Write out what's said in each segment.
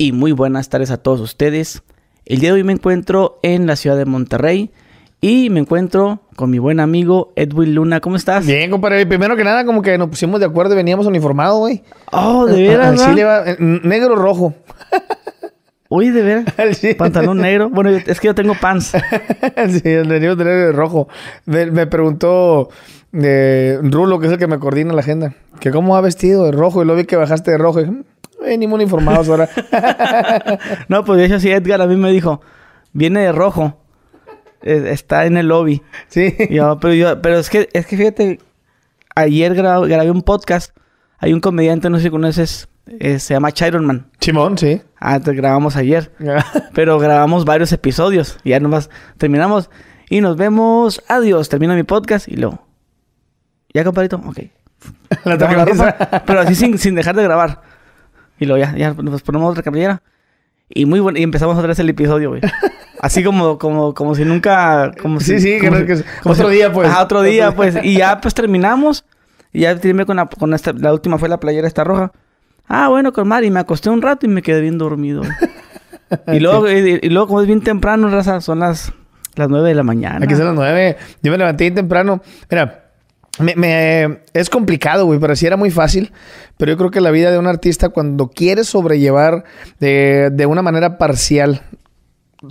y muy buenas tardes a todos ustedes. El día de hoy me encuentro en la ciudad de Monterrey y me encuentro con mi buen amigo Edwin Luna. ¿Cómo estás? Bien, compadre. Primero que nada, como que nos pusimos de acuerdo y veníamos uniformados, güey. Oh, de veras. Sí, le va, eh, negro rojo. Uy, de veras. Sí. Pantalón negro. Bueno, es que yo tengo pants. sí, el negro de rojo. Me, preguntó eh, Rulo, que es el que me coordina la agenda, que cómo ha vestido de rojo y lo vi que bajaste de rojo. Y dije, venimos informados ahora. no, pues de hecho sí, Edgar a mí me dijo, viene de rojo. E, está en el lobby. Sí. pero, yo, pero es que, es que fíjate, ayer grabé un podcast. Hay un comediante, no sé si conoces, eh, se llama Chiron Man. Simón, sí. Ah, te grabamos ayer. pero grabamos varios episodios. Y ya nomás terminamos. Y nos vemos. Adiós. Termina mi podcast y luego. ¿Ya, compadrito? Ok. La, la pero así sin, sin dejar de grabar. Y luego ya, ya nos ponemos otra cabellera. Y muy bueno, y empezamos otra vez el episodio, güey. Así como, como, como si nunca. Como sí, sí, que, que otro día, pues. Ajá, otro día, pues. Y ya pues terminamos. Y ya tiré con la, con esta, la última fue la playera esta roja. Ah, bueno, con Mari, me acosté un rato y me quedé bien dormido. y luego, y, luego, como es bien temprano, raza, son las, las nueve de la mañana. Aquí son las nueve. Yo me levanté bien temprano. Mira, me, es complicado, güey, pero sí era muy fácil. Pero yo creo que la vida de un artista, cuando quieres sobrellevar de, de una manera parcial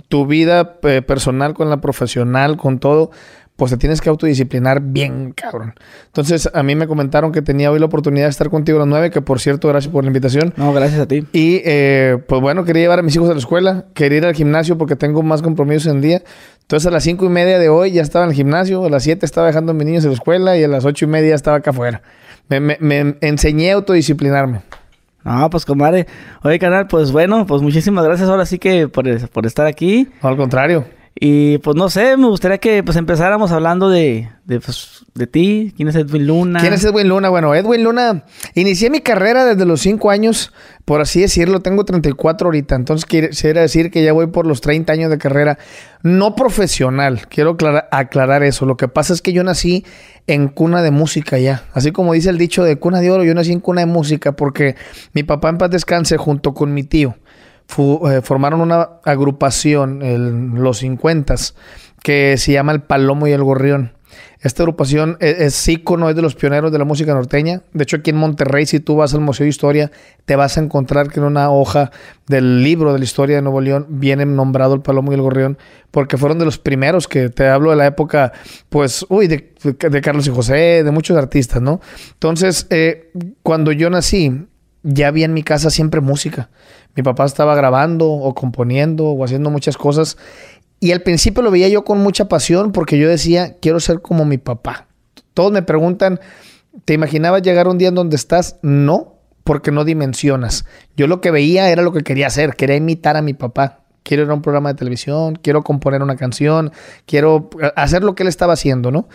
tu vida eh, personal con la profesional, con todo, pues te tienes que autodisciplinar bien, cabrón. Entonces, a mí me comentaron que tenía hoy la oportunidad de estar contigo a las nueve, que por cierto, gracias por la invitación. No, gracias a ti. Y eh, pues bueno, quería llevar a mis hijos a la escuela, quería ir al gimnasio porque tengo más compromisos en día. Entonces, a las cinco y media de hoy ya estaba en el gimnasio, a las siete estaba dejando a mis niños en la escuela y a las ocho y media estaba acá afuera. Me, me, enseñé a autodisciplinarme. Ah, pues comadre. Oye, canal, pues bueno, pues muchísimas gracias ahora sí que por, por estar aquí. al contrario. Y pues no sé, me gustaría que pues empezáramos hablando de, de, pues, de ti. ¿Quién es Edwin Luna? ¿Quién es Edwin Luna? Bueno, Edwin Luna, inicié mi carrera desde los 5 años, por así decirlo, tengo 34 ahorita, entonces quisiera decir que ya voy por los 30 años de carrera, no profesional, quiero aclarar, aclarar eso. Lo que pasa es que yo nací en cuna de música ya, así como dice el dicho de cuna de oro, yo nací en cuna de música porque mi papá en paz descanse junto con mi tío eh, formaron una agrupación en los 50 que se llama El Palomo y el Gorrión. Esta agrupación e-, es, ícono, es de los pioneros de la música norteña. De hecho, aquí en Monterrey, si tú vas al Museo de Historia, te vas a encontrar que en una hoja del libro de la historia de Nuevo León viene nombrado el Palomo y el Gorrión, porque fueron de los primeros que te hablo de la época, pues, uy, de, Carlos y José, de muchos artistas, ¿no? Entonces, eh, cuando yo nací, ya había en mi casa siempre música. Mi papá estaba grabando o componiendo o haciendo muchas cosas. Y al principio lo veía yo con mucha pasión porque yo decía, quiero ser como mi papá. Todos me preguntan, ¿te imaginabas llegar un día en donde estás? No, porque no dimensionas. Yo lo que veía era lo que quería hacer, quería imitar a mi papá. Quiero ir a un programa de televisión, quiero componer una canción, quiero hacer lo que él estaba haciendo, ¿no?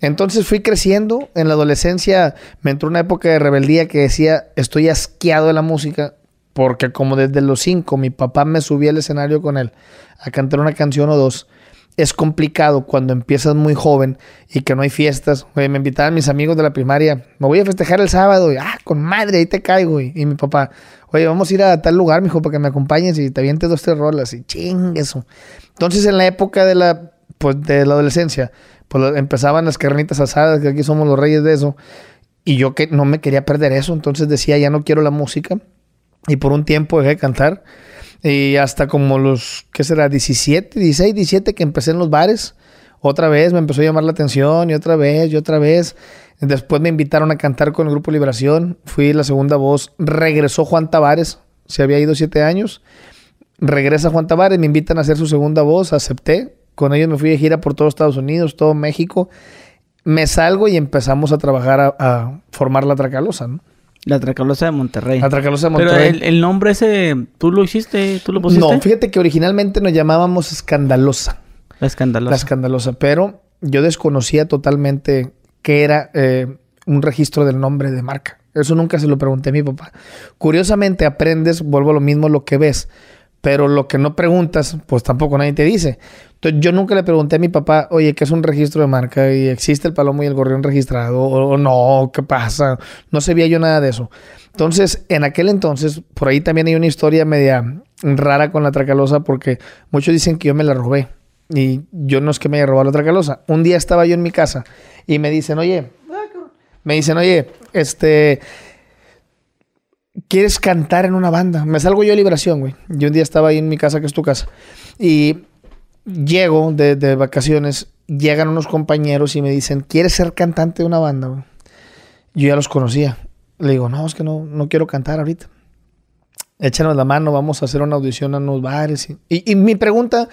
Entonces fui creciendo. En la adolescencia me entró una época de rebeldía que decía, estoy asqueado de la música, porque como desde los cinco mi papá me subía al escenario con él a cantar una canción o dos, es complicado cuando empiezas muy joven y que no hay fiestas. me invitaban mis amigos de la primaria, me voy a festejar el sábado, y, ah, con madre, ahí te caigo. Y, mi papá, oye, vamos a ir a tal lugar, mijo, para que me acompañes y te avientes dos, tres rolas. Y ching, eso. Entonces, en la época de la, pues, de la adolescencia, pues empezaban las carnitas asadas, que aquí somos los reyes de eso. Y yo que no me quería perder eso, entonces decía, ya no quiero la música y por un tiempo dejé de cantar. Y hasta como los, ¿qué será? 17, 16, 17 que empecé en los bares. Otra vez me empezó a llamar la atención y otra vez y otra vez. Después me invitaron a cantar con el grupo Liberación. Fui la segunda voz. Regresó Juan Tavares. Se había ido siete años. Regresa Juan Tavares. Me invitan a hacer su segunda voz. Acepté. Con ellos me fui de gira por todo Estados Unidos, todo México. Me salgo y empezamos a trabajar a, a formar la Tracalosa, ¿no? La Tracalosa de Monterrey. La Tracalosa de Monterrey. Pero el, nombre ese, ¿tú lo hiciste? ¿Tú lo pusiste? No, fíjate que originalmente nos llamábamos Escandalosa. La Escandalosa. La Escandalosa. Pero yo desconocía totalmente qué era eh, un registro del nombre de marca. Eso nunca se lo pregunté a mi papá. Curiosamente aprendes, vuelvo a lo mismo, lo que ves. Pero lo que no preguntas, pues tampoco nadie te dice. Entonces yo nunca le pregunté a mi papá, oye, ¿qué es un registro de marca? ¿Y existe el palomo y el gorrión registrado? ¿O no? ¿Qué pasa? No sabía yo nada de eso. Entonces, en aquel entonces, por ahí también hay una historia media rara con la tracalosa porque muchos dicen que yo me la robé. Y yo no es que me haya robado la tracalosa. Un día estaba yo en mi casa y me dicen, oye, me dicen, oye, este, ¿quieres cantar en una banda? Me salgo yo a Liberación, güey. Yo un día estaba ahí en mi casa, que es tu casa. Y llego de, de vacaciones, llegan unos compañeros y me dicen, ¿quieres ser cantante de una banda, güey? Yo ya los conocía. Le digo, no, es que no, no quiero cantar ahorita. Échanos la mano, vamos a hacer una audición a unos bares. Y, y, mi pregunta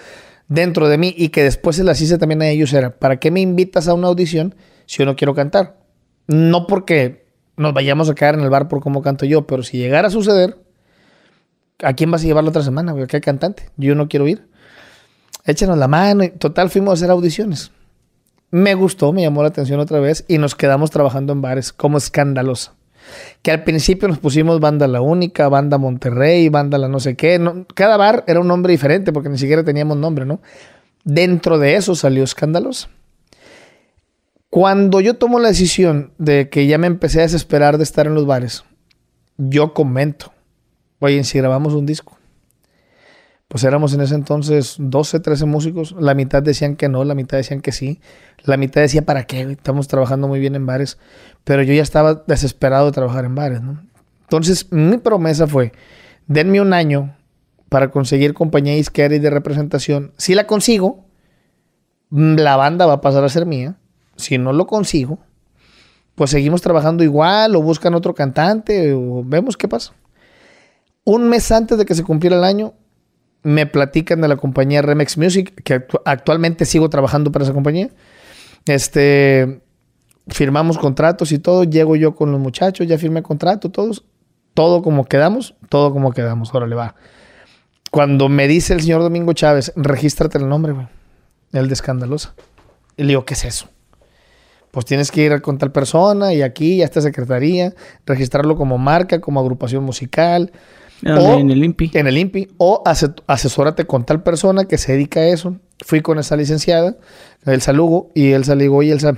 dentro de mí, y que después se las hice también a ellos, era, ¿para qué me invitas a una audición si yo no quiero cantar? No porque nos vayamos a quedar en el bar por cómo canto yo, pero si llegara a suceder, ¿a quién vas a llevar la otra semana? ¿A qué cantante? Yo no quiero ir. Échanos la mano. Total, fuimos a hacer audiciones. Me gustó, me llamó la atención otra vez y nos quedamos trabajando en bares como escandalosa. Que al principio nos pusimos banda La Única, banda Monterrey, banda La no sé qué. cada bar era un nombre diferente porque ni siquiera teníamos nombre, ¿no? Dentro de eso salió escandalosa. Cuando yo tomo la decisión de que ya me empecé a desesperar de estar en los bares, yo comento, oye, si grabamos un disco. Pues éramos en ese entonces 12, 13 músicos. La mitad decían que no, la mitad decían que sí. La mitad decía, ¿para qué? Estamos trabajando muy bien en bares. Pero yo ya estaba desesperado de trabajar en bares, ¿no? Entonces, mi promesa fue, denme un año para conseguir compañía isquera y de representación. Si la consigo, la banda va a pasar a ser mía si no lo consigo, pues seguimos trabajando igual o buscan otro cantante o vemos qué pasa. Un mes antes de que se cumpliera el año, me platican de la compañía Remex Music, que actualmente sigo trabajando para esa compañía. Este, firmamos contratos y todo, llego yo con los muchachos, ya firmé contrato, todos, todo como quedamos, todo como quedamos, órale va. Cuando me dice el señor Domingo Chávez, regístrate el nombre, güey, el de Escandalosa. Y le digo, ¿qué es eso? Pues tienes que ir con tal persona y aquí, a esta secretaría, registrarlo como marca, como agrupación musical. o, en el INPI. En el INPI. O asesórate con tal persona que se dedica a eso. Fui con esa licenciada, el Salugo, y él salió y Elsa,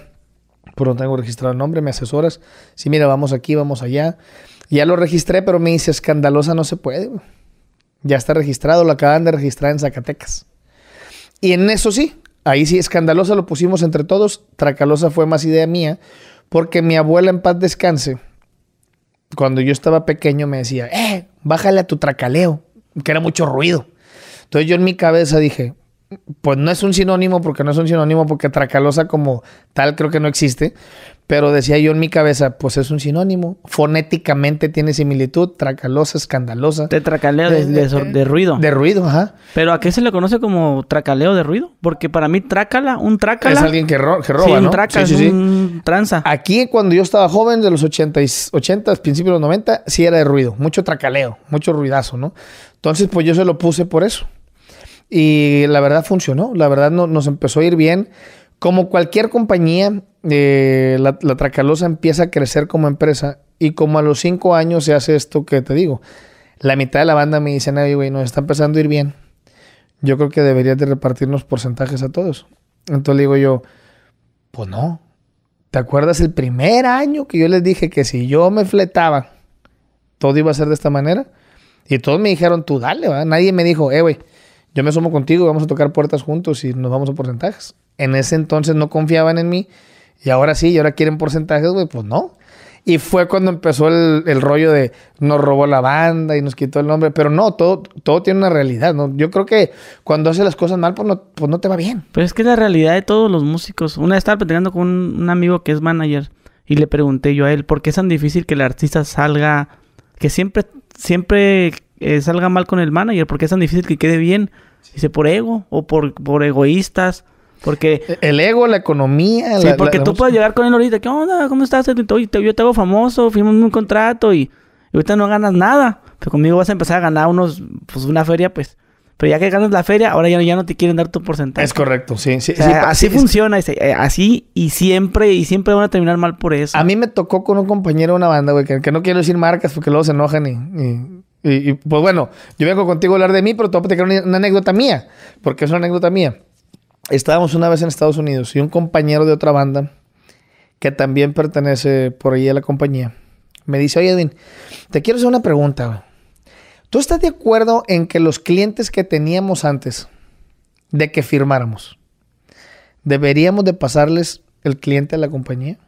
pero no tengo registrado el nombre, me asesoras. Sí, mira, vamos aquí, vamos allá. Ya lo registré, pero me dice, escandalosa no se puede. Ya está registrado, lo acaban de registrar en Zacatecas. Y en eso sí, Ahí sí, escandalosa lo pusimos entre todos. Tracalosa fue más idea mía. Porque mi abuela en paz descanse, cuando yo estaba pequeño me decía, eh, bájale a tu tracaleo, que era mucho ruido. Entonces yo en mi cabeza dije, pues no es un sinónimo porque no es un sinónimo porque tracalosa como tal creo que no existe, pero decía yo en mi cabeza, pues es un sinónimo. Fonéticamente tiene similitud, tracalosa, escandalosa. De tracaleo, de, ruido. De ruido, ajá. Pero ¿a qué se le conoce como tracaleo de ruido? Porque para mí trácala, un trácala... Es alguien que, roba, sí, un Traca, un tranza. Aquí cuando yo estaba joven, de los 80, 80, principios de los 90, sí era de ruido. Mucho tracaleo, mucho ruidazo, ¿no? Entonces, pues yo se lo puse por eso. Y la verdad funcionó. La verdad no, nos empezó a ir bien. Como cualquier compañía, eh, la, Tracalosa empieza a crecer como empresa y como a los cinco años se hace esto que te digo. La mitad de la banda me dice, ay, güey, nos está empezando a ir bien. Yo creo que deberías de repartirnos porcentajes a todos. Entonces le digo yo, pues no. ¿Te acuerdas el primer año que yo les dije que si yo me fletaba, todo iba a ser de esta manera? Y todos me dijeron, tú dale, ¿va? Nadie me dijo, eh, güey, yo me sumo contigo, vamos a tocar puertas juntos y nos vamos a porcentajes. En ese entonces no confiaban en mí y ahora sí, y ahora quieren porcentajes, güey, pues no. Y fue cuando empezó el, rollo de nos robó la banda y nos quitó el nombre. Pero no, todo, todo tiene una realidad, ¿no? Yo creo que cuando haces las cosas mal, pues no, pues no te va bien. Pero es que es la realidad de todos los músicos. Una vez estaba platicando con un, amigo que es manager y le pregunté yo a él, ¿por qué es tan difícil que el artista salga, que siempre, siempre eh, salga mal con el manager? ¿Por qué es tan difícil que quede bien? Dice, por ego o por, por egoístas. Porque... El ego, la economía... Sí, porque tú puedes llegar con él ahorita. ¿Qué onda? ¿Cómo estás? Oye, yo te hago famoso, firmamos un contrato y, ahorita no ganas nada. Pero conmigo vas a empezar a ganar unos... Pues una feria, pues... Pero ya que ganas la feria, ahora ya, ya no te quieren dar tu porcentaje. Es correcto, sí. sí, así funciona, eh, así y siempre, y siempre van a terminar mal por eso. A mí me tocó con un compañero de una banda, güey, que, no quiero decir marcas porque luego se enojan y, Y, pues bueno, yo vengo contigo a hablar de mí, pero te voy a platicar una, una anécdota mía, porque es una anécdota mía. Estábamos una vez en Estados Unidos y un compañero de otra banda, que también pertenece por ahí a la compañía, me dice, oye Edwin, te quiero hacer una pregunta. ¿Tú estás de acuerdo en que los clientes que teníamos antes de que firmáramos, deberíamos de pasarles el cliente a la compañía?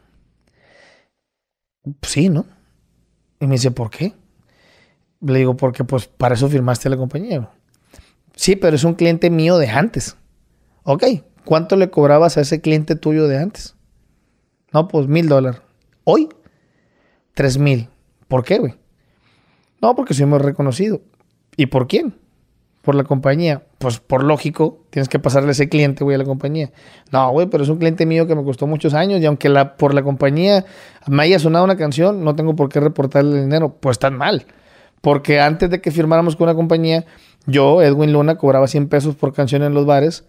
Sí, ¿no? Y me dice, ¿por qué? Le digo, porque pues para eso firmaste a la compañía. Sí, pero es un cliente mío de antes. Ok, ¿cuánto le cobrabas a ese cliente tuyo de antes? No, pues mil dólares. ¿Hoy? Tres mil. ¿Por qué, güey? No, porque soy muy reconocido. ¿Y por quién? Por la compañía. Pues por lógico, tienes que pasarle ese cliente, güey, a la compañía. No, güey, pero es un cliente mío que me costó muchos años y aunque la, por la compañía me haya sonado una canción, no tengo por qué reportarle el dinero. Pues tan mal. Porque antes de que firmáramos con una compañía, yo, Edwin Luna, cobraba 100 pesos por canción en los bares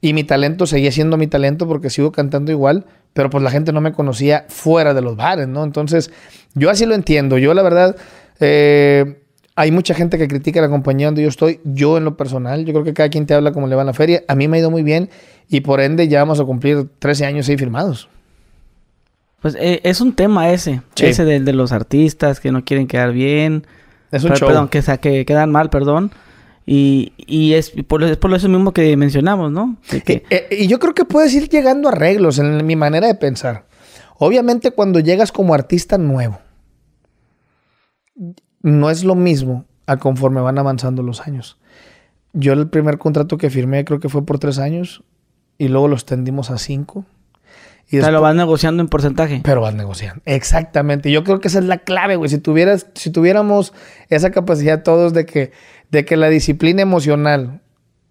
y mi talento seguía siendo mi talento porque sigo cantando igual, pero pues la gente no me conocía fuera de los bares, ¿no? Entonces, yo así lo entiendo. Yo, la verdad, eh, hay mucha gente que critica la compañía donde yo estoy. Yo, en lo personal, yo creo que cada quien te habla como le va en la feria. A mí me ha ido muy bien y por ende ya vamos a cumplir 13 años ahí firmados. Pues eh, es un tema ese, Sí. ese del de los artistas que no quieren quedar bien, Es un per- show. perdón, que quedan mal, perdón. Y, y es, por, por eso mismo que mencionamos, ¿no? Eh, y yo creo que puedes ir llegando a arreglos en mi manera de pensar. Obviamente cuando llegas como artista nuevo, no es lo mismo a conforme van avanzando los años. Yo el primer contrato que firmé creo que fue por tres años y luego lo extendimos a cinco. Y o sea, lo vas negociando en porcentaje. pero vas negociando. Exactamente. Yo creo que esa es la clave, güey. Si tuvieras, si tuviéramos esa capacidad todos de que, de que la disciplina emocional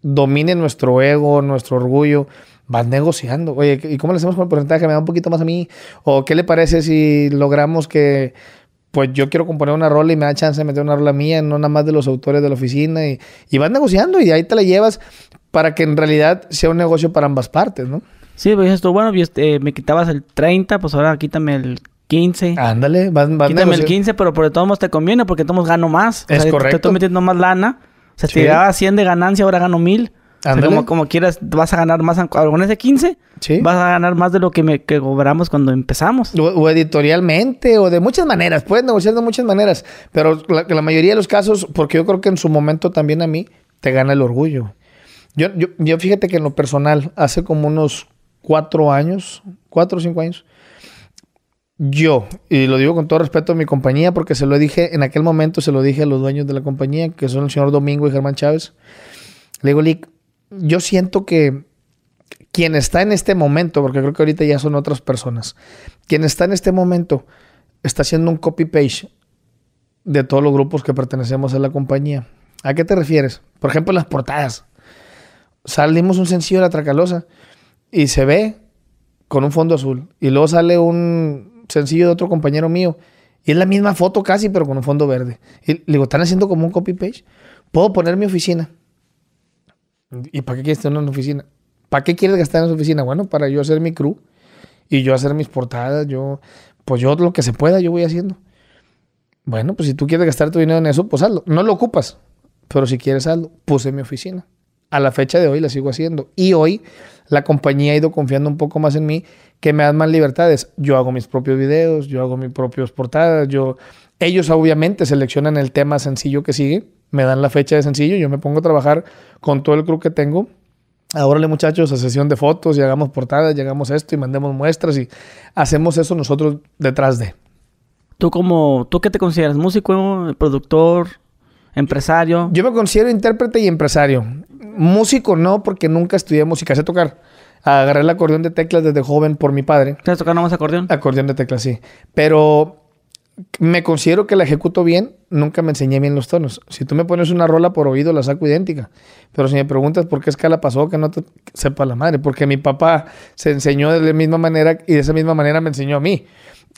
domine nuestro ego, nuestro orgullo, vas negociando. Oye, ¿y cómo le hacemos con el porcentaje? ¿Me da un poquito más a mí? ¿O qué le parece si logramos que, pues yo quiero componer una rola y me da chance de meter una rola mía, no nada más de los autores de la oficina? Y, y vas negociando y ahí te la llevas para que en realidad sea un negocio para ambas partes, ¿no? Sí, pues dices tú, bueno, yo, este, me quitabas el 30, pues ahora quítame el 15. Ándale, vas quítame el negociando. 15, pero por de todos modos te conviene porque todos modos gano más. O Es sea, te- Te correcto. estoy metiendo más lana. O sea, Sí. si daba 100 de ganancia, ahora gano 1000. O sea, como, como quieras, vas a ganar más. Con ese 15, Sí. vas a ganar más de lo que, me, que cobramos cuando empezamos. O, o editorialmente, o de muchas maneras. Puedes negociar de muchas maneras. Pero la, la mayoría de los casos, porque yo creo que en su momento también a mí, te gana el orgullo. Yo, yo, yo fíjate que en lo personal, hace como unos cuatro años, cuatro o cinco años, yo, y lo digo con todo respeto a mi compañía, porque se lo dije, en aquel momento se lo dije a los dueños de la compañía, que son el señor Domingo y Germán Chávez. Le digo, Lick, yo siento que quien está en este momento, porque creo que ahorita ya son otras personas, quien está en este momento está haciendo un copy-page de todos los grupos que pertenecemos a la compañía. ¿A qué te refieres? Por ejemplo, las portadas. Salimos un sencillo de la Tracalosa y se ve con un fondo azul. Y luego sale un sencillo de otro compañero mío y es la misma foto casi, pero con un fondo verde. Y le digo, ¿están haciendo como un copy-page? ¿Puedo poner mi oficina? ¿Y para qué quieres tener una oficina? ¿Para qué quieres gastar en su oficina? Bueno, para yo hacer mi crew y yo hacer mis portadas, yo, pues yo lo que se pueda, yo voy haciendo. Bueno, pues si tú quieres gastar tu dinero en eso, pues hazlo. No lo ocupas, pero si quieres hazlo, puse mi oficina. A la fecha de hoy la sigo haciendo. Y hoy la compañía ha ido confiando un poco más en mí, que me dan más libertades. Yo hago mis propios videos, yo hago mis propios portadas, yo... Ellos obviamente seleccionan el tema sencillo que sigue, me dan la fecha de sencillo, yo me pongo a trabajar con todo el crew que tengo Ahora muchachos a sesión de fotos y hagamos portadas, llegamos esto y mandemos muestras y hacemos eso nosotros detrás de. ¿Tú como, tú qué te consideras? ¿Músico, productor, empresario? Yo me considero intérprete y empresario. Músico no, porque nunca estudié música, sé tocar. Agarré el acordeón de teclas desde joven por mi padre. ¿Sabes tocar nomás acordeón? Acordeón de teclas, sí. Pero me considero que la ejecuto bien, nunca me enseñé bien los tonos. Si tú me pones una rola por oído, la saco idéntica. Pero si me preguntas por qué escala pasó, que no te sepa la madre. Porque mi papá se enseñó de la misma manera y de esa misma manera me enseñó a mí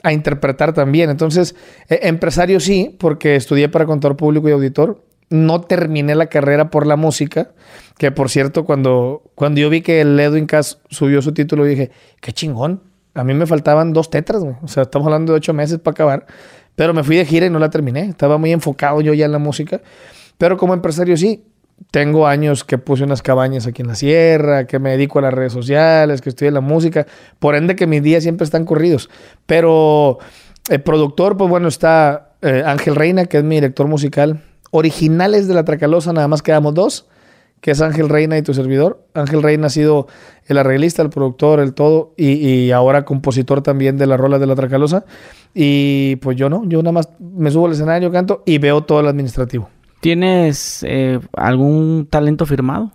a interpretar también. Entonces, eh, empresario sí, porque estudié para contador público y auditor. No terminé la carrera por la música, que por cierto, cuando, cuando yo vi que el Edwin Cass subió su título, dije, qué chingón. A mí me faltaban dos tetras. O sea, estamos hablando de ocho meses para acabar. Pero me fui de gira y no la terminé. Estaba muy enfocado yo ya en la música. Pero como empresario sí, tengo años que puse unas cabañas aquí en la sierra, que me dedico a las redes sociales, que en la música. Por ende que mis días siempre están corridos. Pero el productor, pues bueno, está eh, Ángel Reina, que es mi director musical. Originales de La Tracalosa, nada más quedamos dos, que es Ángel Reina y tu servidor. Ángel Reina ha sido el arreglista, el productor, el todo, y, y ahora compositor también de la rola de La Tracalosa. Y pues yo no, yo nada más me subo al escenario, canto y veo todo el administrativo. ¿Tienes eh, algún talento firmado?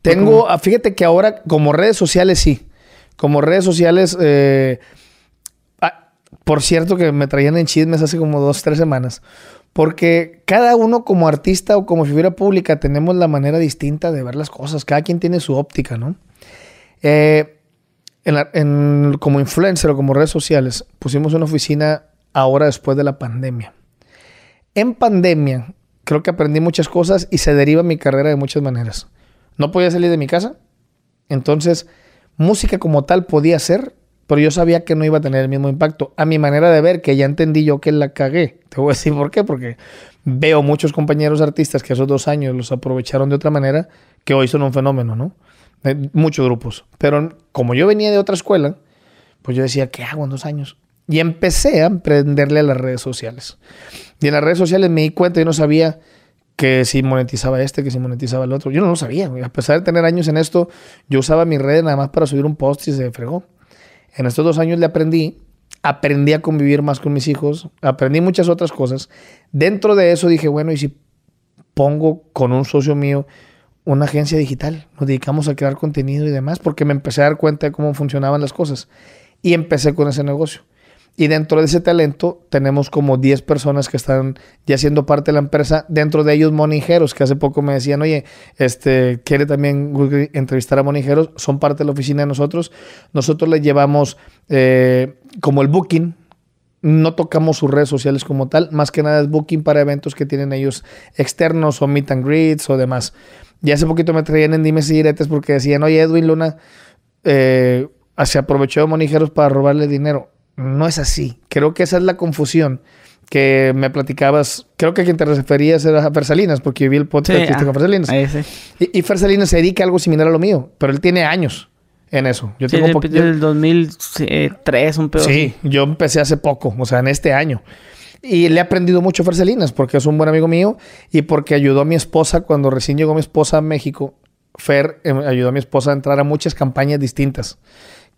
Tengo, ah, fíjate que ahora como redes sociales sí. Como redes sociales, eh, ah, por cierto que me traían en chismes hace como dos, tres semanas. Porque cada uno como artista o como figura pública tenemos la manera distinta de ver las cosas. Cada quien tiene su óptica, ¿no? Eh, como influencer o como redes sociales, pusimos una oficina ahora después de la pandemia. En pandemia, creo que aprendí muchas cosas y se deriva mi carrera de muchas maneras. No podía salir de mi casa, entonces música como tal podía ser, pero yo sabía que no iba a tener el mismo impacto. A mi manera de ver, que ya entendí yo que la cagué. Te voy a decir por qué, porque veo muchos compañeros artistas que esos dos años los aprovecharon de otra manera, que hoy son un fenómeno, ¿no? Eh, muchos grupos. Pero como yo venía de otra escuela, pues yo decía, ¿qué hago en dos años? Y empecé a emprenderle a las redes sociales. Y en las redes sociales me di cuenta, yo no sabía que si monetizaba este, que si monetizaba el otro. Yo no lo sabía. A pesar de tener años en esto, yo usaba mis redes nada más para subir un post y se fregó. En estos dos años le aprendí, aprendí a convivir más con mis hijos, aprendí muchas otras cosas. Dentro de eso dije, bueno, ¿y si pongo con un socio mío una agencia digital? Nos dedicamos a crear contenido y demás, porque me empecé a dar cuenta de cómo funcionaban las cosas. Y empecé con ese negocio. Y dentro de ese talento tenemos como 10 personas que están ya siendo parte de la empresa. Dentro de ellos Monijeros, que hace poco me decían, oye, este, quiere también entrevistar a Monijeros. Son parte de la oficina de nosotros. Nosotros les llevamos eh, como el booking. No tocamos sus redes sociales como tal. Más que nada es booking para eventos que tienen ellos externos o meet and greets o demás. Y hace poquito me traían en dimes y diretes porque decían, oye, Edwin Luna eh, se aprovechó de Monijeros para robarle dinero. No es así. Creo que esa es la confusión que me platicabas. Creo que a quien te referías era a Fer Salinas, porque yo vi el podcast que hiciste ah, con Fer Salinas. a ese. Y, y Fer Salinas se dedica a algo similar a lo mío, pero él tiene años en eso. Yo Sí, tengo desde po- yo- el 2003, un pedo Sí, yo empecé hace poco, o sea, en este año. Y le he aprendido mucho a Fer Salinas porque es un buen amigo mío y porque ayudó a mi esposa cuando recién llegó mi esposa a México. Fer eh, ayudó a mi esposa a entrar a muchas campañas distintas.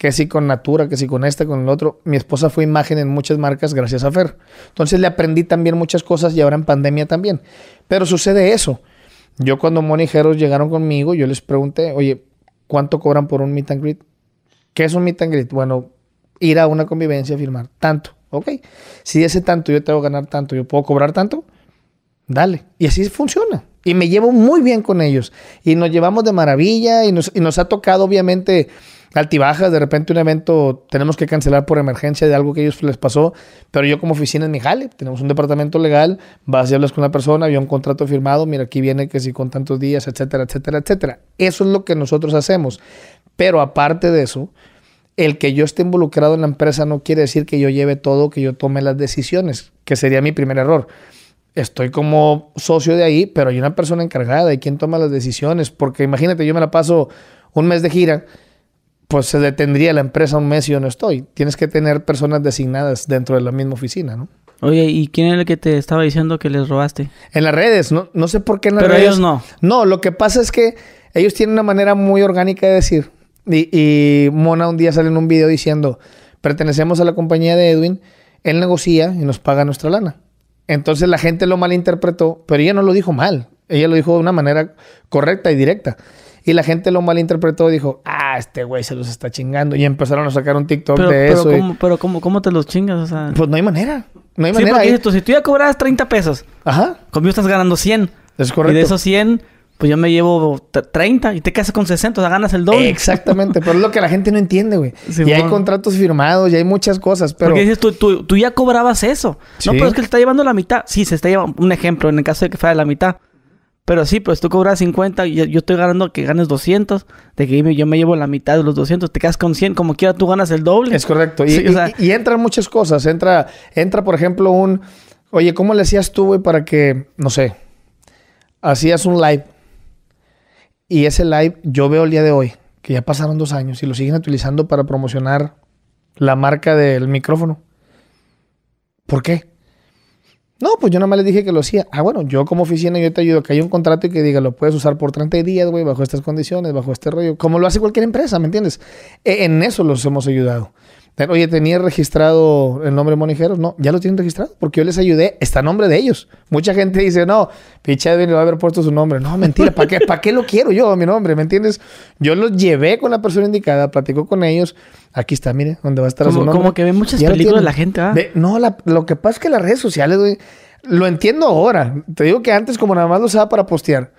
Que si con Natura, que si con este, con el otro. Mi esposa fue imagen en muchas marcas gracias a Fer. Entonces le aprendí también muchas cosas y ahora en pandemia también. Pero sucede eso. Yo cuando Monijeros llegaron conmigo, yo les pregunté, oye, ¿cuánto cobran por un meet and greet? ¿Qué es un meet and greet? Bueno, ir a una convivencia a firmar. Tanto. Ok. Si ese tanto yo tengo que ganar tanto, yo puedo cobrar tanto. Dale. Y así funciona. Y me llevo muy bien con ellos. Y nos llevamos de maravilla. Y nos ha tocado, obviamente, altibajas. De repente, un evento tenemos que cancelar por emergencia de algo que ellos les pasó. Pero yo, como oficina en mi jale, tenemos un departamento legal. Vas y hablas con la persona, había un contrato firmado. Mira, aquí viene que si con tantos días, etcétera, etcétera, etcétera. Eso es lo que nosotros hacemos. Pero aparte de eso, el que yo esté involucrado en la empresa no quiere decir que yo lleve todo, que yo tome las decisiones, que sería mi primer error. Estoy como socio de ahí, pero hay una persona encargada de quien toma las decisiones, porque imagínate, yo me la paso un mes de gira, pues se detendría la empresa un mes y yo no estoy. Tienes que tener personas designadas dentro de la misma oficina, ¿no? Oye, ¿y quién era el que te estaba diciendo que les robaste? En las redes, no, no sé por qué en las Pero redes. ellos no. No, lo que pasa es que ellos tienen una manera muy orgánica de decir. Y, y Mona un día sale en un video diciendo, pertenecemos a la compañía de Edwin, él negocia y nos paga nuestra lana. Entonces la gente lo malinterpretó, pero ella no lo dijo mal. Ella lo dijo de una manera correcta y directa. Y la gente lo malinterpretó y dijo, ah, este güey se los está chingando. Y empezaron a sacar un TikTok Pero, de pero, eso. y- ¿cómo, pero ¿cómo, cómo te los chingas? O sea... Pues no hay manera. No hay sí, manera. porque tú, si tú ya cobrabas 30 pesos, Ajá, conmigo estás ganando 100. es correcto. Y de esos 100, pues yo me llevo t- 30 y te quedas con 60, o sea, ganas el doble. Exactamente, pero es lo que la gente no entiende, güey. Sí, y hay contratos firmados y hay muchas cosas, pero... Porque dices, tú, tú, tú ya cobrabas eso. Sí. No, pero es que le está llevando la mitad. Sí, se está llevando, un ejemplo, en el caso de que fuera la mitad. Pero sí, pues tú cobras 50 y yo, yo estoy ganando que ganes 200. De que yo me llevo la mitad de los 200, te quedas con 100. Como quiera, tú ganas el doble. Es correcto. Y, Sí, o sea- y- y entran muchas cosas. Entra, entra, por ejemplo, un, Oye, ¿cómo le hacías tú, güey, para que, no sé, hacías un live y ese live yo veo el día de hoy, que ya pasaron dos años y lo siguen utilizando para promocionar la marca del micrófono? ¿Por qué? No, pues yo nada más le dije que lo hacía. Ah, bueno, yo como oficina yo te ayudo, que haya un contrato y que diga, lo puedes usar por 30 días, güey, bajo estas condiciones, bajo este rollo, como lo hace cualquier empresa, ¿me entiendes? E- en eso los hemos ayudado. Oye, ¿tenía registrado el nombre Monijeros? No, ya lo tienen registrado porque yo les ayudé. Está a nombre de ellos. Mucha gente dice, no, pinche Edwin le va a haber puesto su nombre. No, mentira, ¿para qué, ¿para qué lo quiero yo, mi nombre? ¿Me entiendes? Yo los llevé con la persona indicada, platicó con ellos. Aquí está, mire, donde va a estar su Como, nombre. como que ve muchas Ya películas la gente, ¿ah? No, la- lo que pasa es que las redes sociales, güey, lo entiendo ahora. Te digo que antes como nada más lo usaba para postear.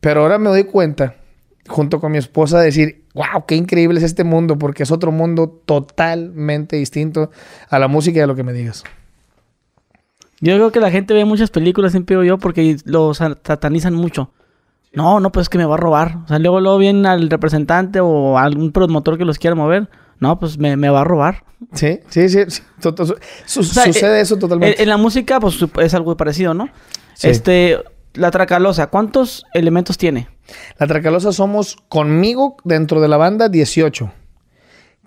Pero ahora me doy cuenta, junto con mi esposa, de decir, wow, qué increíble es este mundo, porque es otro mundo totalmente distinto a la música y a lo que me digas. Yo creo que la gente ve muchas películas, siempre digo yo, porque lo sa- satanizan mucho. No, no, pues es que me va a robar. O sea, luego, luego viene al representante o algún promotor que los quiera mover. No, pues me, me va a robar. Sí, sí, sí. sea, sucede eh, eso En, totalmente. en la música, pues es algo parecido, ¿no? Sí. Este, la tracalosa, ¿cuántos elementos tiene? La Tracalosa somos conmigo dentro de la banda 18.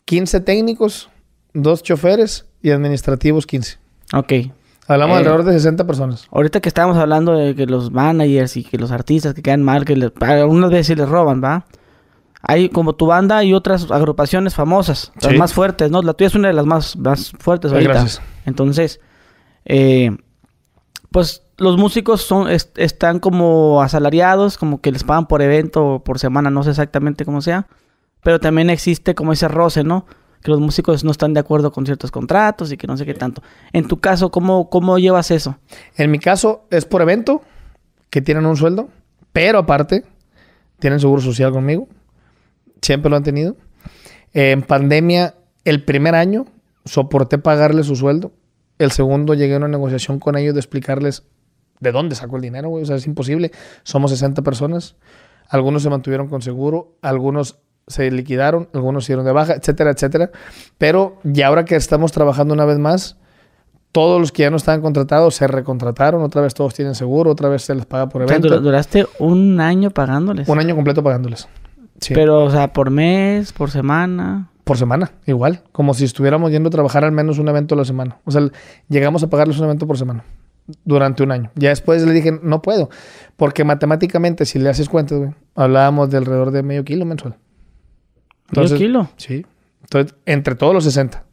15 técnicos, dos choferes y administrativos 15. Ok. Hablamos Eh, alrededor de 60 personas. Ahorita que estábamos hablando de que los managers y que los artistas que quedan mal, que les, algunas veces les roban, ¿va? Hay como tu banda y otras agrupaciones famosas, las Sí. más fuertes, ¿no? La tuya es una de las más, más fuertes Ay, ahorita. gracias. Entonces, eh, pues los músicos son es- están como asalariados, como que les pagan por evento o por semana, no sé exactamente cómo sea. Pero también existe como ese roce, ¿no? Que los músicos no están de acuerdo con ciertos contratos y que no sé qué tanto. En tu caso, ¿cómo, cómo llevas eso? En mi caso es por evento, que tienen un sueldo, pero aparte tienen seguro social conmigo. Siempre lo han tenido. En pandemia, el primer año soporté pagarles su sueldo. El segundo llegué a una negociación con ellos de explicarles de dónde sacó el dinero, güey. O sea, es imposible. Somos 60 personas. Algunos se mantuvieron con seguro, algunos se liquidaron, algunos se dieron de baja, etcétera, etcétera. Pero ya ahora que estamos trabajando una vez más, todos los que ya no estaban contratados se recontrataron, otra vez todos tienen seguro, otra vez se les paga por O sea, evento. dura- duraste un año pagándoles. Un año completo pagándoles. Sí. Pero, o sea, por mes, por semana. por semana, igual. Como si estuviéramos yendo a trabajar al menos un evento a la semana. O sea, llegamos a pagarles un evento por semana. Durante un año. Ya después le dije, no puedo. Porque matemáticamente, si le haces cuentas, güey, hablábamos de alrededor de medio kilo mensual. ¿Medio kilo? Sí. Entonces, entre todos los 60.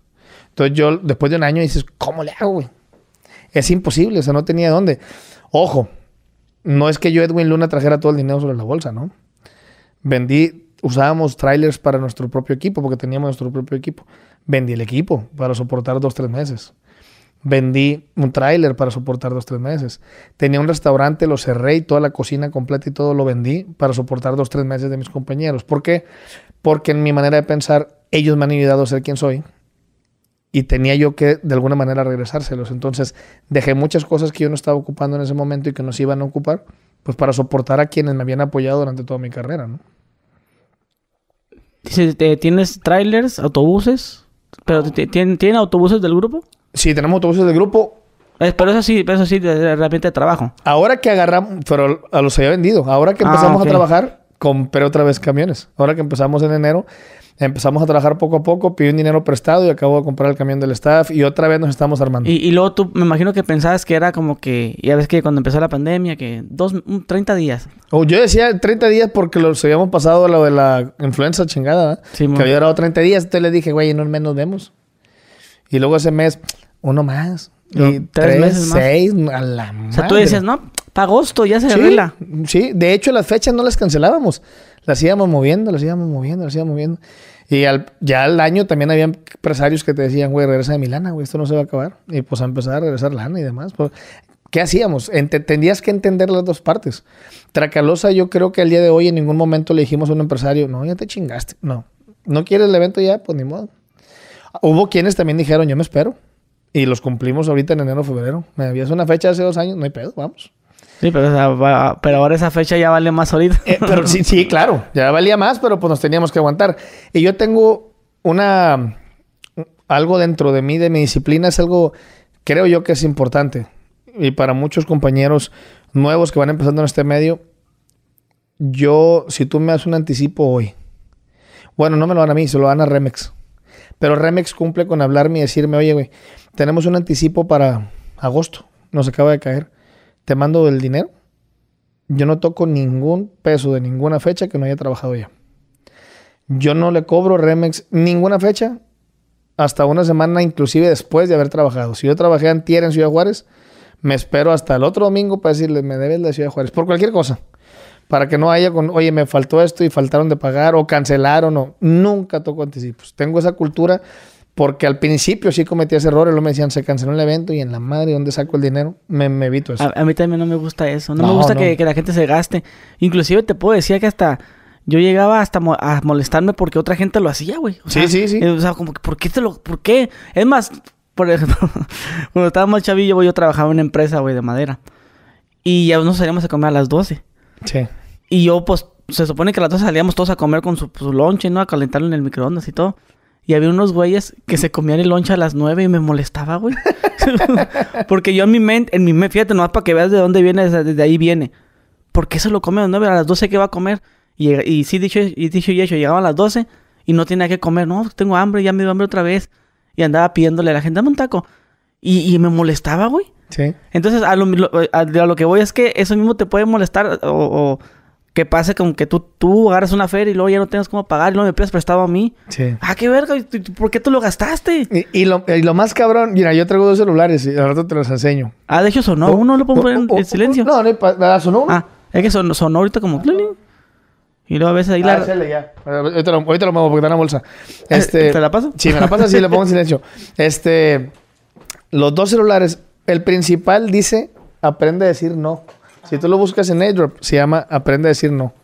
Entonces yo, después de un año, dices, ¿cómo le hago, güey? Es imposible, o sea, no tenía dónde. Ojo, no es que yo, Edwin Luna, trajera todo el dinero sobre la bolsa, ¿no? Vendí, usábamos trailers para nuestro propio equipo, porque teníamos nuestro propio equipo. Vendí el equipo para soportar dos, tres meses. Vendí un tráiler para soportar dos, tres meses. Tenía un restaurante, lo cerré y toda la cocina completa y todo lo vendí para soportar dos, tres meses de mis compañeros. ¿Por qué? Porque en mi manera de pensar, ellos me han ayudado a ser quien soy y tenía yo que de alguna manera regresárselos. Entonces dejé muchas cosas que yo no estaba ocupando en ese momento y que nos iban a ocupar, pues para soportar a quienes me habían apoyado durante toda mi carrera, ¿no? Dice, te- ¿tienes trailers, autobuses? ¿Pero tienen autobuses del grupo? Sí, tenemos autobuses del grupo. Eh, pero eso sí, eso sí, de, de repente de trabajo. Ahora que agarramos, pero a los había vendido. Ahora que Ah, empezamos ok. a trabajar, compré otra vez camiones. Ahora que empezamos en enero, empezamos a trabajar poco a poco, pedí un dinero prestado y acabo de comprar el camión del staff y otra vez nos estamos armando. Y, y luego tú, me imagino que pensabas que era como que, ya ves que cuando empezó la pandemia, que dos, un- 30 días. O yo decía 30 días porque los habíamos pasado lo de la influenza chingada, ¿verdad? Sí, que había durado 30 días. Entonces le dije, güey, en un mes nos vemos. Y luego ese mes, uno más. No, Y tres meses más. seis, a la madre. O sea, tú decías, no, para agosto ya se Sí, arregla. sí, de hecho las fechas no las cancelábamos. Las íbamos moviendo, las íbamos moviendo, las íbamos moviendo. Y al, ya al año también había empresarios que te decían, güey, regresa de Milana, güey, esto no se va a acabar. Y pues a empezar a regresar lana y demás. Pues, ¿Qué hacíamos? Ente- tendrías que entender las dos partes. Tracalosa, yo creo que al día de hoy en ningún momento le dijimos a un empresario, no, ya te chingaste. No, no quieres el evento ya, pues ni modo. Hubo quienes también dijeron, yo me espero. Y los cumplimos ahorita en enero, febrero. Me habías una fecha hace dos años, no hay pedo, vamos. Sí, pero, o sea, va- pero ahora esa fecha ya vale más ahorita. Eh, pero sí, sí, claro. Ya valía más, pero pues nos teníamos que aguantar. Y yo tengo una... Algo dentro de mí, de mi disciplina, es algo... Creo yo que es importante. y para muchos compañeros nuevos que van empezando en este medio, yo, si tú me das un anticipo hoy, bueno, no me lo dan a mí, se lo dan a Remex. Pero Remex cumple con hablarme y decirme, oye, güey, tenemos un anticipo para agosto, nos acaba de caer. Te mando el dinero. Yo no toco ningún peso de ninguna fecha que no haya trabajado ya. Yo no le cobro Remex ninguna fecha hasta una semana, inclusive después de haber trabajado. Si yo trabajé antier en Ciudad Juárez, me espero hasta el otro domingo para decirle, me debes de Ciudad Juárez, por cualquier cosa. Para que no haya con, oye, me faltó esto y faltaron de pagar o cancelaron o nunca toco anticipos. Tengo esa cultura porque al principio sí cometí ese error y luego me decían, se canceló el evento y en la madre, ¿dónde saco el dinero? Me, me evito eso. A, mí también no me gusta eso. No, me gusta Que, que, la gente se gaste. Inclusive te puedo decir que hasta... Yo llegaba hasta a molestarme porque otra gente lo hacía, güey. sí, sí, sí. O sea, como que, ¿por qué te lo...? ¿Por qué? Es más, por ejemplo, cuando estábamos chavillo, yo trabajaba en una empresa, güey, de madera. Y ya nos salíamos a comer a las 12. Sí. Y yo, pues, se supone que a las 12 salíamos todos a comer con su, su lonche, ¿no? A calentarlo en el microondas y todo. Y había unos güeyes que se comían el lonche a las 9 y me molestaba, güey. Porque yo en mi mente, en mi mente, fíjate, nomás para que veas de dónde viene, desde ahí viene. ¿Por qué se lo come a las 9? A las 12 ¿qué va a comer? Y, y sí, dicho y, dicho y hecho, llegaba a las 12 y no tenía que comer. No, tengo hambre, ya me dio hambre otra vez. Y andaba pidiéndole a la gente, dame un taco. Y, y me molestaba, güey. Sí. Entonces, a lo, a, lo, que voy es que eso mismo te puede molestar o que pase con que tú, tú agarras una feria y luego ya no tengas cómo pagar y luego me pides prestado a mí. Sí. Ah, qué verga, ¿por qué tú lo gastaste? Y, lo, más cabrón, mira, yo traigo dos celulares y al rato te los enseño. Ah, de hecho sonó, uno lo pongo en, silencio. no, no, sonó uno. Ah, es que sonó, sonó ahorita como... Y luego a veces ahí ah, la... ya. Ahorita lo, ahorita lo muevo porque está en la bolsa. Eh, este, ¿Te la paso? Sí, me la pasa sí, le pongo en silencio. Este... Los dos celulares, el principal dice, aprende a decir no. Si tú lo buscas en AirDrop, se llama Aprende a decir no.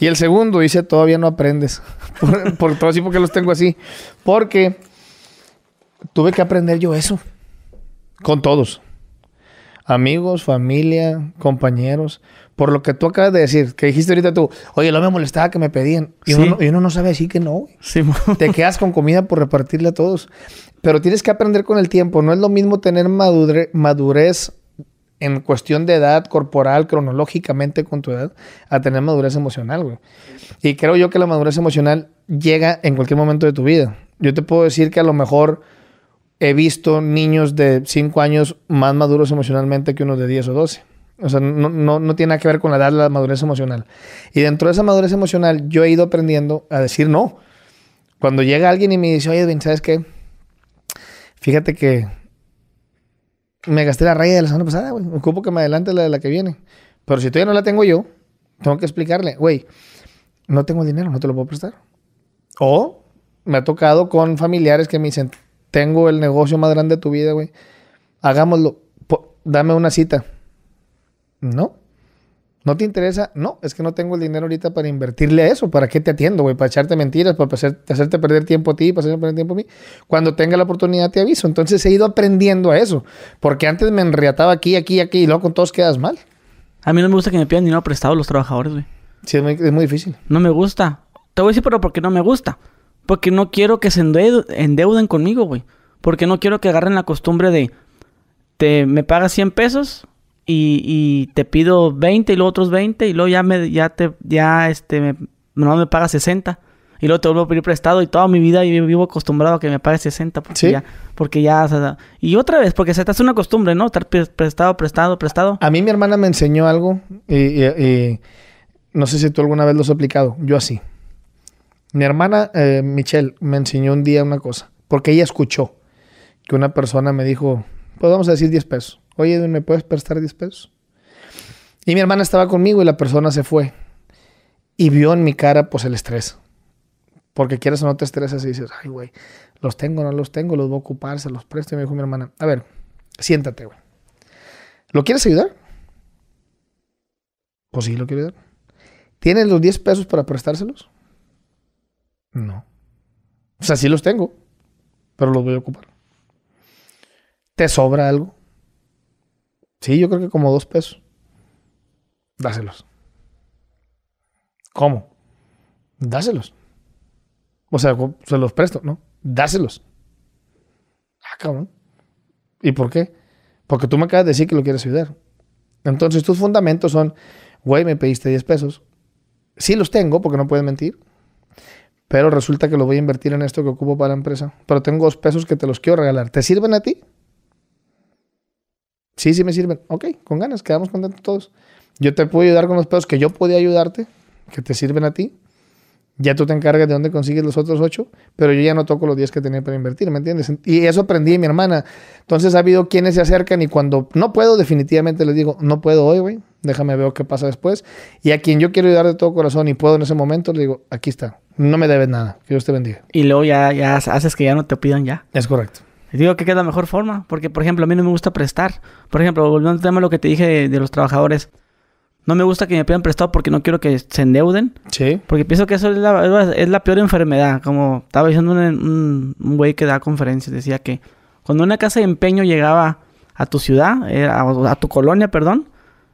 Y el segundo dice Todavía no aprendes. por, todo así, porque los tengo así. Porque tuve que aprender yo eso. Con todos. Amigos, familia, compañeros. Por lo que tú acabas de decir, que dijiste ahorita tú, oye, no me molestaba que me pedían. Y, uno, y uno, no sabe decir que no. Sí. Te quedas con comida por repartirle a todos. Pero tienes que aprender con el tiempo. No es lo mismo tener madurez en cuestión de edad corporal, cronológicamente con tu edad, a tener madurez emocional, güey. Y creo yo que la madurez emocional llega en cualquier momento de tu vida. Yo te puedo decir que a lo mejor he visto niños de 5 años más maduros emocionalmente que unos de 10 o 12. O sea, no, no, tiene nada que ver con la edad, la madurez emocional. Y dentro de esa madurez emocional, yo he ido aprendiendo a decir no. Cuando llega alguien y me dice, oye, ¿sabes qué? Fíjate que me gasté la raya de la semana pasada, güey. Ocupo que me adelante la de la que viene. Pero si todavía no la tengo yo, tengo que explicarle, güey, no tengo dinero, no te lo puedo prestar. O me ha tocado con familiares que me dicen, tengo el negocio más grande de tu vida, güey. Hagámoslo. Dame una cita. No. ¿No te interesa? No, es que no tengo el dinero ahorita para invertirle a eso. ¿Para qué te atiendo, güey? Para echarte mentiras, para hacerte perder tiempo a ti, para hacerte perder tiempo a mí. Cuando tenga la oportunidad te aviso. Entonces he ido aprendiendo a eso. Porque antes me enriataba aquí, aquí, aquí y luego con todos quedas mal. A mí no me gusta que me pidan dinero prestado los trabajadores, güey. Sí, es muy, difícil. No me gusta. Te voy a decir, pero porque no me gusta. Porque no quiero que se endeuden conmigo, güey. Porque no quiero que agarren la costumbre de... Te, me pagas 100 pesos y, te pido 20 y luego otros 20 y luego ya me ya te ya este me, no me pagas 60 y luego te vuelvo a pedir prestado y toda mi vida yo vivo acostumbrado a que me pagues 60 porque ya porque ya y otra vez porque se te hace una costumbre, ¿no? Estar prestado, prestado, prestado. A mí mi hermana me enseñó algo y, no sé si tú alguna vez lo has aplicado, yo así. Mi hermana eh, Michelle me enseñó un día una cosa, porque ella escuchó que una persona me dijo, pues vamos a decir 10 pesos. Oye, ¿me puedes prestar 10 pesos? Y mi hermana estaba conmigo y la persona se fue. Y vio en mi cara, pues, el estrés. Porque quieres o no te estresas y dices, ay, güey, los tengo, no los tengo, los voy a ocupar, se los presto. Y me dijo mi hermana, a ver, siéntate, güey. ¿Lo quieres ayudar? Pues sí, lo quiero ayudar. ¿Tienes los 10 pesos para prestárselos? No. O sea, sí los tengo, pero los voy a ocupar. ¿Te sobra algo? Sí, yo creo que como dos pesos. Dáselos. ¿Cómo? Dáselos. O sea, se los presto, ¿no? Dáselos. Ah, cabrón. ¿Y por qué? Porque tú me acabas de decir que lo quieres ayudar. Entonces tus fundamentos son, güey, me pediste 10 pesos. Sí los tengo porque no puedes mentir. Pero resulta que lo voy a invertir en esto que ocupo para la empresa. Pero tengo dos pesos que te los quiero regalar. ¿Te sirven a ti? Sí, sí me sirven. Ok, con ganas, quedamos contentos todos. Yo te puedo ayudar con los pesos que yo podía ayudarte, que te sirven a ti. Ya tú te encargas de dónde consigues los otros ocho, pero yo ya no toco los 10 que tenía para invertir, ¿me entiendes? Y eso aprendí de mi hermana. Entonces ha habido quienes se acercan y cuando no puedo, definitivamente les digo, no puedo hoy, güey, déjame ver qué pasa después. Y a quien yo quiero ayudar de todo corazón y puedo en ese momento, le digo, aquí está, no me debes nada, que Dios te bendiga. Y luego ya, ya haces que ya no te pidan ya. Es correcto. Digo que es la mejor forma, porque por ejemplo a mí no me gusta prestar. Por ejemplo, volviendo al tema de lo que te dije de, de los trabajadores. No me gusta que me pidan prestado porque no quiero que se endeuden. Sí. Porque pienso que eso es la, es la peor enfermedad. Como estaba diciendo un, un, un güey que da conferencias, decía que cuando una casa de empeño llegaba a tu ciudad, eh, a, a, tu colonia, perdón,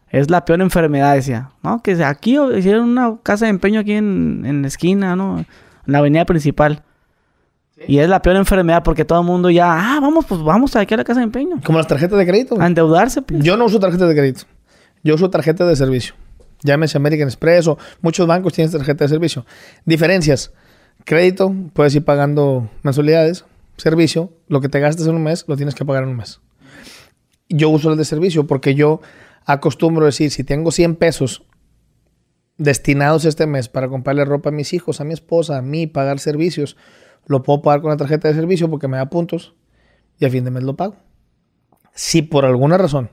es la peor enfermedad, decía. ¿No? Que aquí hicieron una casa de empeño aquí en, en la esquina, ¿no? En la avenida principal. Sí. Y es la peor enfermedad porque todo el mundo ya, ah, vamos, pues vamos aquí a la casa de empeño. Como las tarjetas de crédito. A endeudarse. Pues. Yo no uso tarjetas de crédito. Yo uso tarjeta de servicio. Llámese American Express o muchos bancos tienen tarjeta de servicio. Diferencias. Crédito, puedes ir pagando mensualidades. Servicio, lo que te gastes en un mes, lo tienes que pagar en un mes. Yo uso el de servicio porque yo acostumbro a decir, si tengo 100 pesos destinados este mes para comprarle ropa a mis hijos, a mi esposa, a mí, pagar servicios, lo puedo pagar con la tarjeta de servicio porque me da puntos y a fin de mes lo pago. Si por alguna razón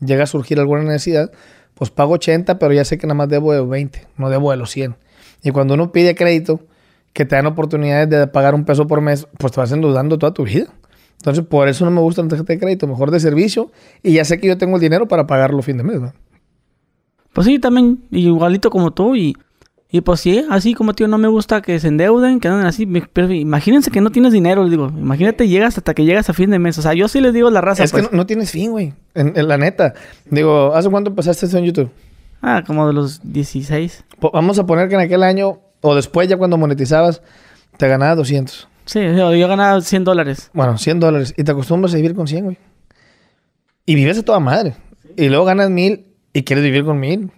llega a surgir alguna necesidad, pues pago 80, pero ya sé que nada más debo de 20, no debo de los 100. Y cuando uno pide crédito, que te dan oportunidades de pagar un peso por mes, pues te vas endeudando toda tu vida. Entonces, por eso no me gusta la tarjeta de crédito, mejor de servicio, y ya sé que yo tengo el dinero para pagarlo fin de mes. ¿no? Pues sí, también, igualito como tú, y, y pues sí, así como tío, no me gusta que se endeuden, que anden así. Pero imagínense que no tienes dinero, les digo. Imagínate, llegas hasta que llegas a fin de mes. O sea, yo sí les digo la raza. Es pues. que no, no, tienes fin, güey. En, en, la neta. Digo, ¿hace cuánto empezaste esto en YouTube? Ah, como de los 16. Po vamos a poner que en aquel año, o después ya cuando monetizabas, te ganabas 200. Sí, yo, yo ganaba 100 dólares. Bueno, 100 dólares. Y te acostumbras a vivir con 100, güey. Y vives a toda madre. Sí. Y luego ganas 1000 y quieres vivir con 1000.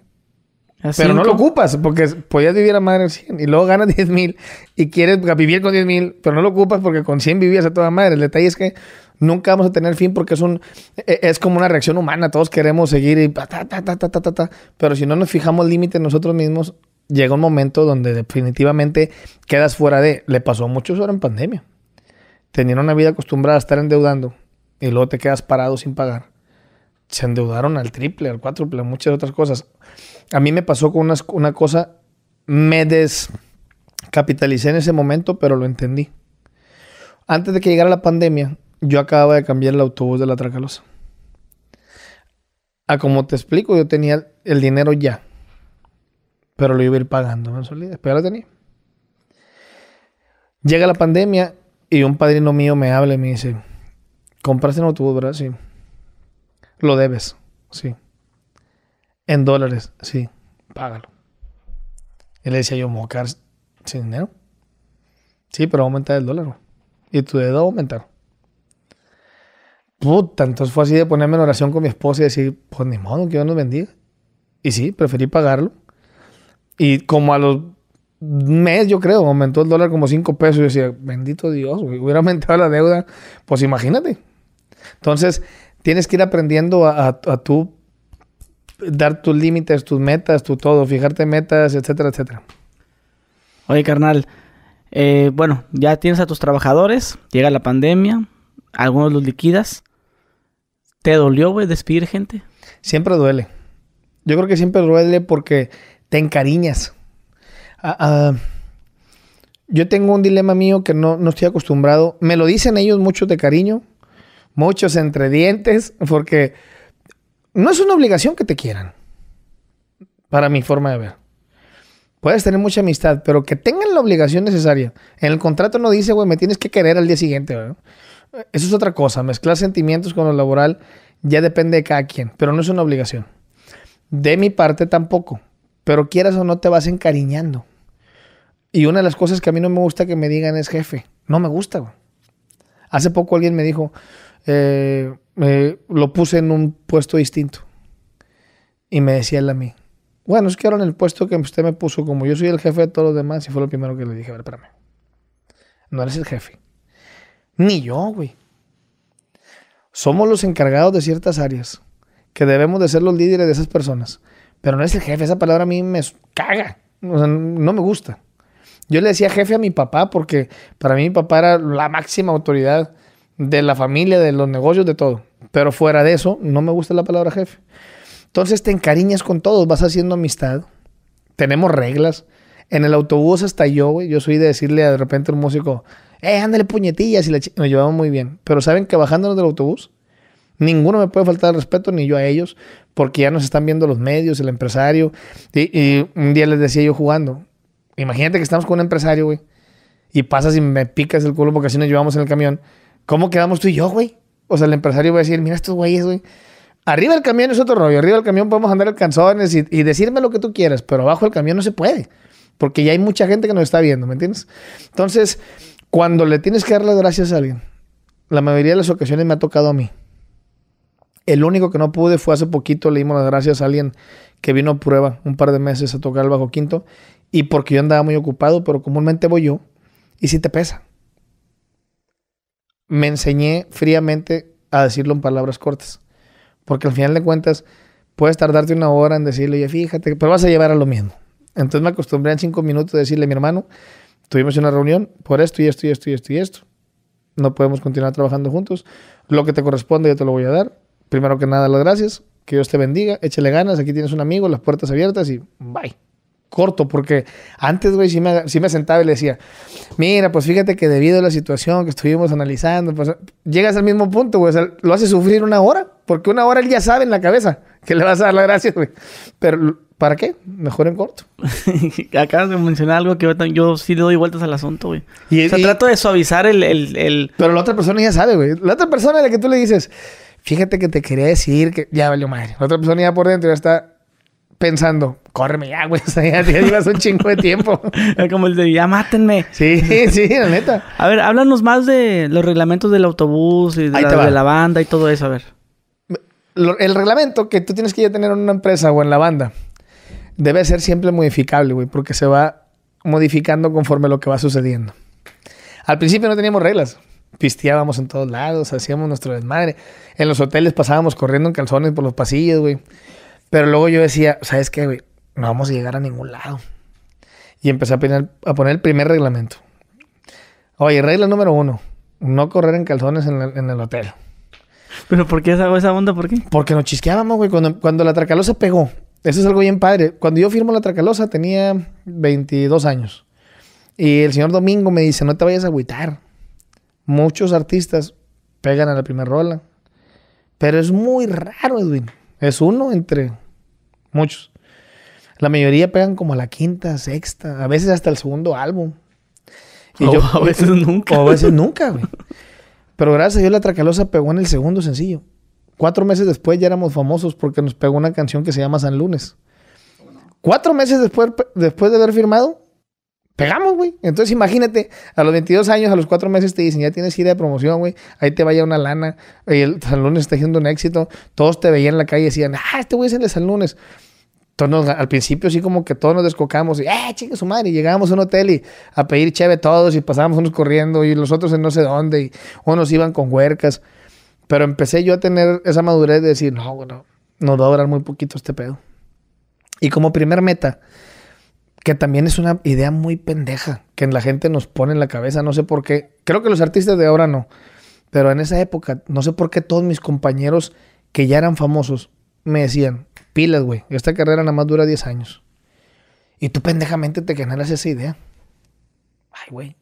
Pero no lo ocupas porque podías vivir a madre 100 y luego ganas 10 mil y quieres vivir con 10 mil, pero no lo ocupas porque con 100 vivías a toda madre. El detalle es que nunca vamos a tener fin porque es, un, es como una reacción humana. Todos queremos seguir y ta, ta, ta, ta, ta, ta, ta. Pero si no nos fijamos límites nosotros mismos, llega un momento donde definitivamente quedas fuera de... Le pasó a muchos ahora en pandemia. Tenían una vida acostumbrada a estar endeudando y luego te quedas parado sin pagar. Se endeudaron al triple, al cuádruple, muchas otras cosas. A mí me pasó con una, cosa, me descapitalicé en ese momento, pero lo entendí. Antes de que llegara la pandemia, yo acababa de cambiar el autobús de la Tracalosa. A como te explico, yo tenía el dinero ya, pero lo iba a ir pagando mensualidades, pero ya lo tenía. Llega la pandemia y un padrino mío me habla y me dice, compraste un autobús, ¿verdad? Sí. Lo debes, sí. En dólares, sí, págalo. Y le decía yo, ¿me voy a quedar sin dinero? Sí, pero va a aumentar el dólar. Y tu dedo va a aumentar. Puta, entonces fue así de ponerme en oración con mi esposa y decir, pues ni modo, que Dios nos bendiga. Y sí, preferí pagarlo. Y como a los mes, yo creo, aumentó el dólar como 5 pesos. Yo decía, bendito Dios, hubiera aumentado la deuda. Pues imagínate. Entonces, tienes que ir aprendiendo a, a, a tú dar tus límites, tus metas, tu todo, fijarte metas, etcétera, etcétera. Oye, carnal, eh, bueno, ya tienes a tus trabajadores, llega la pandemia, algunos los liquidas. ¿Te dolió, güey, despedir gente? Siempre duele. Yo creo que siempre duele porque te encariñas. Uh, uh, yo tengo un dilema mío que no, no estoy acostumbrado. Me lo dicen ellos muchos de cariño, muchos entre dientes, porque no es una obligación que te quieran. Para mi forma de ver. Puedes tener mucha amistad, pero que tengan la obligación necesaria. En el contrato no dice, güey, me tienes que querer al día siguiente. Eso es otra cosa. Mezclar sentimientos con lo laboral ya depende de cada quien, pero no es una obligación. De mi parte tampoco. Pero quieras o no te vas encariñando. Y una de las cosas que a mí no me gusta que me digan es jefe. No me gusta, güey. Hace poco alguien me dijo, eh, lo puse en un puesto distinto. Y me decía él a mí, bueno, es que ahora en el puesto que usted me puso, como yo soy el jefe de todos los demás, y fue lo primero que le dije, a ver, espérame. No eres el jefe. Ni yo, güey. Somos los encargados de ciertas áreas, que debemos de ser los líderes de esas personas. Pero no es el jefe, esa palabra a mí me caga. O no me gusta. Yo le decía jefe a mi papá porque para mí mi papá era la máxima autoridad de la familia, de los negocios, de todo. Pero fuera de eso, no me gusta la palabra jefe. Entonces te encariñas con todos, vas haciendo amistad. Tenemos reglas. En el autobús hasta yo, güey, yo soy de decirle de repente un músico, eh, ándale puñetillas y la nos llevamos muy bien. Pero saben que bajándonos del autobús, ninguno me puede faltar el respeto, ni yo a ellos, porque ya nos están viendo los medios, el empresario. Y, un día les decía yo jugando, imagínate que estamos con un empresario, güey, y pasas y me picas el culo porque así nos llevamos en el camión. ¿Cómo quedamos tú y yo, güey? O sea, el empresario va a decir, mira estos güeyes, güey. Arriba del camión es otro rollo. Arriba del camión podemos andar alcanzones y, y decirme lo que tú quieras, pero abajo del camión no se puede. Porque ya hay mucha gente que nos está viendo, ¿me entiendes? Entonces, cuando le tienes que dar las gracias a alguien, la mayoría de las ocasiones me ha tocado a mí. El único que no pude fue hace poquito, le dimos las gracias a alguien que vino a prueba un par de meses a tocar el bajo quinto. Y porque yo andaba muy ocupado, pero comúnmente voy yo. Y si te pesa. Me enseñé fríamente a decirlo en palabras cortas. Porque al final de cuentas, puedes tardarte una hora en decirle, oye, fíjate, pero vas a llevar a lo mismo. Entonces me acostumbré en cinco minutos a decirle mi hermano, tuvimos una reunión por esto y esto y esto y esto y esto. No podemos continuar trabajando juntos. Lo que te corresponde yo te lo voy a dar primero que nada, las gracias. Que Dios te bendiga. Échale ganas. Aquí tienes un amigo, las puertas abiertas y bye. Corto, porque antes, güey, sí me, sí me sentaba y le decía, mira, pues fíjate que debido a la situación que estuvimos analizando, pues llegas al mismo punto, güey. lo hace sufrir una hora, porque una hora él ya sabe en la cabeza que le vas a dar las gracias, güey. Pero, ¿para qué? Mejor en corto. Acabas de mencionar algo que yo, sí le doy vueltas al asunto, güey. Y, o sea, trato de suavizar el, el, el, Pero la otra persona ya sabe, güey. La otra persona a la que tú le dices, Fíjate que te quería decir que ya valió madre. otra persona ya por dentro ya está pensando, córreme ya, güey. O sea, ya, llevas un chingo de tiempo. Como el de, ya mátenme. Sí, sí, la neta. A ver, háblanos más de los reglamentos del autobús y de, la, banda y todo eso, a ver. el reglamento que tú tienes que ya tener en una empresa o en la banda debe ser siempre modificable, güey, porque se va modificando conforme lo que va sucediendo. Al principio no teníamos reglas pisteábamos en todos lados, hacíamos nuestro desmadre. En los hoteles pasábamos corriendo en calzones por los pasillos, güey. Pero luego yo decía, ¿sabes qué, güey? No vamos a llegar a ningún lado. Y empecé a poner, a poner el primer reglamento. Oye, regla número uno. No correr en calzones en, el hotel. ¿Pero por qué esa, esa onda? ¿Por qué? Porque nos chisqueábamos, güey. Cuando, cuando la tracalosa pegó. Eso es algo bien padre. Cuando yo firmo la tracalosa tenía 22 años. Y el señor Domingo me dice, no te vayas a agüitar. Muchos artistas pegan a la primera rola. Pero es muy raro, Edwin. Es uno entre muchos. La mayoría pegan como a la quinta, sexta, a veces hasta el segundo álbum. Y yo, a veces nunca. O a veces nunca, güey. Pero gracias a Dios la Tracalosa pegó en el segundo sencillo. Cuatro meses después ya éramos famosos porque nos pegó una canción que se llama San Lunes. Cuatro meses después, después de haber firmado, Pegamos, güey. Entonces imagínate, a los 22 años, a los 4 meses te dicen, ya tienes idea de promoción, güey. Ahí te vaya una lana. El San está haciendo un éxito. Todos te veían en la calle y decían, ah, este güey es el de San Lunes. Entonces, al principio sí como que todos nos descocamos y, eh, su madre. Y llegábamos a un hotel y a pedir cheve todos y pasábamos unos corriendo y los otros en no sé dónde y unos iban con huercas. Pero empecé yo a tener esa madurez de decir, no, bueno, nos va a durar muy poquito este pedo. Y como primer meta, que también es una idea muy pendeja que la gente nos pone en la cabeza, no sé por qué. Creo que los artistas de ahora no, pero en esa época, no sé por qué todos mis compañeros que ya eran famosos me decían, pilas, güey, esta carrera nada más dura 10 años. Y tú pendejamente te generas esa idea. Ay, güey,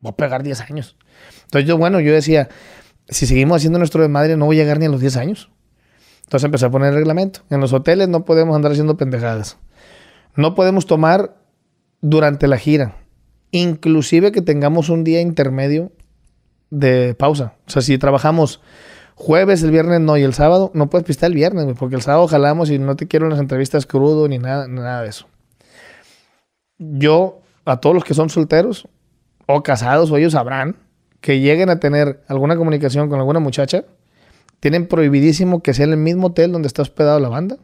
voy a pegar 10 años. Entonces yo, bueno, yo decía, si seguimos haciendo nuestro desmadre, no voy a llegar ni a los 10 años. Entonces empecé a poner el reglamento. En los hoteles no podemos andar haciendo pendejadas. No podemos tomar durante la gira. Inclusive que tengamos un día intermedio de pausa. O sea, si trabajamos jueves, el viernes no, y el sábado, no puedes pistar el viernes, porque el sábado jalamos y no te quiero en las entrevistas crudo ni nada, nada de eso. Yo, a todos los que son solteros o casados, o ellos sabrán, que lleguen a tener alguna comunicación con alguna muchacha, tienen prohibidísimo que sea en el mismo hotel donde está hospedado la banda.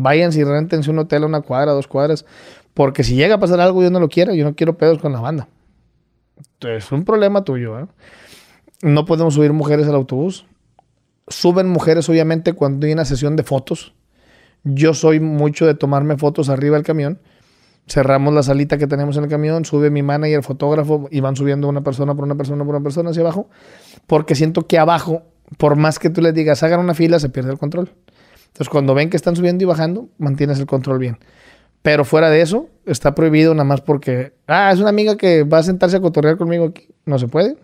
Vayan si rentense un hotel a una cuadra, dos cuadras. Porque si llega a pasar algo, yo no lo quiero. Yo no quiero pedos con la banda. Entonces, es un problema tuyo. ¿eh? No podemos subir mujeres al autobús. Suben mujeres, obviamente, cuando hay una sesión de fotos. Yo soy mucho de tomarme fotos arriba del camión. Cerramos la salita que tenemos en el camión, sube mi manager, fotógrafo, y van subiendo una persona por una persona por una persona hacia abajo. Porque siento que abajo, por más que tú les digas, hagan una fila, se pierde el control. Entonces, cuando ven que están subiendo y bajando, mantienes el control bien. Pero fuera de eso, está prohibido nada más porque, ah, es una amiga que va a sentarse a cotorrear conmigo aquí. No se puede.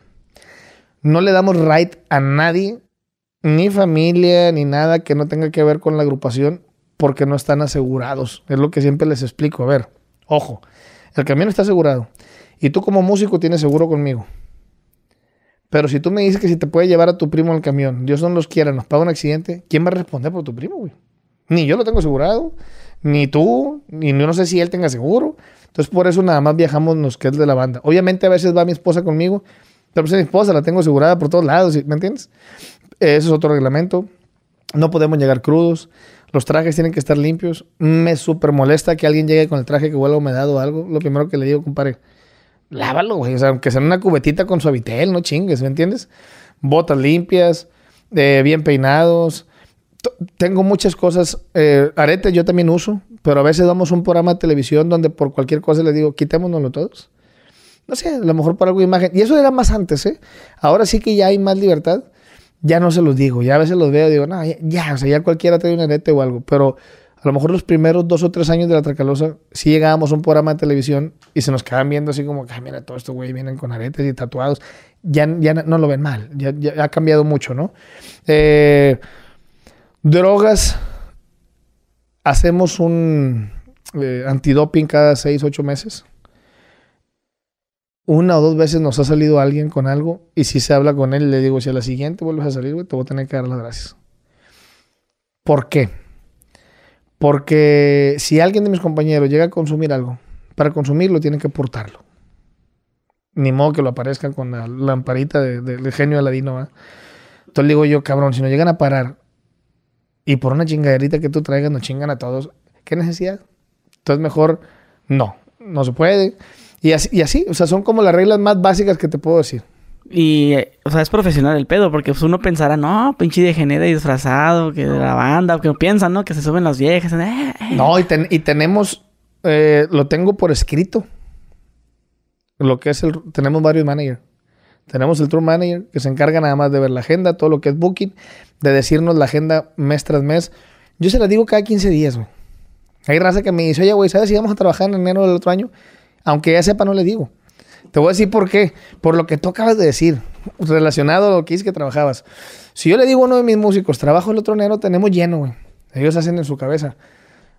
No le damos right a nadie, ni familia, ni nada que no tenga que ver con la agrupación, porque no están asegurados. Es lo que siempre les explico. A ver, ojo, el camión está asegurado. Y tú como músico tienes seguro conmigo. Pero si tú me dices que si te puede llevar a tu primo el camión, Dios no los quiera, nos paga un accidente, ¿quién va a responder por tu primo, güey? Ni yo lo tengo asegurado, ni tú, ni no sé si él tenga seguro. Entonces por eso nada más viajamos los que es de la banda. Obviamente a veces va mi esposa conmigo, pero pues mi esposa la tengo asegurada por todos lados, ¿me entiendes? Eso es otro reglamento. No podemos llegar crudos. Los trajes tienen que estar limpios. Me súper molesta que alguien llegue con el traje que huele a humedad o algo. Lo primero que le digo, compadre, lávalo, güey. O sea, aunque sea en una cubetita con suavitel, no chingues, ¿me entiendes? Botas limpias, eh, bien peinados. Tengo muchas cosas. Eh, aretes yo también uso, pero a veces damos un programa de televisión donde por cualquier cosa le digo, quitémonoslo todos. No sé, a lo mejor por algo de imagen. Y eso era más antes, ¿eh? Ahora sí que ya hay más libertad. Ya no se los digo. Ya a veces los veo y digo, no, ya, o sea, ya cualquiera trae un arete o algo. Pero a lo mejor los primeros dos o tres años de la Tracalosa, sí llegábamos a un programa de televisión y se nos quedaban viendo así como, ah, mira, todo esto, güey, vienen con aretes y tatuados. Ya, ya no lo ven mal, ya, ha cambiado mucho, ¿no? Eh, drogas, hacemos un eh, antidoping cada seis, ocho meses. Una o dos veces nos ha salido alguien con algo y si se habla con él, le digo, si a la siguiente vuelves a salir, güey, te voy a tener que dar las gracias. ¿Por qué? Porque si alguien de mis compañeros llega a consumir algo, para consumirlo tienen que portarlo. Ni modo que lo aparezcan con la lamparita del genio Aladino. ¿va? Entonces digo yo, cabrón, si nos llegan a parar y por una chingaderita que tú traigas nos chingan a todos, ¿qué necesidad? Entonces mejor no, no se puede. Y así, y así, o sea, son como las reglas más básicas que te puedo decir. Y, o sea, es profesional el pedo, porque pues, uno pensará, no, pinche de genera y disfrazado, que de la banda, que piensan, ¿no? Que se suben las viejas. Eh, eh". No, y, y tenemos, eh, lo tengo por escrito. Lo que es el, tenemos varios managers. Tenemos el tour manager que se encarga nada más de ver la agenda, todo lo que es booking, de decirnos la agenda mes tras mes. Yo se la digo cada 15 días, güey. Hay raza que me dice, oye, güey, ¿sabes si vamos a trabajar en enero del otro año? Aunque ya sepa, no le digo. Te voy a decir por qué. Por lo que tú acabas de decir, relacionado a lo que dices que trabajabas. Si yo le digo a uno de mis músicos, trabajo el otro enero, tenemos lleno, güey. Ellos hacen en su cabeza,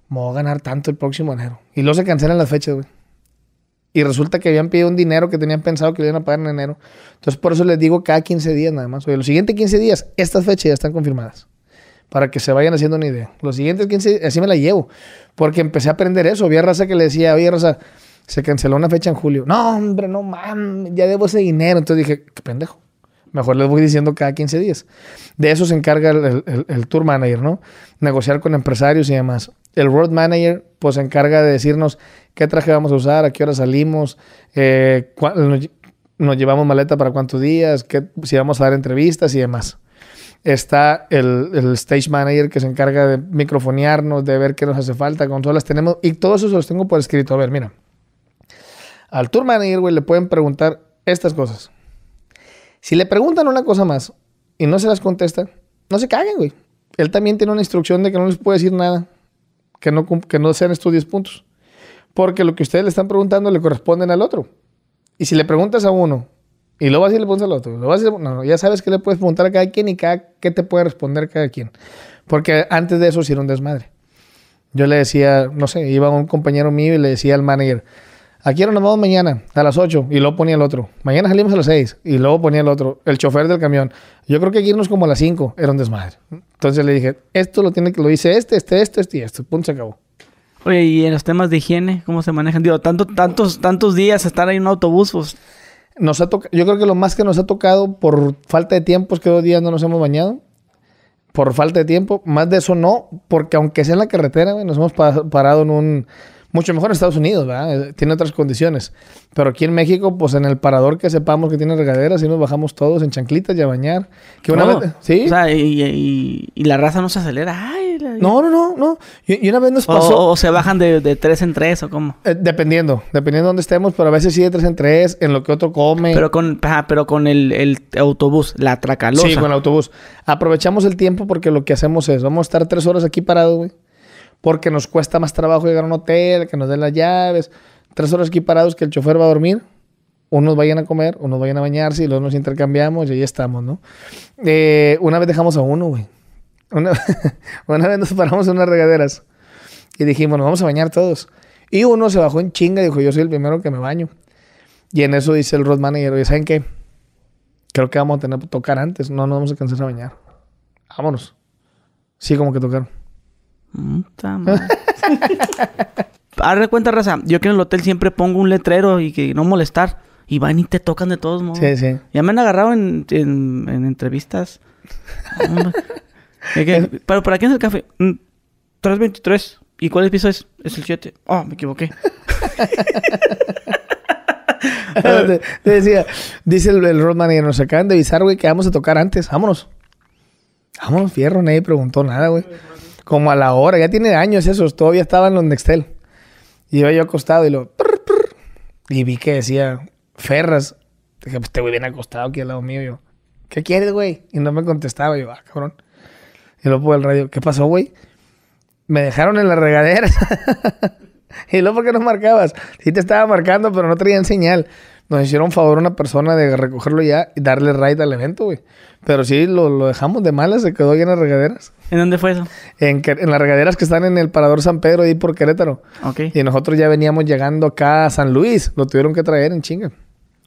me voy a ganar tanto el próximo enero. Y luego se cancelan las fechas, güey. Y resulta que habían pedido un dinero que tenían pensado que le iban a pagar en enero. Entonces, por eso les digo cada 15 días nada más. Oye, los siguientes 15 días, estas fechas ya están confirmadas. Para que se vayan haciendo una idea. Los siguientes 15 así me la llevo. Porque empecé a aprender eso. Había raza que le decía, oye, raza, se canceló una fecha en julio. No, hombre, no mames, ya debo ese dinero. Entonces dije, qué pendejo. Mejor les voy diciendo cada 15 días. De eso se encarga el, tour manager, ¿no? Negociar con empresarios y demás. El road manager, pues se encarga de decirnos qué traje vamos a usar, a qué hora salimos, eh, nos, llevamos maleta para cuántos días, qué, si vamos a dar entrevistas y demás. Está el, el, stage manager que se encarga de microfonearnos, de ver qué nos hace falta, consolas tenemos, y todo eso se los tengo por escrito. A ver, mira. Al tour manager, güey, le pueden preguntar estas cosas. Si le preguntan una cosa más y no se las contesta, no se caguen, güey. Él también tiene una instrucción de que no les puede decir nada que no, que no sean estos 10 puntos. Porque lo que ustedes le están preguntando le corresponden al otro. Y si le preguntas a uno y luego así le preguntas al otro, lo vas a no, ya sabes que le puedes preguntar a cada quien y cada, qué te puede responder cada quien. Porque antes de eso hicieron desmadre. Yo le decía, no sé, iba un compañero mío y le decía al manager, Aquí nos vamos mañana a las 8 y luego ponía el otro. Mañana salimos a las 6 y luego ponía el otro. El chofer del camión. Yo creo que aquí irnos como a las 5 era un desmadre. Entonces le dije, esto lo tiene que lo dice este, este, este, este y esto. Punto se acabó. Oye, y en los temas de higiene, ¿cómo se manejan? Digo, tanto, tantos, tantos días estar ahí en un autobús, pues. Nos ha yo creo que lo más que nos ha tocado por falta de tiempo es que dos días no nos hemos bañado por falta de tiempo. Más de eso no, porque aunque sea en la carretera, nos hemos pa- parado en un... Mucho mejor en Estados Unidos, ¿verdad? Eh, Tiene otras condiciones. Pero aquí en México, pues en el parador que sepamos que tiene regaderas, y nos bajamos todos en chanclitas y a bañar. Que una No. vez... ¿Sí? O sea, y, y- y la raza no se acelera. Ay, la- no, no, no, no. Y, y una vez nos pasó... o- o se bajan de, de tres en tres o cómo. Eh, dependiendo, dependiendo de dónde estemos, pero a veces sí de tres en tres, en lo que otro come. Pero con, ajá, pero con el, el autobús, la tracalosa. Sí, con el autobús. Aprovechamos el tiempo porque lo que hacemos es, vamos a estar tres horas aquí parados, güey. Porque nos cuesta más trabajo llegar a un hotel, que nos den las llaves. Tres horas aquí parados que el chofer va a dormir. Unos vayan a comer, unos vayan a bañarse y luego nos intercambiamos y ahí estamos, ¿no? Eh, una vez dejamos a uno, güey. Una, una vez nos paramos en unas regaderas y dijimos, nos vamos a bañar todos. Y uno se bajó en chinga y dijo, yo soy el primero que me baño. Y en eso dice el road manager, oye, ¿saben qué? Creo que vamos a tener que tocar antes. No nos vamos a alcanzar a bañar. Vámonos. Sí, como que tocaron. Mm, de cuenta, raza. Yo que en el hotel siempre pongo un letrero y que no molestar. Y van y te tocan de todos modos. Sí, sí. Ya me han agarrado en, en, en entrevistas. ¿Pero para quién es el café? Mm, 323. ¿Y cuál piso es? Es el 7. Oh, me equivoqué. te, te decía, dice el, el road manager, nos acaban de avisar, güey, que vamos a tocar antes. Vámonos. Vámonos, fierro. Nadie preguntó nada, güey. Como a la hora. Ya tiene años esos. Todavía estaban los Nextel. Y iba yo acostado y lo... y vi que decía Ferras. Dije, pues este güey viene acostado aquí al lado mío. Yo, ¿qué quieres, güey? Y no me contestaba. Yo, ah, cabrón. Y luego por el radio, ¿qué pasó, güey? Me dejaron en las regaderas. y luego, ¿por qué no marcabas? Sí te estaba marcando, pero no traían señal. Nos hicieron favor una persona de recogerlo ya y darle ride al evento, güey. Pero sí, lo, lo dejamos de malas, se quedó ahí en las regaderas. ¿En dónde fue eso? En, en las regaderas que están en el Parador San Pedro, ahí por Querétaro. Ok. Y nosotros ya veníamos llegando acá a San Luis. Lo tuvieron que traer en chinga.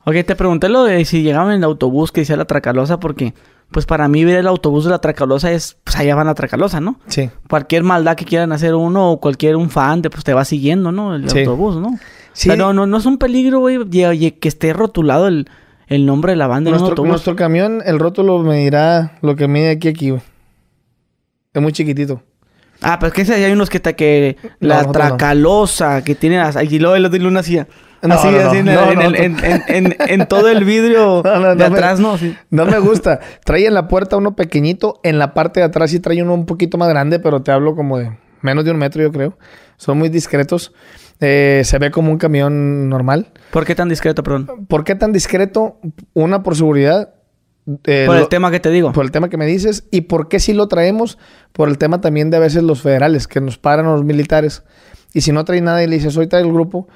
Ok, te pregunté lo de si llegaban en el autobús que decía la Tracalosa porque... Pues para mí ver el autobús de la Tracalosa es... Pues allá van a Tracalosa, ¿no? Sí. Cualquier maldad que quieran hacer uno o cualquier un fan de, pues te va siguiendo, ¿no? El Sí. autobús, ¿no? Sí. Pero no, no es un peligro, güey, que esté rotulado el, el nombre de la banda Nuestro, nuestro camión, el rótulo medirá lo que mide aquí aquí, güey. Es muy chiquitito. Ah, pues que ese hay unos que está que la no. tracalosa que tiene y luego el otro una así. No, así, no, no. así en, el- No, en en- todo el vidrio de me- atrás, ¿no? Sí. No me gusta. Trae en la puerta uno pequeñito. En la parte de atrás sí trae uno un poquito más grande, pero te hablo como de menos de un metro, yo creo. Son muy discretos. Eh, se ve como un camión normal. ¿Por qué tan discreto, perdón? ¿Por qué tan discreto? Una, por seguridad. Eh, Por el lo- tema que te digo. Por el tema que me dices. ¿Y por qué sí lo traemos? Por el tema también de a veces los federales, que nos paran los militares. Y si no trae nada y le dices, hoy trae el grupo,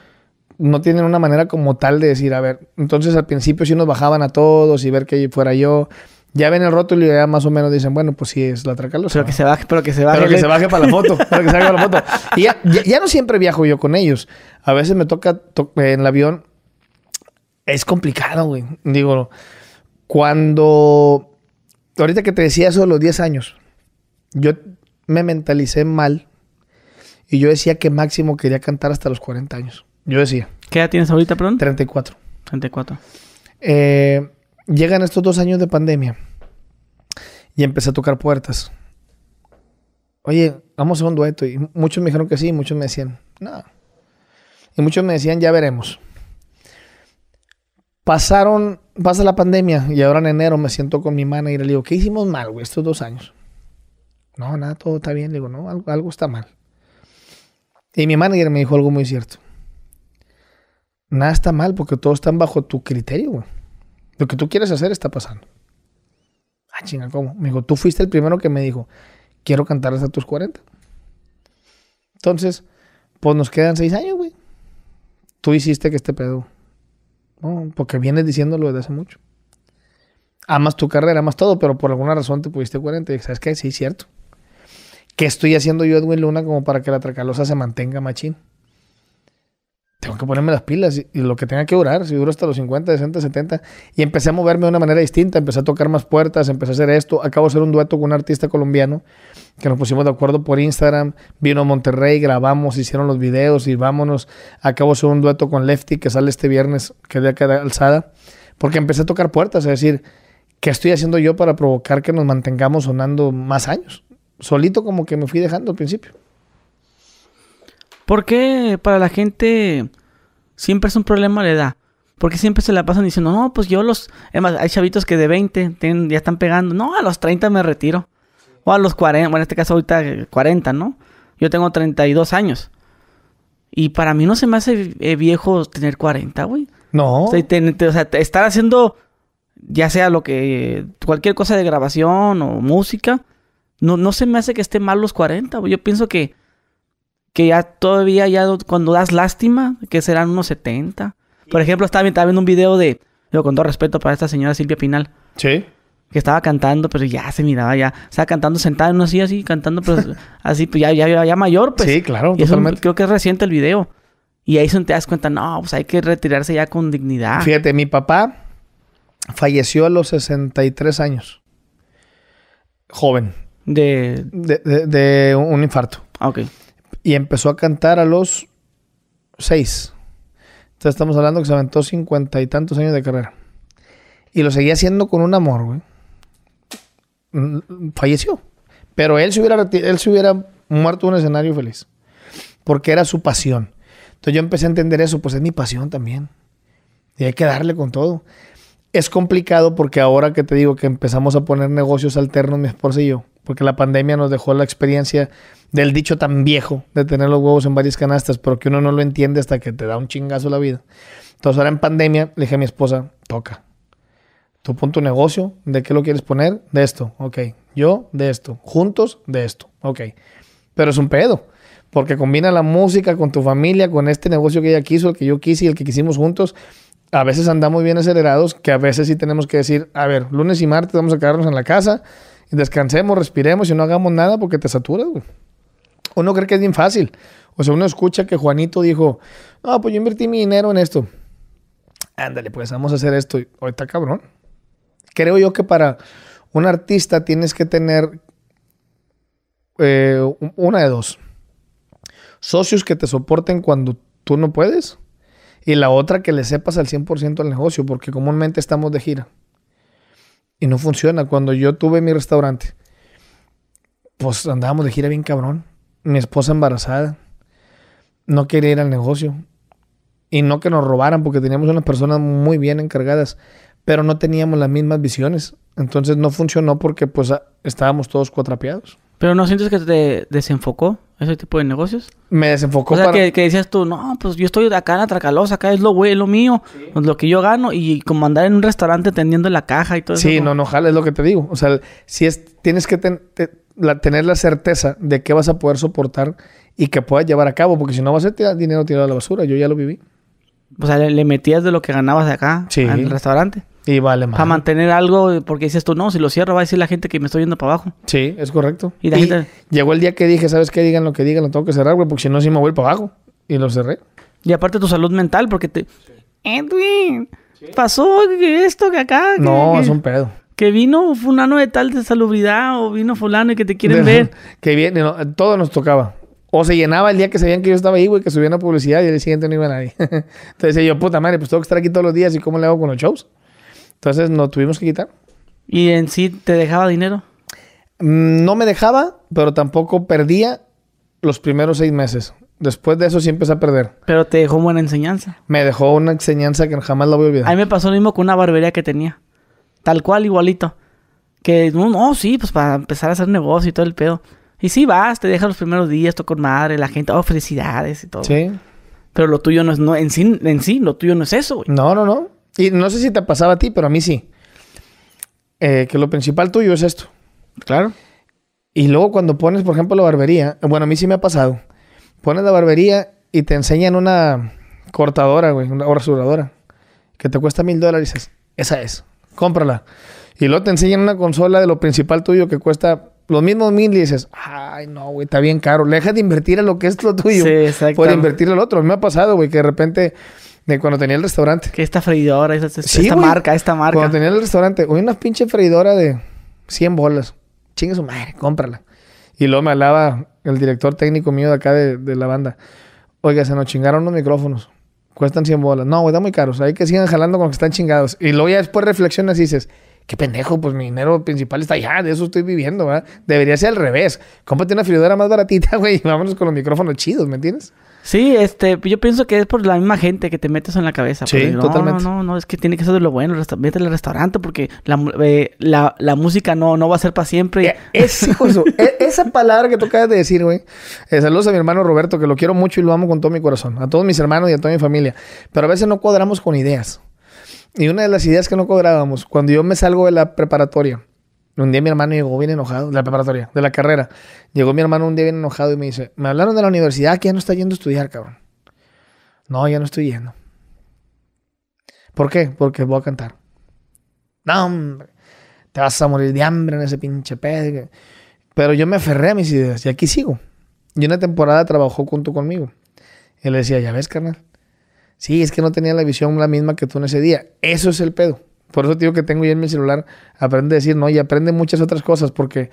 no tienen una manera como tal de decir, a ver, entonces al principio sí nos bajaban a todos y ver que fuera yo. Ya ven el rótulo y ya más o menos dicen, bueno, pues sí es la Tracalosa. Pero que se baje, pero que se baje. Pero que se baje para la foto. Pero que se baje para la foto. Y ya, ya- ya no siempre viajo yo con ellos. A veces me toca to- en el avión. Es complicado, güey. Digo, cuando. Ahorita que te decía eso de los 10 años, yo me mentalicé mal. Y yo decía que máximo quería cantar hasta los 40 años. Yo decía, ¿Qué edad tienes ahorita, perdón? 34. 34. Eh, llegan estos dos años de pandemia y empecé a tocar puertas. Oye, vamos a hacer un dueto. Y muchos me dijeron que sí, y muchos me decían, no. Y muchos me decían, ya veremos. Pasaron, pasa la pandemia y ahora en enero me siento con mi manager y le digo, ¿qué hicimos mal, güey, estos dos años? No, nada, todo está bien. Le digo, no, algo, algo está mal. Y mi manager me dijo algo muy cierto. Nada está mal porque todo está bajo tu criterio, güey. Lo que tú quieres hacer está pasando. Ah, chinga, ¿cómo? Me dijo, tú fuiste el primero que me dijo, quiero cantar hasta tus 40. Entonces, pues nos quedan seis años, güey. Tú hiciste que este pedo. No, porque vienes diciéndolo desde hace mucho. Amas tu carrera, amas todo, pero por alguna razón te pudiste 40 y sabes que sí, cierto. ¿Qué estoy haciendo yo, Edwin Luna, como para que la Tracalosa se mantenga machín? Tengo que ponerme las pilas y, lo que tenga que durar, si dura hasta los 50, 60, 70. Y empecé a moverme de una manera distinta, empecé a tocar más puertas, empecé a hacer esto. Acabo de hacer un dueto con un artista colombiano que nos pusimos de acuerdo por Instagram. Vino a Monterrey, grabamos, hicieron los videos y vámonos. Acabo de hacer un dueto con Lefty que sale este viernes, que de acá de alzada. Porque empecé a tocar puertas, es decir, ¿qué estoy haciendo yo para provocar que nos mantengamos sonando más años? Solito como que me fui dejando al principio. ¿Por qué para la gente siempre es un problema la edad? Porque siempre se la pasan diciendo, no, pues yo los... Además, hay chavitos que de 20 ya están pegando. No, a los 30 me retiro. O a los 40, bueno, en este caso ahorita 40, ¿no? Yo tengo 32 años. Y para mí no se me hace eh, viejo tener 40, güey. No. O sea, estar haciendo ya sea lo que... Cualquier cosa de grabación o música. No, no se me hace que esté mal los 40, güey. Yo pienso que... Que ya todavía, ya cuando das lástima, que serán unos 70. Por ejemplo, estaba, viendo un video de, yo con todo respeto para esta señora Silvia Pinal. Sí. Que estaba cantando, pero ya se miraba, ya. Estaba cantando sentada en una silla así, cantando, pero así, pues ya, ya, ya mayor, pues. Sí, claro, totalmente. creo que es reciente el video. Y ahí te das cuenta, no, pues hay que retirarse ya con dignidad. Fíjate, mi papá falleció a los 63 años. Joven. De... De, de, de un infarto. Ah, ok. Y empezó a cantar a los 6 estamos hablando que se aventó cincuenta y tantos años de carrera. Y lo seguía haciendo con un amor, güey. Mm, falleció. Pero él se hubiera, él se hubiera muerto en un escenario feliz. Porque era su pasión. Entonces yo empecé a entender eso, pues es mi pasión también. Y hay que darle con todo. Es complicado porque ahora que te digo que empezamos a poner negocios alternos, mi esposa y yo, porque la pandemia nos dejó la experiencia del dicho tan viejo de tener los huevos en varias canastas, pero que uno no lo entiende hasta que te da un chingazo la vida. Entonces ahora en pandemia le dije a mi esposa, toca. Tú pon tu negocio, ¿de qué lo quieres poner? De esto, ok. Yo, de esto. Juntos, de esto, ok. Pero es un pedo, porque combina la música con tu familia, con este negocio que ella quiso, el que yo quise y el que quisimos juntos. A veces andamos bien acelerados, que a veces sí tenemos que decir, a ver, lunes y martes vamos a quedarnos en la casa descansemos, respiremos y no hagamos nada porque te saturas, güey. Uno cree que es bien fácil. O sea, uno escucha que Juanito dijo, no, pues yo invertí mi dinero en esto. Ándale, pues vamos a hacer esto. Ahorita cabrón. Creo yo que para un artista tienes que tener eh, una de dos. Socios que te soporten cuando tú no puedes. Y la otra que le sepas al 100% al negocio, porque comúnmente estamos de gira y no funciona. Cuando yo tuve mi restaurante, pues andábamos de gira bien cabrón. Mi esposa embarazada, no quería ir al negocio. Y no que nos robaran, porque teníamos unas personas muy bien encargadas, pero no teníamos las mismas visiones. Entonces no funcionó porque pues estábamos todos cuatrapeados. ¿Pero no sientes que te desenfocó ese tipo de negocios? Me desenfocó. O sea, que, decías tú, no, pues yo estoy acá en la Tracalosa, acá es lo güey, lo mío, pues, lo que yo gano, y como andar en un restaurante tendiendo la caja y todo eso. Sí, no, no, jala, es lo que te digo. O sea, si es, tienes que tener la certeza de que vas a poder soportar y que puedas llevar a cabo, porque si no vas a ser dinero tirado a la basura, yo ya lo viví. O sea, le, metías de lo que ganabas de acá sí. al restaurante. Y vale más. Para mantener algo, porque dices tú, no, si lo cierro va a decir la gente que me estoy yendo para abajo. Sí, es correcto. Y, llegó el día que dije, ¿sabes qué? Digan lo que digan, lo tengo que cerrar, güey, porque si no, sí me voy para abajo. Y lo cerré. Y aparte tu salud mental, porque te... Edwin, pasó esto que acá. no, es un pedo. Que vino fulano de tal de salubridad o vino fulano y que te quieren ver. Que viene, todo nos tocaba. O se llenaba el día que sabían que yo estaba ahí, güey, que subía una publicidad y el día siguiente no iba nadie. Entonces yo, puta madre, pues tengo que estar aquí todos los días y cómo le hago con los shows. Entonces nos tuvimos que quitar. ¿Y en sí te dejaba dinero? Mm, no me dejaba, pero tampoco perdía los primeros seis meses. Después de eso sí empecé a perder. Pero te dejó buena enseñanza. Me dejó una enseñanza que jamás la voy a olvidar. A mí me pasó lo mismo con una barbería que tenía. Tal cual, igualito. Que, no, no, sí, pues para empezar a hacer negocio y todo el pedo. Y sí vas, te deja los primeros días, toco con madre, la gente, oh, felicidades y todo. Sí. Pero lo tuyo no es, no, en sí, en sí, lo tuyo no es eso, güey. No, no, no. Y no sé si te pasaba a ti, pero a mí sí. Eh, que lo principal tuyo es esto. Claro. Y luego cuando pones, por ejemplo, la barbería, bueno, a mí sí me ha pasado. Pones la barbería y te enseñan una cortadora, güey, una rasuradora, que te cuesta mil dólares. Y dices, esa es, cómprala. Y luego te enseñan una consola de lo principal tuyo que cuesta los mismos mil y dices, ay, no, güey, está bien caro. Le dejas de invertir en lo que es lo tuyo. Sí, exacto. Por invertir en lo otro. Me ha pasado, güey, que de repente de cuando tenía el restaurante. Que esta freidora, esta, esta marca, esta marca. Cuando tenía el restaurante, hoy una pinche freidora de 100 bolas. Chingue su madre, cómprala. Y luego me hablaba el director técnico mío de acá de, la banda. Oiga, se nos chingaron los micrófonos. Cuestan 100 bolas. No, güey, están muy caros. Hay que sigan jalando con los que están chingados. Y luego ya después reflexionas y dices, Qué pendejo, pues mi dinero principal está allá, de eso estoy viviendo, ¿verdad? Debería ser al revés. Cómprate una fridora más baratita, güey, y vámonos con los micrófonos chidos, ¿me entiendes? Sí, este, yo pienso que es por la misma gente que te metes en la cabeza. Sí, no, totalmente. No, no, no, es que tiene que ser de lo bueno. Vete al restaurante porque la, eh, la, la música no, no va a ser para siempre. Eh, Es, hijo de su- e- esa palabra que tú acabas de decir, güey. Eh, saludos a mi hermano Roberto, que lo quiero mucho y lo amo con todo mi corazón. A todos mis hermanos y a toda mi familia. Pero a veces no cuadramos con ideas. Y una de las ideas que no cuadrábamos, cuando yo me salgo de la preparatoria, un día mi hermano llegó bien enojado, de la preparatoria, de la carrera. Llegó mi hermano un día bien enojado y me dice, me hablaron de la universidad que ya no está yendo a estudiar, cabrón. No, ya no estoy yendo. ¿Por qué? Porque voy a cantar. No, hombre. Te vas a morir de hambre en ese pinche pedo. Pero yo me aferré a mis ideas y aquí sigo. Y una temporada trabajó junto conmigo. Y le decía, ya ves, carnal. Sí, es que no tenía la visión la misma que tú en ese día. Eso es el pedo. Por eso digo que tengo ya en mi celular, aprende a decir no y aprende muchas otras cosas porque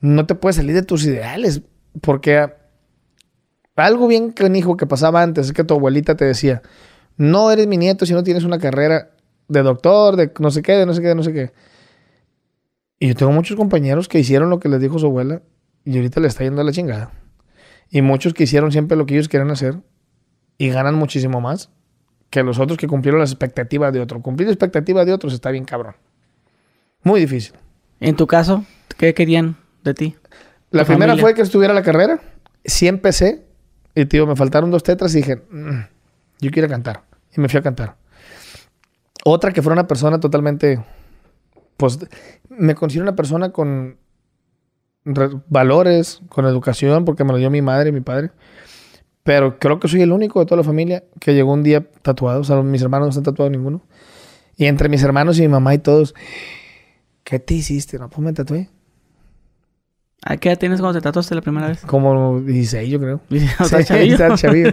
no te puedes salir de tus ideales. Porque algo bien canijo que pasaba antes es que tu abuelita te decía, no eres mi nieto si no tienes una carrera de doctor, de no sé qué, de no sé qué, de no sé qué. Y yo tengo muchos compañeros que hicieron lo que les dijo su abuela y ahorita le está yendo a la chingada. Y muchos que hicieron siempre lo que ellos querían hacer y ganan muchísimo más que los otros que cumplieron las expectativas de otros. Cumplir expectativas de otros está bien cabrón. Muy difícil. En tu caso, ¿qué querían de ti? La Tu primera familia. fue que estuviera la carrera. Sí empecé. Y tío, me faltaron dos tetras y dije, "Mm, yo quiero cantar. Y me fui a cantar. Otra que fuera una persona totalmente, pues, me considero una persona con re- valores, con educación, porque me lo dio mi madre y mi padre. Pero creo que soy el único de toda la familia que llegó un día tatuado. O sea, mis hermanos no están tatuados ninguno. Y entre mis hermanos y mi mamá y todos, ¿qué te hiciste? No, pues me tatué. ¿A qué edad tienes cuando te tatuaste la primera vez? Como 16, yo creo. O sea, Sí, chavillo. está chavillo.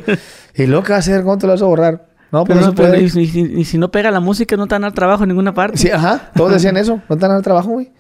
Y luego, ¿qué vas a hacer? ¿Cómo te lo vas a borrar? No, pues Pero no, puede. y, si- y si no pega la música, no te van a dar trabajo en ninguna parte. Sí, ajá. Todos decían eso. No te dan el trabajo, güey.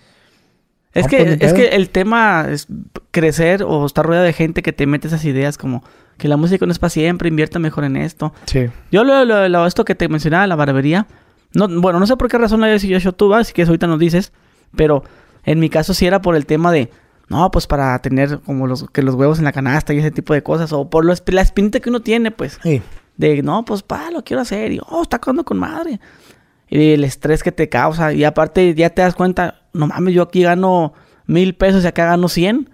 Es No, que, pues, es que el tema es crecer o estar rodeado de gente que te mete esas ideas como que la música no es para siempre, invierta mejor en esto. Sí. Yo lo, lo- lo- esto que te mencionaba, la barbería, no, bueno, no sé por qué razón lo hayas hecho tú, si quieres ahorita nos dices, pero en mi caso sí era por el tema de, no, pues para tener como los, que los huevos en la canasta y ese tipo de cosas, o por lo esp- la espinita que uno tiene, pues, Sí. de, no, pues pa, lo quiero hacer, y, oh, está quedando con madre. Y el estrés que te causa, y aparte ya te das cuenta, no mames, yo aquí gano mil pesos y acá gano cien.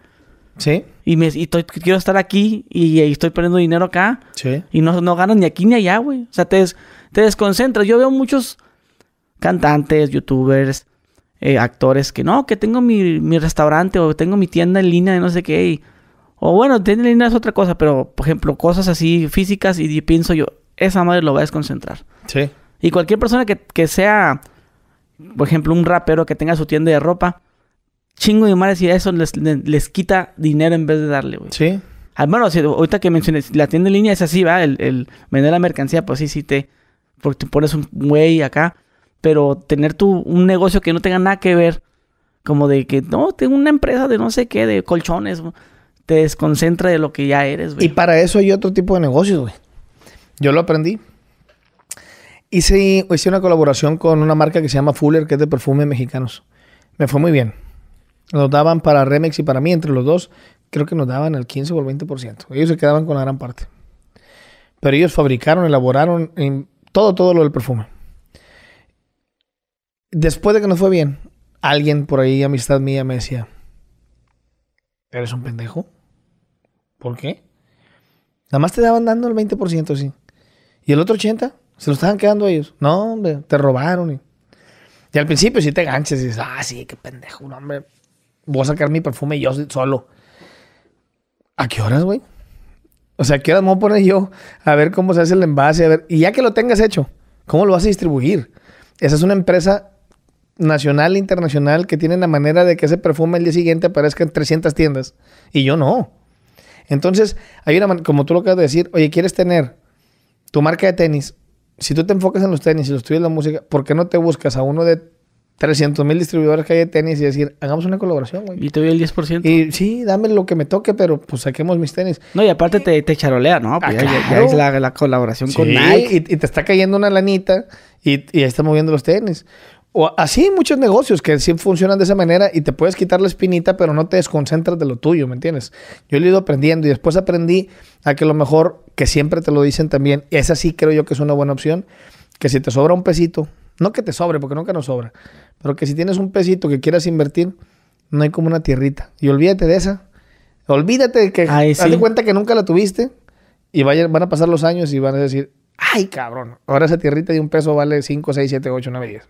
Sí. Y, me, y estoy- quiero estar aquí y, y estoy perdiendo dinero acá. Sí. Y no, no ganas ni aquí ni allá, güey. O sea, te, des- te desconcentras. Yo veo muchos cantantes, youtubers, eh, actores que no, que tengo mi, mi restaurante o tengo mi tienda en línea de no sé qué. y- o bueno, tienda en línea es otra cosa, pero por ejemplo, cosas así físicas y pienso yo, esa madre lo va a desconcentrar. Sí. Y cualquier persona que, que sea, por ejemplo, un rapero que tenga su tienda de ropa, chingo de madres y eso les, les, les quita dinero en vez de darle, güey. Sí. Ah, bueno, si, ahorita que mencioné, si la tienda en línea es así, ¿va? El, el vender la mercancía, pues sí, sí te... Porque te pones un güey acá. Pero tener tu, un negocio que no tenga nada que ver, como de que, no, tengo una empresa de no sé qué, de colchones, te desconcentra de lo que ya eres, Y güey. para eso hay otro tipo de negocios, güey. Yo lo aprendí. Hice, una colaboración con una marca que se llama Fuller, que es de perfumes mexicanos. Me fue muy bien. Nos daban para Remex y para mí, entre los dos, creo que nos daban el 15 o el 20%. Ellos se quedaban con la gran parte. Pero ellos fabricaron, elaboraron en todo, todo lo del perfume. Después de que nos fue bien, alguien por ahí, amistad mía, me decía, ¿eres un pendejo? ¿Por qué? Nada más te daban dando el 20%, sí. ¿Y el otro 80%? Se lo estaban quedando ellos. No, hombre, te robaron. Y, y al principio sí te ganches y dices, ah, sí, qué pendejo, no, hombre. Voy a sacar mi perfume yo solo. ¿A qué horas, güey? O sea, ¿a qué horas me voy a poner yo a ver cómo se hace el envase? A ver, y ya que lo tengas hecho, ¿cómo lo vas a distribuir? Esa es una empresa nacional e internacional que tiene la manera de que ese perfume el día siguiente aparezca en 300 tiendas. Y yo no. Entonces, hay una como tú lo acabas de decir, oye, ¿quieres tener tu marca de tenis? Si tú te enfocas en los tenis y los tuyos la música, ¿por qué no te buscas a uno de 300 mil distribuidores que hay de tenis y decir, hagamos una colaboración, güey? Y te doy el 10%. Y sí, dame lo que me toque, pero pues saquemos mis tenis. No, y aparte te, te charolea, ¿no? Pues Ah, ya, claro. es la, la colaboración con Nike. Y, y te está cayendo una lanita y, y ahí está moviendo los tenis. O así muchos negocios que sí funcionan de esa manera y te puedes quitar la espinita, pero no te desconcentras de lo tuyo, ¿me entiendes? Yo lo he ido aprendiendo y después aprendí a que lo mejor, que siempre te lo dicen también, esa sí creo yo que es una buena opción, que si te sobra un pesito, no que te sobre, porque nunca nos sobra, pero que si tienes un pesito que quieras invertir, no hay como una tierrita. Y olvídate de esa. Olvídate de que Ay, haz sí. de cuenta que nunca la tuviste y vaya- van a pasar los años y van a decir, ay cabrón, ahora esa tierrita de un peso vale 5, 6, 7, 8, 9, 10.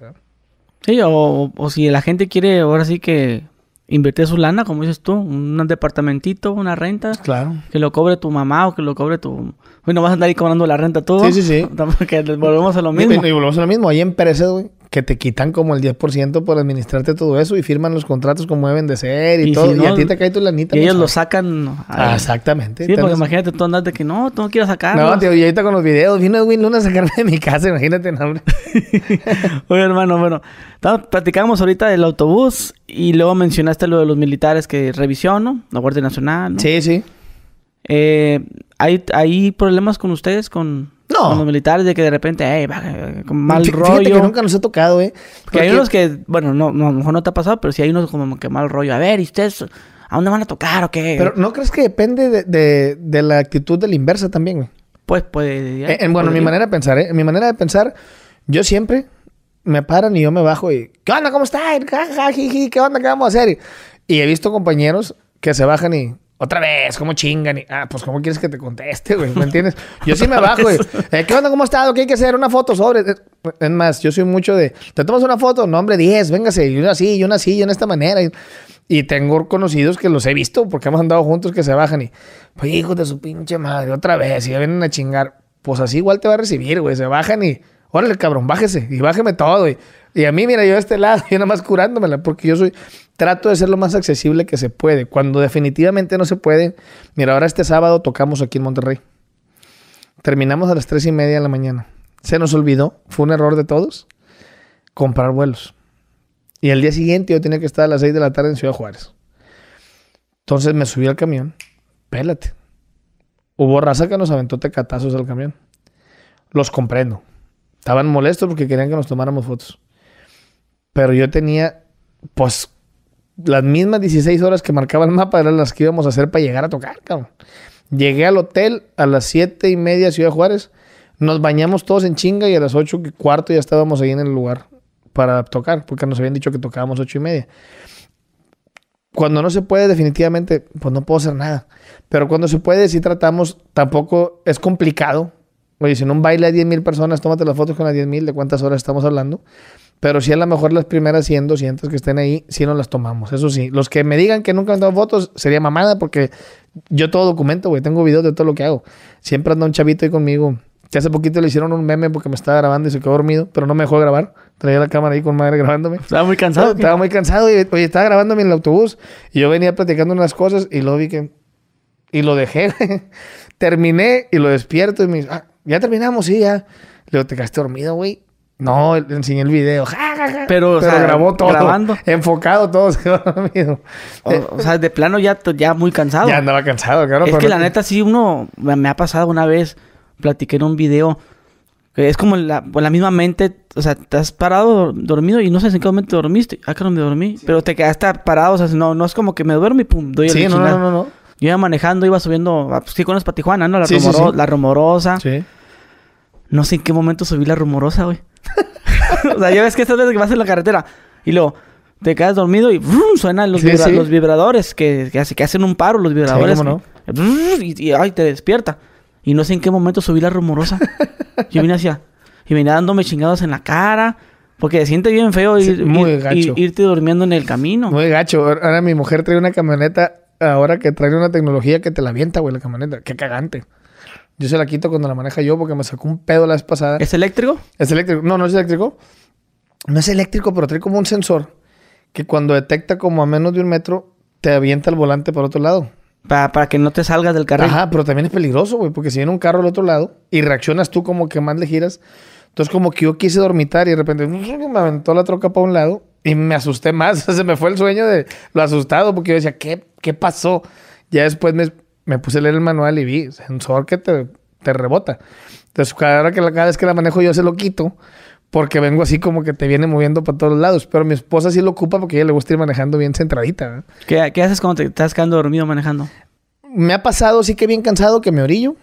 Sí, o, o si la gente quiere ahora sí que invertir su lana, como dices tú, un departamentito, una renta, Claro. que lo cobre tu mamá o que lo cobre tu... Uy, no vas a andar ahí cobrando la renta tú. Sí, sí, sí. Porque volvemos a lo mismo. Y, y volvemos a lo mismo. Hay empresas, güey, que te quitan como el 10% por administrarte todo eso y firman los contratos como deben de ser y, Y todo. si y a ti te cae tu lanita. Y ellos lo sacan... Ah, exactamente. Sí, porque imagínate tú andas de que no, tú no quieres sacar. No, tío, y ahorita con los videos, vino Edwin Luna a sacarme de mi casa, imagínate, no, hombre. Oye, hermano, bueno, platicamos ahorita del autobús y luego mencionaste lo de los militares que revisión, ¿no? La Guardia Nacional, ¿no? Sí, sí. Eh, ¿hay, ¿Hay problemas con ustedes, con, No. con los militares, de que de repente, con mal Fí- rollo? Fíjate que nunca nos ha tocado, eh. Porque hay Porque- unos que, bueno, no, no, a lo mejor no te ha pasado, pero sí hay unos como que mal rollo. A ver, ¿y ustedes a dónde van a tocar o qué? Pero ¿no crees que depende de, de- de la actitud de la inversa también, güey? pues, pues... ya, Eh, en- bueno, mi podría. manera de pensar, ¿eh? Mi manera de pensar, yo siempre me paran y yo me bajo y... ¿Qué onda? ¿Cómo jiji, ¿Qué onda? ¿Qué vamos a hacer? Y he visto compañeros que se bajan y... Otra vez, ¿cómo chingan? Y, ah, pues ¿cómo quieres que te conteste, güey? ¿Me entiendes? Yo sí me bajo, güey. Eh, ¿Qué onda? ¿Cómo estás? ¿Qué hay que hacer? Una foto sobre... Eh, Es más, yo soy mucho de... ¿Te tomas una foto? No, hombre, 10, véngase. Y una así, y una así, y en esta manera. Y, y tengo conocidos que los he visto porque hemos andado juntos que se bajan y... Pues hijos de su pinche madre, otra vez. Y ya vienen a chingar. Pues así igual te va a recibir, güey. Se bajan y... Órale, cabrón, bájese. Y bájeme todo, güey. Y a mí, mira, yo de este lado, yo nada más curándomela, porque yo soy, trato de ser lo más accesible que se puede. Cuando definitivamente no se puede, mira, ahora este sábado tocamos aquí en Monterrey. Terminamos a las tres y media de la mañana. Se nos olvidó, fue un error de todos, comprar vuelos. Y el día siguiente yo tenía que estar a las seis de la tarde en Ciudad Juárez. Entonces me subí al camión, pélate. Hubo raza que nos aventó tecatazos al camión. Los comprendo. Estaban molestos porque querían que nos tomáramos fotos. Pero yo tenía, pues, las mismas 16 horas que marcaba el mapa eran las que íbamos a hacer para llegar a tocar, cabrón. Llegué al hotel a las 7 y media Ciudad Juárez. Nos bañamos todos en chinga y a las 8 y cuarto ya estábamos ahí en el lugar para tocar, porque nos habían dicho que tocábamos 8 y media. Cuando no se puede, definitivamente, pues no puedo hacer nada. Pero cuando se puede, sí tratamos, tampoco es complicado. Oye, si en un baile hay 10 mil personas, tómate las fotos con las 10 mil, ¿de cuántas horas estamos hablando? Pero sí a lo mejor las primeras 100, 200 que estén ahí, sí nos las tomamos. Eso sí, los que me digan que nunca han dado fotos, sería mamada porque yo todo documento, güey. Tengo videos de todo lo que hago. Siempre anda un chavito ahí conmigo. Que hace poquito le hicieron un meme porque me estaba grabando y se quedó dormido, pero no me dejó grabar. Traía la cámara ahí con madre grabándome. Estaba muy cansado. Estaba muy cansado y oye, estaba grabándome en el autobús y yo venía platicando unas cosas y luego vi que... Y lo dejé. Terminé y lo despierto y me dice, ah, ya terminamos, sí, ya. Le digo, ¿te quedaste dormido, güey? No, le enseñé el video. Ja, ja, ja. Pero, o sea, grabó todo. grabando. Enfocado todo, se quedó dormido. O, o sea, de plano ya, ya muy cansado. ya andaba cansado, claro. es pero que la neta sí uno me ha pasado una vez platiqué en un video que es como la, por la misma mente o sea te has parado dormido y no sabes en qué momento dormiste ah que no me dormí pero te quedaste parado o sea no no es como que me duermo y pum doy el Sí, no, no, no, no. yo iba manejando iba subiendo ah, pues sí conozco para Tijuana no la, Sí, la rumorosa Sí. No sé en qué momento subí la rumorosa güey o sea ya ves que estas veces que vas en la carretera y luego te quedas dormido y ¡brum! suenan los, Sí, vibra- sí. los vibradores que, que, hace- que hacen un paro los vibradores. cómo no. ¡brum! Y, y, ay, te despierta. Y no sé en qué momento subí la rumorosa. Yo vine hacia... Y venía dándome chingados en la cara. Porque se siente bien feo Sí, ir, muy ir- gacho. ir- irte durmiendo en el camino. Muy gacho. Ahora mi mujer trae una camioneta, ahora que trae una tecnología que te la avienta, güey, la camioneta. Qué cagante. Yo se la quito cuando la maneja yo porque me sacó un pedo la vez pasada. ¿Es eléctrico? ¿Es eléctrico? No, no es eléctrico. No es eléctrico, pero trae como un sensor que cuando detecta como a menos de un metro, te avienta el volante por otro lado. Pa- para que no te salgas del carril. Ajá, pero también es peligroso, güey, porque si viene un carro al otro lado y reaccionas tú como que más le giras. Entonces, como que yo quise dormitar y de repente me aventó la troca para un lado y me asusté más. Se me fue el sueño de lo asustado porque yo decía, ¿qué, qué pasó? Ya después me, me puse a leer el manual y vi sensor que te, te rebota. Entonces, cada, que la- cada vez que la manejo yo se lo quito porque vengo así como que te viene moviendo para todos lados. Pero mi esposa sí lo ocupa porque a ella le gusta ir manejando bien centradita. ¿Qué, ¿Qué, haces cuando te estás quedando dormido manejando? Me ha pasado, sí que bien cansado, que me orillo.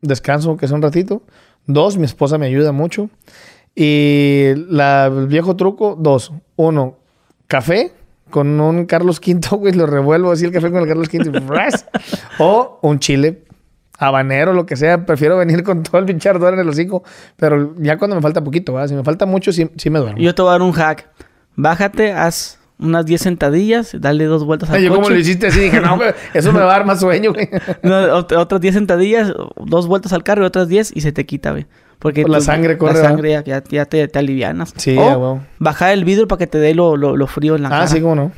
Descanso, que es un ratito. Dos, mi esposa me ayuda mucho. Y la, el viejo truco, dos. Uno, café con un Carlos V, güey, lo revuelvo así el café con el Carlos V. o un chile habanero, lo que sea. Prefiero venir con todo el pinche ardor en el hocico. Pero ya cuando me falta poquito, ¿va? Si me falta mucho, sí, sí me duermo. Yo te voy a dar un hack. Bájate, haz unas 10 sentadillas, dale dos vueltas al Yo como lo hiciste así, dije, no, eso me va a dar más sueño, güey. otras 10 sentadillas, dos vueltas al carro y otras 10 y se te quita, güey. Porque la sangre corre. La sangre ya, ya, te, te, alivianas. Sí, o bajar el vidrio para que te dé lo, lo, lo frío en la ah, cara. Ah, sí, cómo no.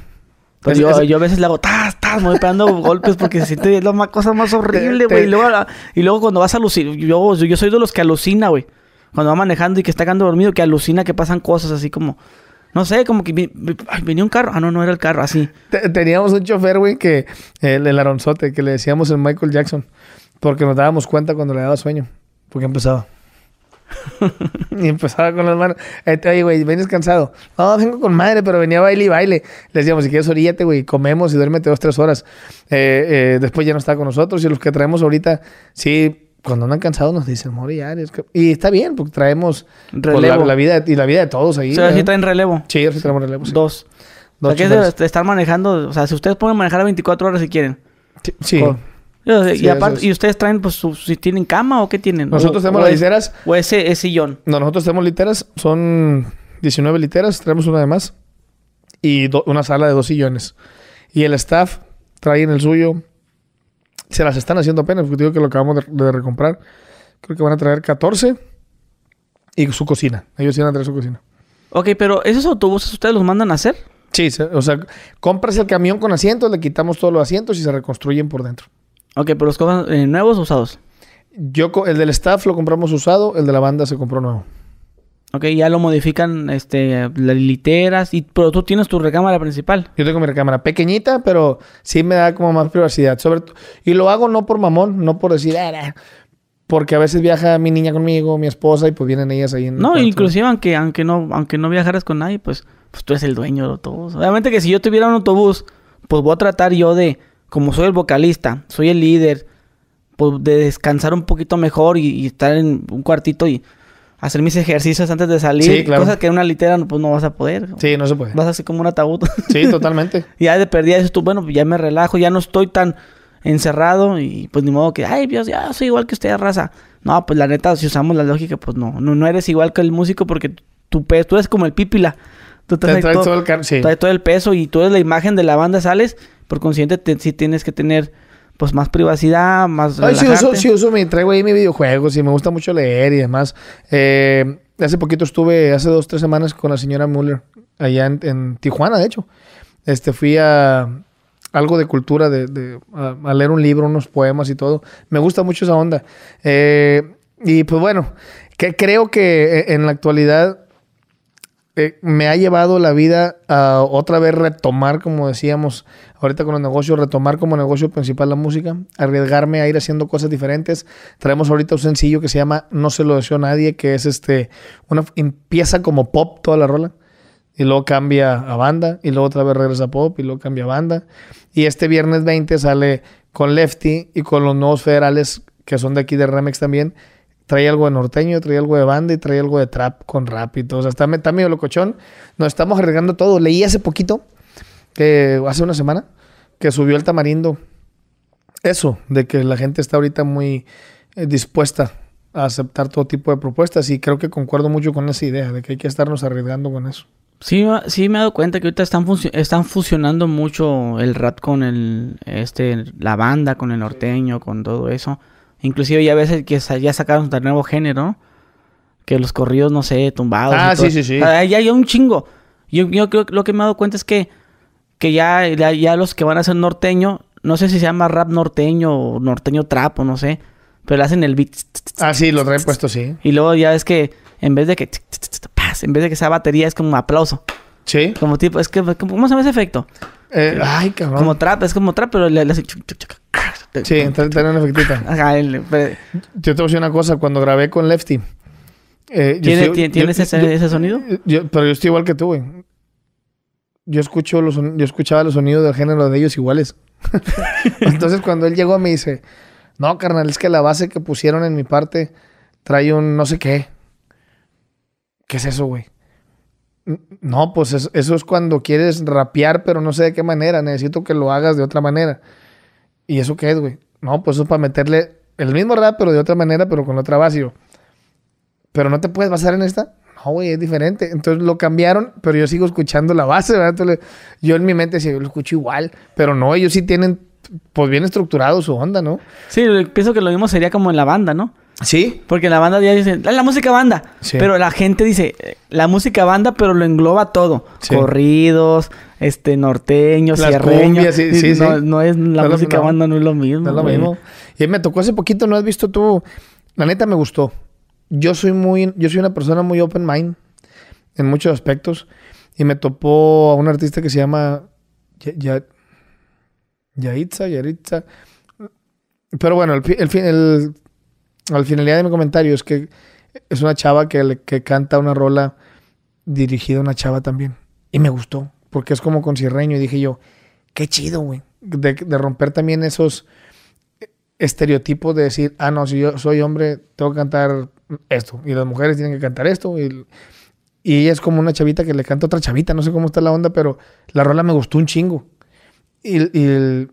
Pues yo, yo, a veces le hago, ¡tas, tas! Me voy pegando golpes porque se siente la cosa más horrible, güey. Y luego, y luego cuando vas a alucinar, yo, yo soy de los que alucina, güey. Cuando va manejando y que está quedando dormido, que alucina que pasan cosas así como... No sé, como que venía un carro. Ah, no, no era el carro, así. Teníamos un chofer, güey, que el, el aronzote, que le decíamos el Michael Jackson. Porque nos dábamos cuenta cuando le daba sueño. Porque empezaba. y empezaba con las manos. Oye, güey, ¿vienes cansado? No, vengo con madre, pero venía a baile y baile. Le decíamos, si quieres, oríllate, güey, comemos y duérmete dos, tres horas. Eh, eh, después ya no está con nosotros. Y los que traemos ahorita, sí, cuando andan cansados nos dicen, morir Y está bien, porque traemos relevo. la, vida y la vida de todos ahí. O sea, sí traen relevo. Sí, sí traemos relevo. Dos. Dos o sea, que es de estar manejando. O sea, si ustedes pueden manejar a 24 horas si quieren. Sí y aparte, ¿y ustedes traen, pues, si tienen cama o qué tienen? Nosotros tenemos las literas. O ese, sillón. No, nosotros tenemos literas. Son 19 literas. Traemos una de más. Y una sala de dos sillones. Y el staff trae en el suyo. Se las están haciendo apenas, porque digo que lo acabamos de, recomprar. Creo que van a traer 14. Y su cocina. Ellos van a traer su cocina. Ok, pero ¿esos autobuses ustedes los mandan a hacer? Sí, o sea, compras el camión con asientos, le quitamos todos los asientos y se reconstruyen por dentro. Ok, pero los compran eh, nuevos o usados. Yo, el del staff lo compramos usado, el de la banda se compró nuevo. Ok, ya lo modifican, este, las literas, y, pero tú tienes tu recámara principal. Yo tengo mi recámara pequeñita, pero sí me da como más privacidad. Sobre y lo hago no por mamón, no por decir, ah, porque a veces viaja mi niña conmigo, mi esposa, y pues vienen ellas ahí en No, inclusive aunque, aunque no, aunque no viajaras con nadie, pues, pues tú eres el dueño de todos. Obviamente que si yo tuviera un autobús, pues voy a tratar yo de como soy el vocalista, soy el líder, pues de descansar un poquito mejor y, estar en un cuartito y hacer mis ejercicios antes de salir. Sí, claro. Cosas que en una litera pues no vas a poder. Sí, no se puede. Vas así como un ataúd. Sí, totalmente. y ya de perdida dices tú, bueno, pues ya me relajo, ya no estoy tan encerrado y pues ni modo que, ay, Dios, ya soy igual que usted, raza. No, pues la neta, si usamos la lógica, pues no, no, no eres igual que el músico porque tú, tú eres como el pípila. Tú traes, todo, el traes todo el peso y tú eres la imagen de la banda, sales por consciente si tienes que tener pues más privacidad, más Ay, sí uso, sí uso, me traigo ahí mi videojuegos y me gusta mucho leer y demás. Eh, hace poquito estuve, hace dos, tres semanas con la señora Muller, allá en, Tijuana, de hecho. Este, fui a algo de cultura, de, a, leer un libro, unos poemas y todo. Me gusta mucho esa onda. Eh, y pues bueno, que creo que eh, en la actualidad eh, me ha llevado la vida a otra vez retomar, como decíamos ahorita con los negocios, retomar como negocio principal la música, arriesgarme a ir haciendo cosas diferentes. Traemos ahorita un sencillo que se llama No se lo deseo a nadie, que es este, una, empieza como pop toda la rola. Y luego cambia a banda, y luego otra vez regresa a pop, y luego cambia a banda. Y este viernes 20 sale con Lefty y con los nuevos federales que son de aquí de Remex también trae algo de norteño, trae algo de banda y trae algo de trap con rap y todo. O sea, está, medio locochón. Nos estamos arriesgando todo. Leí hace poquito, que hace una semana, que subió el tamarindo. Eso, de que la gente está ahorita muy eh, dispuesta a aceptar todo tipo de propuestas y creo que concuerdo mucho con esa idea de que hay que estarnos arriesgando con eso. Sí, sí me he dado cuenta que ahorita están, están fusionando mucho el rap con el este la banda, con el norteño, con todo eso. Inclusive ya a veces que ya sacaron de nuevo género, que los corridos, no sé, tumbados. Ah, sí, sí, sí. ya hay un chingo. Yo, yo creo que lo que me he dado cuenta es que, que ya, ya, los que van a ser norteño, no sé si se llama rap norteño o norteño trap o no sé, pero le hacen el beat. Ah, sí, lo traen puesto, sí. Y luego ya es que en vez de que en vez de que sea batería es como un aplauso. Sí. Como tipo, es que, ¿cómo se llama ese efecto? Eh, ay, cabrón. Como trap, es como trap, pero le, le Sí, tiene una efectita. Ajá, Yo te voy a decir una cosa. Cuando grabé con Lefty, Eh, ¿Tiene- estoy- ¿Tienes yo- ese, yo- ese sonido? yo- pero yo estoy igual que tú, güey. Yo escucho los yo escuchaba los sonidos del género de ellos iguales. Entonces cuando él llegó me dice, no, carnal, es que la base que pusieron en mi parte trae un no sé qué. ¿Qué es eso, güey? "N- No, pues es- eso es cuando quieres rapear, pero no sé de qué manera. Necesito que lo hagas de otra manera. ¿Y eso qué es, güey? No, pues eso es para meterle el mismo rap, pero de otra manera, pero con otra base. Yo, pero no te puedes basar en esta. No, güey, es diferente. Entonces lo cambiaron, pero yo sigo escuchando la base, ¿verdad? Yo en mi mente decía, yo lo escucho igual. Pero no, ellos sí tienen, pues bien estructurado su onda, ¿no? Sí, pienso que lo mismo sería como en la banda, ¿no? Sí. Porque en la banda ya dicen, "Ah, la música banda. Sí. Pero la gente dice, eh, la música banda, pero lo engloba todo. Sí. Corridos, este, norteños, Las sierreños. cumbias, sí, Y sí, no, es, la No es lo- música no. banda no es lo mismo. No es lo güey. mismo. Y me tocó hace poquito, ¿no has visto tú? La neta me gustó. Yo soy muy, yo soy una persona muy open mind en muchos aspectos. Y me topó a un artista que se llama Ya- Ya- Yaritza, Yaritza. Pero bueno, el, el, fin- el- al finalidad de mi comentario es que es una chava que, que canta una rola dirigida a una chava también. Y me gustó, porque es como con cierreño. Y dije yo, qué chido, güey. De, romper también esos estereotipos de decir, ah, no, si yo soy hombre, tengo que cantar esto. Y las mujeres tienen que cantar esto. Y, y ella es como una chavita que le canta otra chavita. No sé cómo está la onda, pero la rola me gustó un chingo. Y, y el-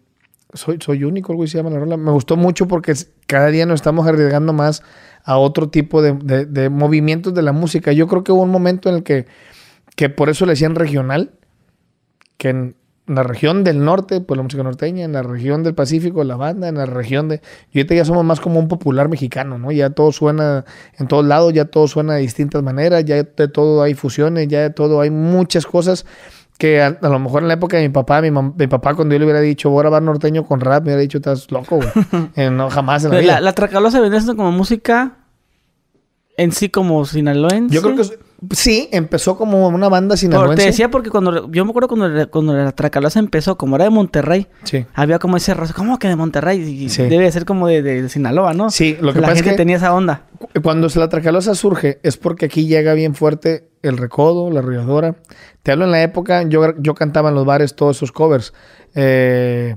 soy, soy único, algo así se llama la rola. Me gustó mucho porque cada día nos estamos arriesgando más a otro tipo de, de- de movimientos de la música. Yo creo que hubo un momento en el que, que por eso le decían regional, que en la región del norte, pues la música norteña, en la región del Pacífico, la banda, en la región de... Y ahorita ya somos más como un popular mexicano, ¿no? Ya todo suena en todos lados, ya todo suena de distintas maneras, ya de todo hay fusiones, ya de todo hay muchas cosas que a, a lo mejor en la época de mi papá, mi, mi papá cuando yo le hubiera dicho, voy a grabar norteño con rap, me hubiera dicho, estás loco, güey. Eh, no, jamás en la Pero vida. la, la Tracalosa vendría siendo como música en sí como sinaloense. Yo creo que es- sí, empezó como una banda sinaloense. te decía porque cuando yo me acuerdo cuando, cuando la Tracalosa empezó, como era de Monterrey, Sí. había como ese roce, ¿cómo que de Monterrey? Y Sí. Debe ser como de, de- de Sinaloa, ¿no? Sí, lo que la pasa es gente que- tenía esa onda. Cuando la tracalosa surge es porque aquí llega bien fuerte el recodo, la arrolladora. Te hablo en la época, yo, yo cantaba en los bares todos esos covers. Eh,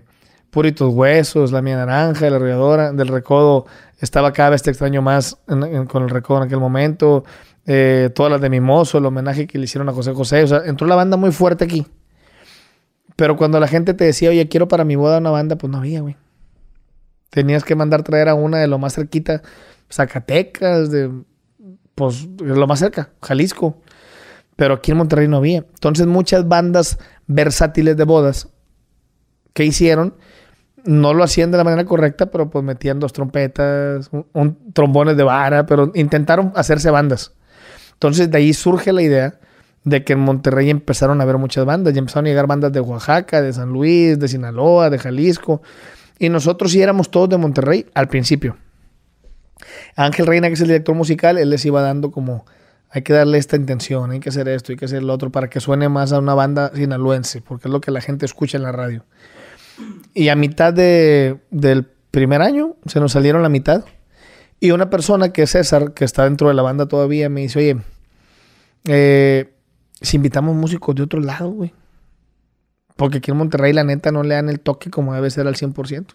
Puritos Huesos, La Mía Naranja, La Arrolladora. Del recodo estaba cada vez te extraño más en- en- con el recodo en aquel momento. Eh, todas las de Mimoso, el homenaje que le hicieron a José José. O sea, entró la banda muy fuerte aquí. Pero cuando la gente te decía, oye, quiero para mi boda una banda, pues no había, güey. Tenías que mandar traer a una de lo más cerquita, Zacatecas, de pues de lo más cerca, Jalisco. Pero aquí en Monterrey no había. Entonces muchas bandas versátiles de bodas que hicieron no lo hacían de la manera correcta, pero pues metían dos trompetas, un, un trombones de vara, pero intentaron hacerse bandas. Entonces de ahí surge la idea de que en Monterrey empezaron a haber muchas bandas. Y empezaron a llegar bandas de Oaxaca, de San Luis, de Sinaloa, de Jalisco. Y nosotros sí éramos todos de Monterrey al principio. Ángel Reina, que es el director musical, él les iba dando como, hay que darle esta intención, hay que hacer esto, hay que hacer lo otro, para que suene más a una banda sinaloense, porque es lo que la gente escucha en la radio. Y a mitad de- del primer año, se nos salieron la mitad. Y una persona que es César, que está dentro de la banda todavía, me dice, oye, eh, si invitamos músicos de otro lado, güey. Porque aquí en Monterrey, la neta, no le dan el toque como debe ser al 100%.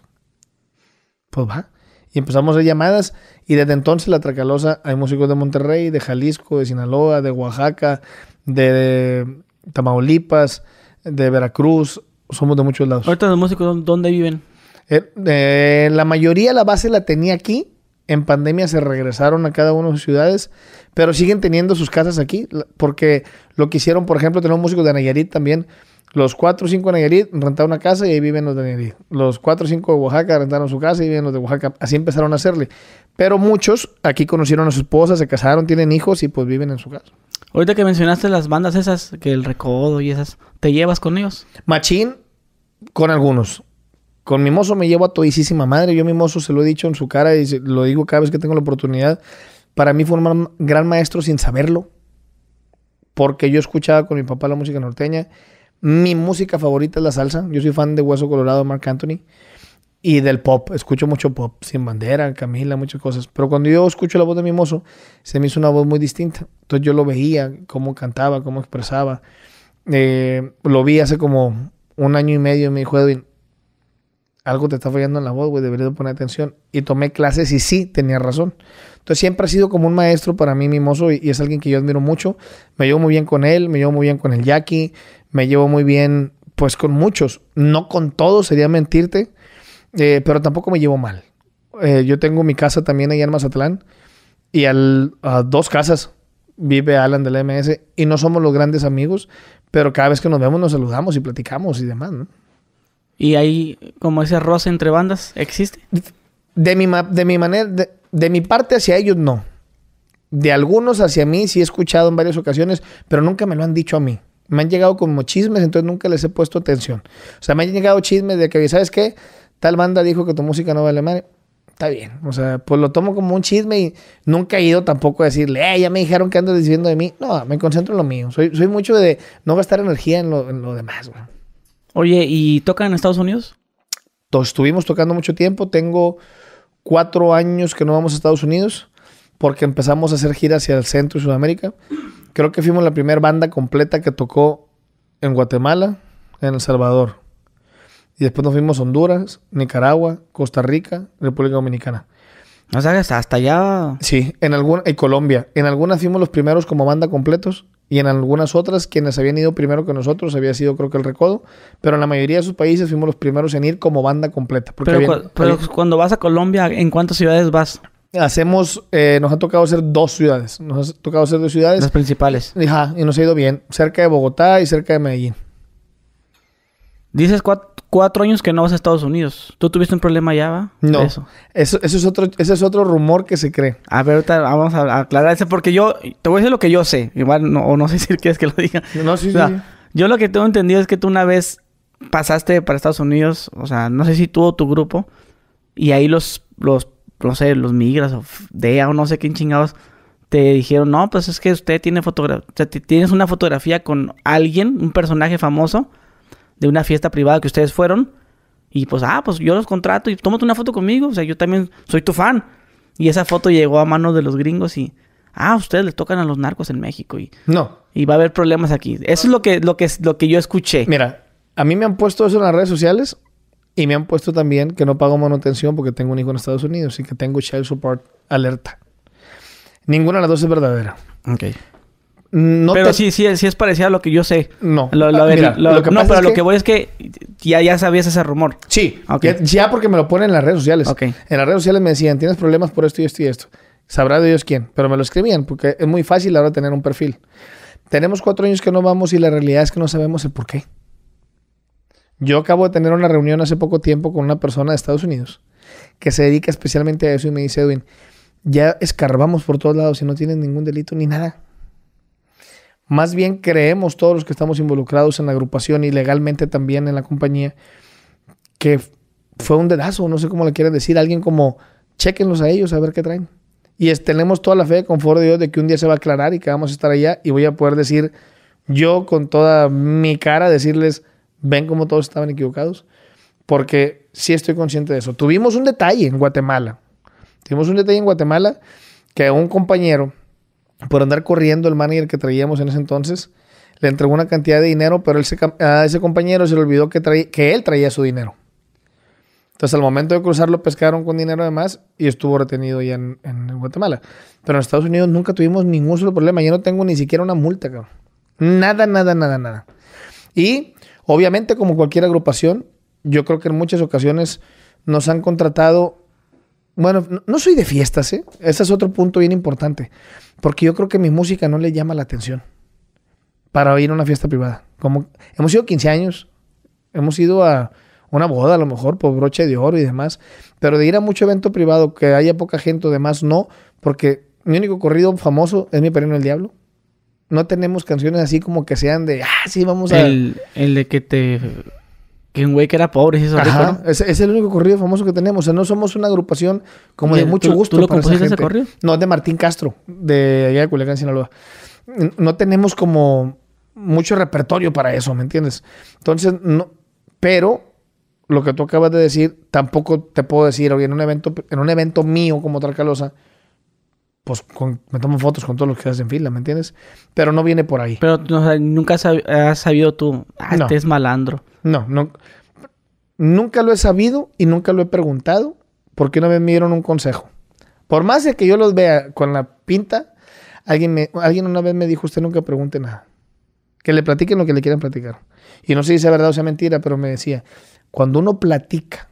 Pues va. Y empezamos a hacer llamadas. Y desde entonces, la Tracalosa, hay músicos de Monterrey, de Jalisco, de Sinaloa, de Oaxaca, de, de Tamaulipas, de Veracruz. Somos de muchos lados. Ahorita los músicos, ¿dónde viven? Eh, eh, la mayoría la base la tenía aquí. En pandemia se regresaron a cada una de sus ciudades, pero siguen teniendo sus casas aquí, porque lo que hicieron, por ejemplo, tenemos músicos de Nayarit también. Los cuatro o cinco de Nayarit rentaron una casa y ahí viven los de Nayarit. Los cuatro o cinco de Oaxaca rentaron su casa y viven los de Oaxaca. Así empezaron a hacerle. Pero muchos aquí conocieron a su esposa, se casaron, tienen hijos y pues viven en su casa. Ahorita que mencionaste las bandas esas, que el recodo y esas, ¿te llevas con ellos? Machín con algunos. Con mi mozo me llevo a todisísima madre. Yo a mi mozo se lo he dicho en su cara y lo digo cada vez que tengo la oportunidad. Para mí fue un gran maestro sin saberlo. Porque yo escuchaba con mi papá la música norteña. Mi música favorita es la salsa. Yo soy fan de Hueso Colorado, Mark Anthony. y del pop. Escucho mucho pop, Sin Bandera, Camila, muchas cosas. Pero cuando yo escucho la voz de mi mozo, se me hizo una voz muy distinta. Entonces yo lo veía, cómo cantaba, cómo expresaba. Eh, lo vi hace como un año y medio me dijo, Edwin, algo te está fallando en la voz, güey, deberías poner atención. Y tomé clases y sí, tenía razón. Entonces siempre ha sido como un maestro para mí, mi mozo, y, es alguien que yo admiro mucho. Me llevo muy bien con él, me llevo muy bien con el Jackie, me llevo muy bien, pues con muchos. No con todos, sería mentirte, eh, pero tampoco me llevo mal. Eh, yo tengo mi casa también allá en Mazatlán y al, a dos casas vive Alan del MS y no somos los grandes amigos, pero cada vez que nos vemos nos saludamos y platicamos y demás, ¿no? ¿Y ahí, como ese roce entre bandas, existe? De mi, de mi manera, de, mi parte hacia ellos, no. De algunos hacia mí sí he escuchado en varias ocasiones, pero nunca me lo han dicho a mí. Me han llegado como chismes, entonces nunca les he puesto atención. O sea, me han llegado chismes de que, ¿sabes qué? Tal banda dijo que tu música no vale madre. Está bien. O sea, pues lo tomo como un chisme y nunca he ido tampoco a decirle, eh, ya me dijeron que andas diciendo de mí. No, me concentro en lo mío. Soy, soy mucho de no gastar energía en lo, en lo demás, güey. Oye, ¿y tocan en Estados Unidos? Estuvimos tocando mucho tiempo. Tengo cuatro años que no vamos a Estados Unidos porque empezamos a hacer giras hacia el centro y Sudamérica. Creo que fuimos la primera banda completa que tocó en Guatemala, en El Salvador. Y después nos fuimos a Honduras, Nicaragua, Costa Rica, República Dominicana. O sea, hasta allá. Sí, en alguna, en Colombia. En algunas fuimos los primeros como banda completos y en algunas otras, quienes habían ido primero que nosotros, había sido creo que el Recodo, pero en la mayoría de esos países fuimos los primeros en ir como banda completa. pero, cuando vas a Colombia, ¿en cuántas ciudades vas? Hacemos, eh, nos ha tocado hacer dos ciudades. Nos ha tocado hacer dos ciudades. Las principales. Ajá, y nos ha ido bien. Cerca de Bogotá y cerca de Medellín. Dices cuatro, años que no vas a Estados Unidos. ¿Tú tuviste un problema allá, va? No. Eso. Eso, es otro, ese es otro rumor que se cree. A ver, ahorita vamos a aclarar eso porque yo... Te voy a decir lo que yo sé. Igual, no, o no sé si quieres que lo diga. No, sí, sí. Yo lo que tengo entendido es que tú una vez pasaste para Estados Unidos, o sea, no sé si tú o tu grupo, y ahí los, los, no sé, los migras o DEA o no sé quién chingados, te dijeron, no, pues es que usted tiene fotografía, o sea, tienes una fotografía con alguien, un personaje famoso, de una fiesta privada que ustedes fueron. Y pues, ah, pues yo los contrato y tómate una foto conmigo. O sea, yo también soy tu fan. Y esa foto llegó a manos de los gringos y, ah, ustedes les tocan a los narcos en México. Y, no. Y va a haber problemas aquí. Eso es lo que, lo que, lo que yo escuché. Mira, a mí me han puesto eso en las redes sociales y me han puesto también que no pago manutención porque tengo un hijo en Estados Unidos y que tengo child support alerta. Ninguna de las dos es verdadera. Ok. No pero sí, sí, sí es parecido a lo que yo sé. No. Lo, lo, no, pero lo que voy es que ya, ya sabías ese rumor. Sí. Ya, porque me lo ponen en las redes sociales. En las redes sociales me decían, tienes problemas por esto y esto y esto. Sabrá de Dios quién. Pero me lo escribían porque es muy fácil ahora tener un perfil. Tenemos cuatro años que no vamos y la realidad es que no sabemos el por qué. Yo acabo de tener una reunión hace poco tiempo con una persona de Estados Unidos que se dedica especialmente a eso y me dice, Edwin, ya escarbamos por todos lados y no tienen ningún delito ni nada. Más bien creemos todos los que estamos involucrados en la agrupación y legalmente también en la compañía que fue un dedazo, no sé cómo le quieren decir, alguien como chequenlos a ellos a ver qué traen. Y tenemos toda la fe, confort de Dios, de que un día se va a aclarar y que vamos a estar allá y voy a poder decir yo con toda mi cara, decirles, ven como todos estaban equivocados, porque sí estoy consciente de eso. Tuvimos un detalle en Guatemala. Tuvimos un detalle en Guatemala que un compañero por andar corriendo el manager que traíamos en ese entonces, le entregó una cantidad de dinero, pero a ese compañero se le olvidó que, él traía su dinero. Entonces, al momento de cruzarlo, pescaron con dinero además y estuvo retenido ya en, Guatemala. Pero en Estados Unidos nunca tuvimos ningún solo problema. Yo no tengo ni siquiera una multa. Nada, nada, nada, nada. Y obviamente, como cualquier agrupación, yo creo que en muchas ocasiones nos han contratado. Bueno, no soy de fiestas, ¿eh? Ese es otro punto bien importante. Porque yo creo que mi música no le llama la atención para ir a una fiesta privada. Como hemos ido 15 años, hemos ido a una boda a lo mejor por broche de oro y demás, pero de ir a mucho evento privado que haya poca gente o demás, no, porque mi único corrido famoso es Mi Perino el Diablo. No tenemos canciones así como que sean de, ah, sí, vamos a... El, el de que te que un güey que era pobre, eso es, el único corrido famoso que tenemos. O sea, no somos una agrupación como de mucho gusto. ¿Tú lo compusiste ese corrido? No, de Martín Castro, de allá de Culiacán, Sinaloa. No tenemos como mucho repertorio para eso, ¿me entiendes? Entonces, no. Pero lo que tú acabas de decir, tampoco te puedo decir, oye, en un evento, en un evento mío como Tracalosa, pues me tomo fotos con todos los que hacen fila, ¿me entiendes? Pero no viene por ahí. Pero nunca has, sabido tú, ah, este es malandro. No, no. Nunca lo he sabido y nunca lo he preguntado porque una vez me dieron un consejo. Por más de que yo los vea con la pinta, alguien, me, alguien una vez me dijo, usted nunca pregunte nada. Que le platiquen lo que le quieran platicar. Y no sé si sea verdad o sea mentira, pero me decía, cuando uno platica,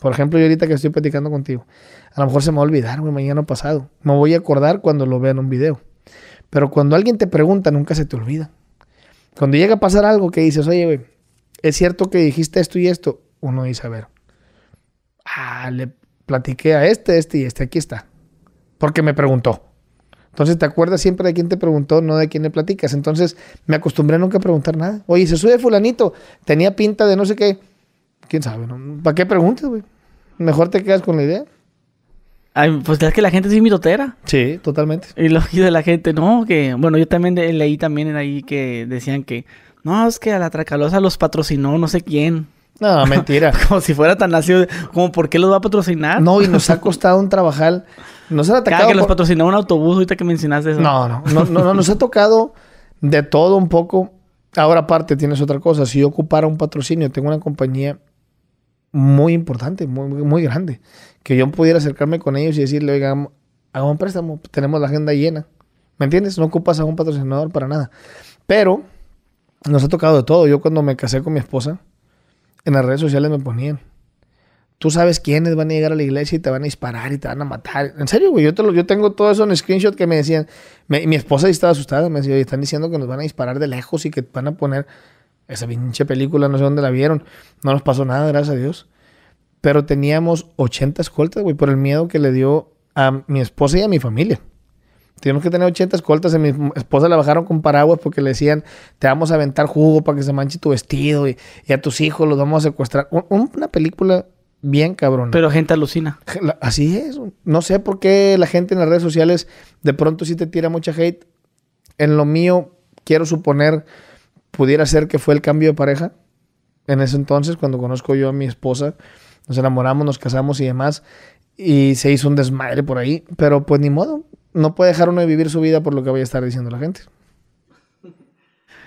por ejemplo, yo ahorita que estoy platicando contigo, a lo mejor se me va a olvidar, güey, mañana pasado. Me voy a acordar cuando lo vea en un video. Pero cuando alguien te pregunta, nunca se te olvida. Cuando llega a pasar algo que dices, oye, güey, es cierto que dijiste esto y esto, uno dice, a ver, ah, le platiqué a este, este y este, aquí está. Porque me preguntó. Entonces te acuerdas siempre de quién te preguntó, no de quién le platicas. Entonces me acostumbré a nunca preguntar nada. Oye, se sube fulanito, tenía pinta de no sé qué. ¿Quién sabe? No? ¿Para qué preguntas, güey? Mejor te quedas con la idea. Ay, pues es que la gente es mitotera. Sí, totalmente. Y lo de la gente, no, que... Bueno, yo también leí también ahí que decían que... No, es que a la Tracalosa los patrocinó no sé quién. No, mentira. como si fuera tan nacido. Como, ¿por qué los va a patrocinar? No, y nos ha costado un trabajar. Nos ha atacado. que los patrocinó un autobús ahorita que mencionaste eso. No, no, no, no, nos ha tocado de todo un poco. Ahora, aparte, tienes otra cosa. Si yo ocupara un patrocinio, tengo una compañía muy importante, muy, muy grande. Que yo pudiera acercarme con ellos y decirle, oiga, hagamos un préstamo, tenemos la agenda llena. ¿Me entiendes? No ocupas a un patrocinador para nada. Pero nos ha tocado de todo. Yo cuando me casé con mi esposa, en las redes sociales me ponían. Tú sabes quiénes van a llegar a la iglesia y te van a disparar y te van a matar. En serio, güey. Yo, te lo, yo tengo todo eso en screenshot que me decían. mi esposa estaba asustada. Me decía, están diciendo que nos van a disparar de lejos y que van a poner esa pinche película. No sé dónde la vieron. No nos pasó nada, gracias a Dios. Pero teníamos 80 escoltas, güey, por el miedo que le dio a mi esposa y a mi familia. Tuvimos que tener 80 escoltas. A mi esposa la bajaron con paraguas porque le decían, te vamos a aventar jugo para que se manche tu vestido y, a tus hijos los vamos a secuestrar. una película bien cabrón. Pero gente alucina. Así es. No sé por qué la gente en las redes sociales de pronto sí te tira mucha hate. En lo mío, quiero suponer, pudiera ser que fue el cambio de pareja. En ese entonces, cuando conozco yo a mi esposa, nos enamoramos, nos casamos y demás. Y se hizo un desmadre por ahí. Pero pues ni modo no puede dejar uno de vivir su vida por lo que vaya a estar diciendo la gente.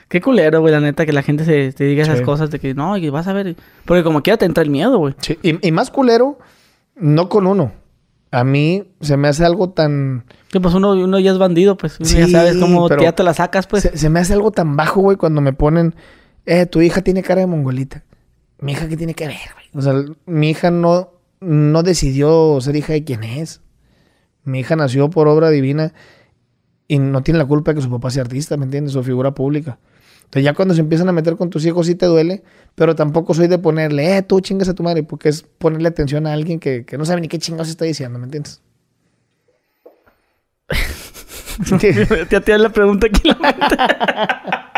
Qué culero, güey, la neta, que la gente se te diga esas cosas de que no, y vas a ver. Porque como quiera te entra el miedo, güey. Sí, y, más culero, no con uno. A mí se me hace algo tan. Que pues uno, uno ya es bandido, pues. ya sabes cómo ya te la sacas, pues. Se, me hace algo tan bajo, güey, cuando me ponen. Eh, tu hija tiene cara de mongolita. Mi hija, ¿qué tiene que ver, güey? O sea, mi hija no, no decidió ser hija de quién es. Mi hija nació por obra divina y no tiene la culpa de que su papá sea artista, ¿me entiendes? O figura pública. Entonces ya cuando se empiezan a meter con tus hijos sí te duele, pero tampoco soy de ponerle, eh, tú chingas a tu madre, porque es ponerle atención a alguien que, no sabe ni qué chingados está diciendo, ¿me entiendes? Te tía la pregunta aquí la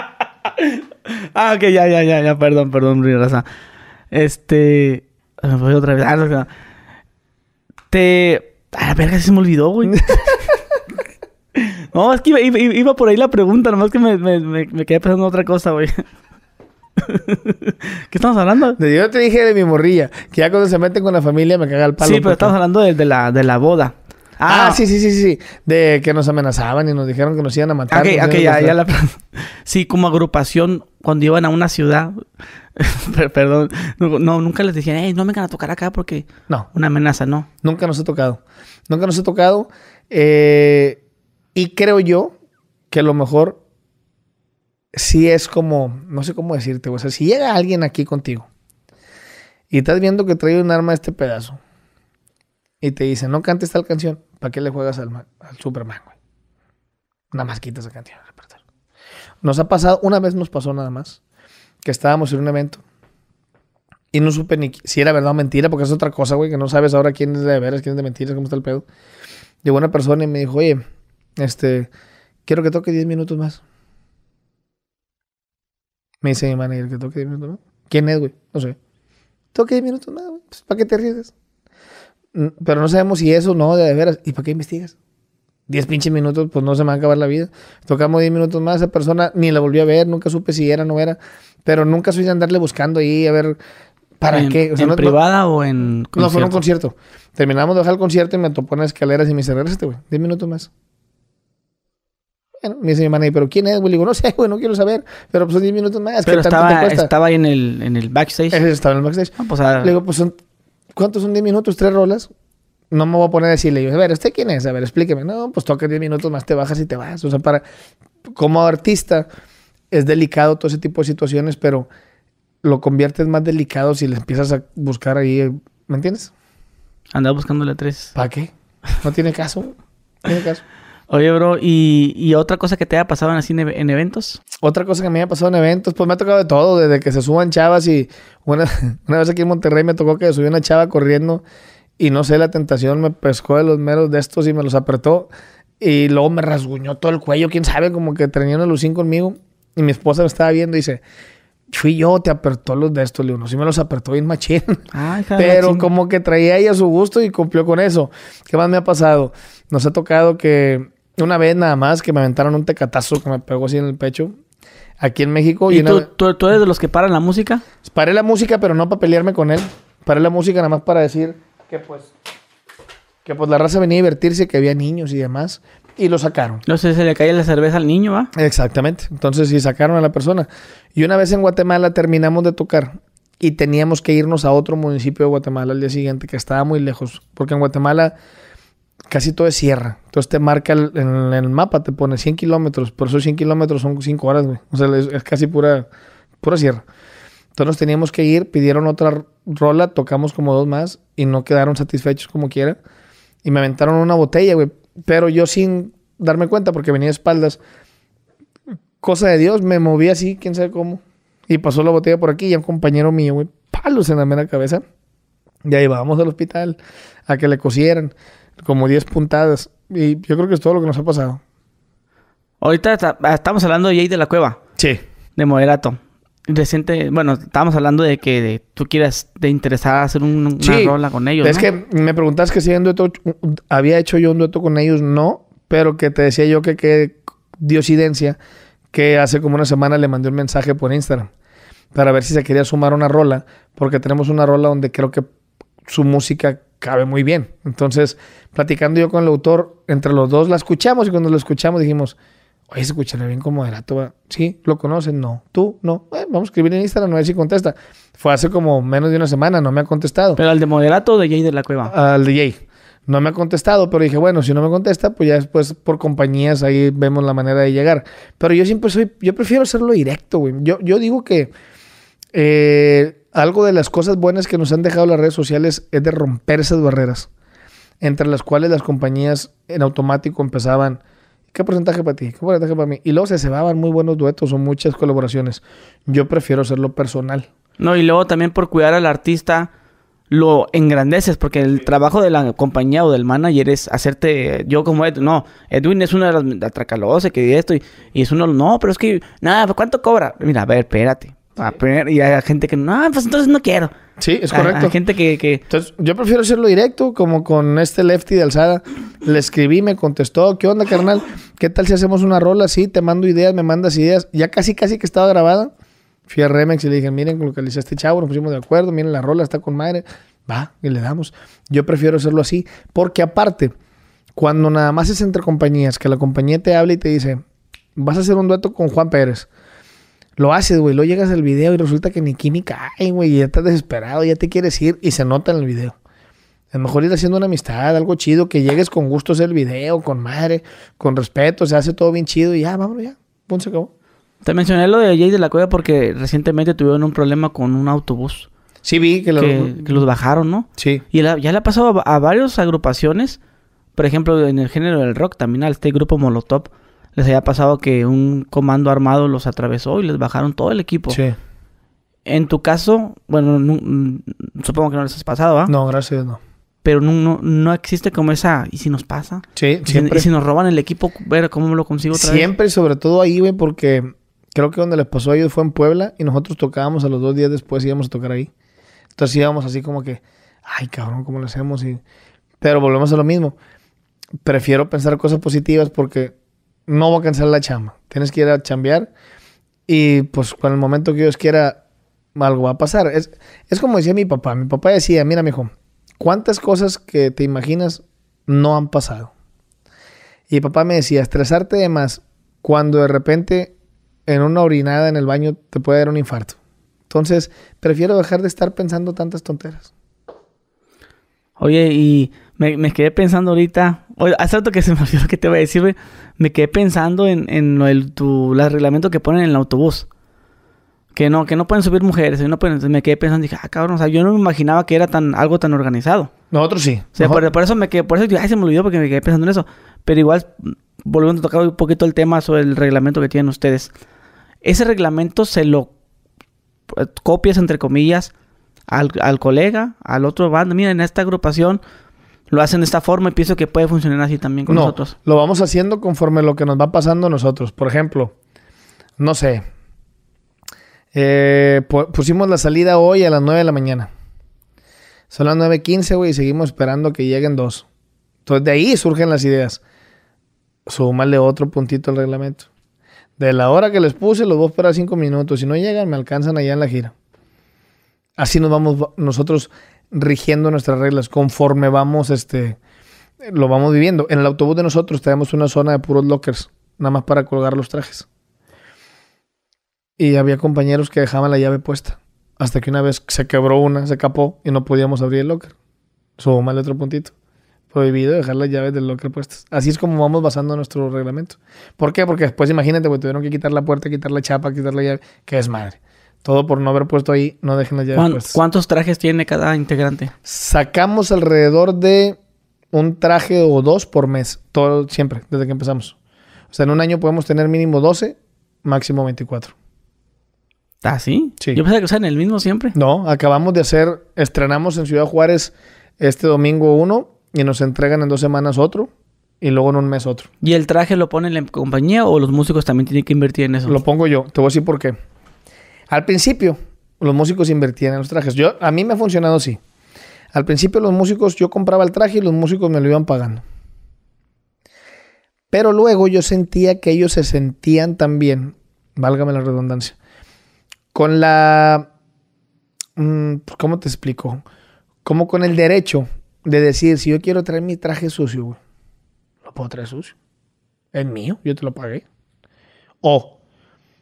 Ah, ok, ya, ya, ya, ya, perdón, perdón, raza. Este. Me voy otra vez. Ah, te a la verga, se me olvidó, güey. no, es que iba, por ahí la pregunta, nomás que me, quedé pensando en otra cosa, güey. ¿Qué estamos hablando? Yo te dije de mi morrilla, que ya cuando se meten con la familia me caga el palo. Sí, pero estamos hablando de, la, de la boda. Ah, sí, sí, sí, sí. De que nos amenazaban y nos dijeron que nos iban a matar. Ok, ok, ya, ya la... Sí, como agrupación, cuando iban a una ciudad... Perdón. No, nunca les decían, hey, no vengan a tocar acá porque... No. Una amenaza, no. Nunca nos ha tocado. Nunca nos ha tocado. Eh, y creo yo que a lo mejor sí es como... No sé cómo decirte, o sea, si llega alguien aquí contigo y estás viendo que trae un arma a este pedazo y te dice, no cantes tal canción, ¿para qué le juegas al, al Superman, güey? Nada más quitas esa canción. Nos ha pasado, una vez nos pasó nada más, que estábamos en un evento y no supe ni si era verdad o mentira, porque es otra cosa, güey, que no sabes ahora quién es de veras, quién es de mentiras, cómo está el pedo. Llegó una persona y me dijo, oye, este, quiero que toque 10 minutos más. Me dice mi manager que toque 10 minutos más. ¿Quién es, güey? No sé. Toque 10 minutos más, güey. Pues, ¿Para qué te arriesgas? Pero no sabemos si eso no, de veras. ¿Y para qué investigas? 10 pinches minutos, pues no se me va a acabar la vida. Tocamos 10 minutos más, esa persona ni la volví a ver, nunca supe si era o no era. Pero nunca soy de andarle buscando ahí a ver ¿Para ¿En, qué? O sea, en no- no- privada o en No, fue en un concierto? Terminamos de dejar el concierto y me topó en las escaleras y me dice, regrésate, güey. Diez minutos más. Bueno, me dice mi hermana, ¿pero quién es, güey? Le digo, no sé, güey, no quiero saber. Pero pues son diez minutos más. Pero ¿qué tanto te estaba, estaba ahí en el, en el backstage. Estaba en el backstage. Ah, pues, ah, Le digo, pues son... ¿Cuántos son diez minutos? ¿Tres rolas? No me voy a poner a decirle, yo, a ver, ¿usted quién es? A ver, explíqueme. No, pues toca diez minutos más, te bajas y te vas. O sea, para... Como artista es delicado todo ese tipo de situaciones, pero lo conviertes más delicado si le empiezas a buscar ahí, ¿me entiendes? andaba buscándole tres. ¿Para qué? No tiene caso. No tiene caso. Oye, bro, ¿y, y otra cosa que te haya pasado en así en, en eventos? Otra cosa que me ha pasado en eventos, pues me ha tocado de todo, desde que se suban chavas y una, una vez aquí en Monterrey me tocó que subió una chava corriendo y no sé, la tentación me pescó de los meros de estos y me los apretó y luego me rasguñó todo el cuello, quién sabe, como que tenía una lucín conmigo y mi esposa me estaba viendo y dice, fui yo, te apretó los de estos, le digo, no, sí me los apretó bien machín. Ay, la Pero como que traía ella su gusto y cumplió con eso. ¿Qué más me ha pasado? Nos ha tocado que una vez nada más que me aventaron un tecatazo que me pegó así en el pecho. Aquí en México. ¿Y una tú, vez- tú, tú eres de los que paran la música? Paré la música, pero no para pelearme con él. Paré la música nada más para decir que pues... Que pues la raza venía a divertirse, que había niños y demás. Y lo sacaron. No sé, se le cae la cerveza al niño, ¿va? Exactamente. Entonces sí sacaron a la persona. Y una vez en Guatemala terminamos de tocar y teníamos que irnos a otro municipio de Guatemala al día siguiente que estaba muy lejos. Porque en Guatemala casi todo es sierra. Entonces te marca el- en el mapa, te pone 100 kilómetros. Por esos 100 kilómetros son 5 horas, güey. O sea, es, es casi pura, pura sierra. Entonces nos teníamos que ir, pidieron otra rola, tocamos como dos más y no quedaron satisfechos como quiera. Y me aventaron una botella, güey. Pero yo sin darme cuenta, porque venía de espaldas, cosa de Dios, me moví así, quién sabe cómo. Y pasó la botella por aquí y un compañero mío, güey, palos en la mera cabeza. Y ahí vamos al hospital a que le cosieran como 10 puntadas. Y yo creo que es todo lo que nos ha pasado. Ahorita ta- estamos hablando de Jay de la Cueva, Sí. de Moderato. Reciente, bueno, estábamos hablando de que de- tú quieras te interesar hacer un- una Sí. rola con ellos, Es ¿no? que me preguntas que si había, un dueto, había hecho yo un dueto con ellos, no, pero que te decía yo que qué diosidencia que hace como una semana le mandé un mensaje por Instagram para ver si se quería sumar a una rola, porque tenemos una rola donde creo que su música cabe muy bien. Entonces, platicando yo con el autor, entre los dos la escuchamos y cuando la escuchamos dijimos, oye, se escucharía bien como moderato. Sí, ¿lo conocen? No. ¿Tú? No. Eh, vamos a escribir en Instagram a ver si contesta. Fue hace como menos de una semana, no me ha contestado Pero al de Moderato o de Jay de la Cueva. al DJ. No me ha contestado, pero dije, bueno, si no me contesta, pues ya después por compañías ahí vemos la manera de llegar. Pero yo siempre soy, yo prefiero hacerlo directo, güey. Yo, yo digo que eh, algo de las cosas buenas que nos han dejado las redes sociales es de romper esas barreras, entre las cuales las compañías en automático empezaban, ¿qué porcentaje para ti? ¿Qué porcentaje para mí? Y luego se cebaban muy buenos duetos o muchas colaboraciones. Yo prefiero hacerlo personal. No, y luego también por cuidar al artista lo engrandeces, porque el trabajo de la compañía o del manager es hacerte, yo como Edwin, no, Edwin es una de las Atracalose, que esto, y, y es uno, no, pero es que, nada, ¿cuánto cobra? Mira, a ver, espérate. A ver, y hay gente que, no, pues entonces no quiero. Sí, es correcto. Hay gente que, que Entonces, yo prefiero hacerlo directo, como con este lefty de alzada. Le escribí, me contestó, ¿qué onda, carnal? ¿Qué tal si hacemos una rola así? Te mando ideas, me mandas ideas. Ya casi, casi que estaba grabada. Fui a Remex y le dije, miren, localicé a este chavo, nos pusimos de acuerdo, miren, la rola está con madre. Va, y le damos. Yo prefiero hacerlo así, porque aparte, cuando nada más es entre compañías, que la compañía te habla y te dice, vas a hacer un dueto con Juan Pérez. Lo haces, güey. Luego llegas al video y resulta que ni química hay, güey. Y ya estás desesperado, ya te quieres ir y se nota en el video. Es mejor ir haciendo una amistad, algo chido, que llegues con gusto a hacer el video, con madre, con respeto, se hace todo bien chido y ya, vámonos ya. Punto, se acabó. te mencioné lo de Jay de la Cueva porque recientemente tuvieron un problema con un autobús Sí, vi que, lo- que, que los bajaron, ¿no? Sí. Y la- ya le ha pasado a, a varias agrupaciones. Por ejemplo, en el género del rock, también a este grupo Molotov les había pasado que un comando armado los atravesó y les bajaron todo el equipo. Sí. En tu caso, bueno, mm, supongo que no les has pasado, ¿ah? No, gracias, no. Pero no, no, no existe como esa. ¿Y si nos pasa? Sí, ¿Y si- siempre. ¿Y si nos roban el equipo? Ver cómo lo consigo otra vez. Siempre, y sobre todo ahí, güey, porque creo que donde les pasó a ellos fue en Puebla y nosotros tocábamos a los dos días después íbamos a tocar ahí. Entonces íbamos así como que, ay, cabrón, ¿cómo lo hacemos? Y... Pero volvemos a lo mismo. Prefiero pensar cosas positivas porque no voy a cancelar la chamba. Tienes que ir a chambear y pues con el momento que Dios quiera algo va a pasar. Es, es como decía mi papá. Mi papá decía, mira, mijo, ¿cuántas cosas que te imaginas no han pasado? Y papá me decía, estresarte de más cuando de repente en una orinada en el baño te puede dar un infarto. Entonces, prefiero dejar de estar pensando tantas tonteras. Oye, y me, me quedé pensando ahorita. Oye, hace rato que se me olvidó lo que te iba a decir, güey. Me quedé pensando en, en lo del- tu, el reglamento que ponen en el autobús. Que no, que no pueden subir mujeres. No pueden, entonces me quedé pensando, dije, ah, cabrón, o sea, yo no me imaginaba que era tan, algo tan organizado. Nosotros sí. O sea, por, por eso me quedé, por eso ay, se me olvidó porque me quedé pensando en eso. Pero igual, volviendo a tocar un poquito el tema sobre el reglamento que tienen ustedes. Ese reglamento se lo eh, copias, entre comillas, al, al colega, al otro bando. Mira, en esta agrupación lo hacen de esta forma y pienso que puede funcionar así también con no, nosotros. lo vamos haciendo conforme lo que nos va pasando a nosotros. Por ejemplo, no sé. eh, pu- pusimos la salida hoy a las 9 de la mañana. Son las 9.15, güey, y seguimos esperando que lleguen dos. Entonces, de ahí surgen las ideas. Súmale otro puntito al reglamento. De la hora que les puse, los voy a esperar cinco minutos. Si no llegan, me alcanzan allá en la gira. Así nos vamos va- nosotros rigiendo nuestras reglas conforme vamos, este, lo vamos viviendo. En el autobús de nosotros tenemos una zona de puros lockers, nada más para colgar los trajes. Y había compañeros que dejaban la llave puesta. Hasta que una vez se quebró una, se capó y no podíamos abrir el locker. Súmale otro puntito. Prohibido dejar las llaves del locker puestas. Así es como vamos basando nuestro reglamento. ¿Por qué? Porque después, imagínate, tuvieron que quitar la puerta, quitar la chapa, quitar la llave. Que es madre. Todo por no haber puesto ahí, no dejen las llaves ¿Cuán- puestas. ¿Cuántos trajes tiene cada integrante? Sacamos alrededor de un traje o dos por mes. Todo, siempre, desde que empezamos. O sea, en un año podemos tener mínimo 12, máximo 24. ¿Ah, sí? Sí. Yo pensaba que usaban el mismo siempre. No, acabamos de hacer, estrenamos en Ciudad Juárez este domingo uno y nos entregan en dos semanas otro y luego en un mes otro. ¿Y el traje lo pone la compañía o los músicos también tienen que invertir en eso? Lo pongo yo. Te voy a decir por qué. Al principio, los músicos invertían en los trajes. Yo, a mí me ha funcionado así. Al principio, los músicos, yo compraba el traje y los músicos me lo iban pagando. Pero luego yo sentía que ellos se sentían también, válgame la redundancia, con la. mm, pues, ¿Cómo te explico? Como con el derecho de decir, si yo quiero traer mi traje sucio, güey, lo puedo traer sucio. Es mío, yo te lo pagué. O,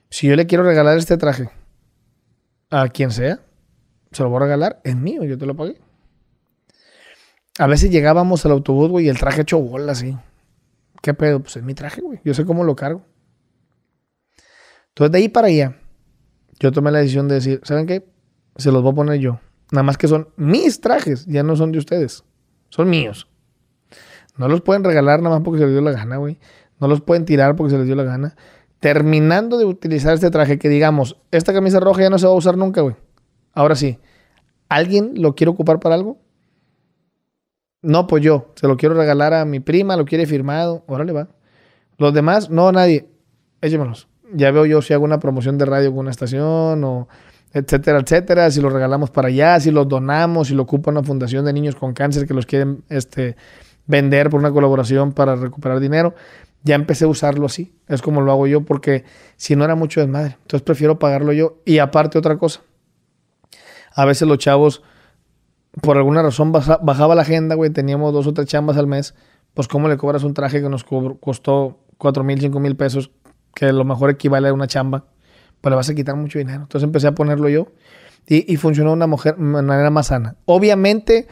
si yo le quiero regalar este traje a quien sea, se lo voy a regalar, es mío, yo te lo pagué. A veces llegábamos al autobús, güey, y el traje hecho bola, así. ¿Qué pedo? Pues es mi traje, güey. Yo sé cómo lo cargo. Entonces, de ahí para allá, yo tomé la decisión de decir, ¿saben qué? Se los voy a poner yo. Nada más que son mis trajes, ya no son de ustedes. Son míos. No los pueden regalar nada más porque se les dio la gana, güey. No los pueden tirar porque se les dio la gana. Terminando de utilizar este traje, que digamos, esta camisa roja ya no se va a usar nunca, güey. Ahora sí, ¿alguien lo quiere ocupar para algo? No, pues yo. Se lo quiero regalar a mi prima, lo quiere firmado. Órale, va. Los demás, no, nadie. Échemelos. Ya veo yo si hago una promoción de radio con una estación o etcétera, etcétera. Si los regalamos para allá, si los donamos, si lo ocupa una fundación de niños con cáncer que los quieren este, vender por una colaboración para recuperar dinero. Ya empecé a usarlo así. Es como lo hago yo porque si no era mucho desmadre. Entonces prefiero pagarlo yo. Y aparte otra cosa. A veces los chavos, por alguna razón, baja- bajaba la agenda, güey. Teníamos dos o tres chambas al mes. Pues cómo le cobras un traje que nos costó cuatro mil, cinco mil pesos, que a lo mejor equivale a una chamba. Pues le vas a quitar mucho dinero. Entonces empecé a ponerlo yo. Y, y funcionó de una mujer, manera más sana. Obviamente,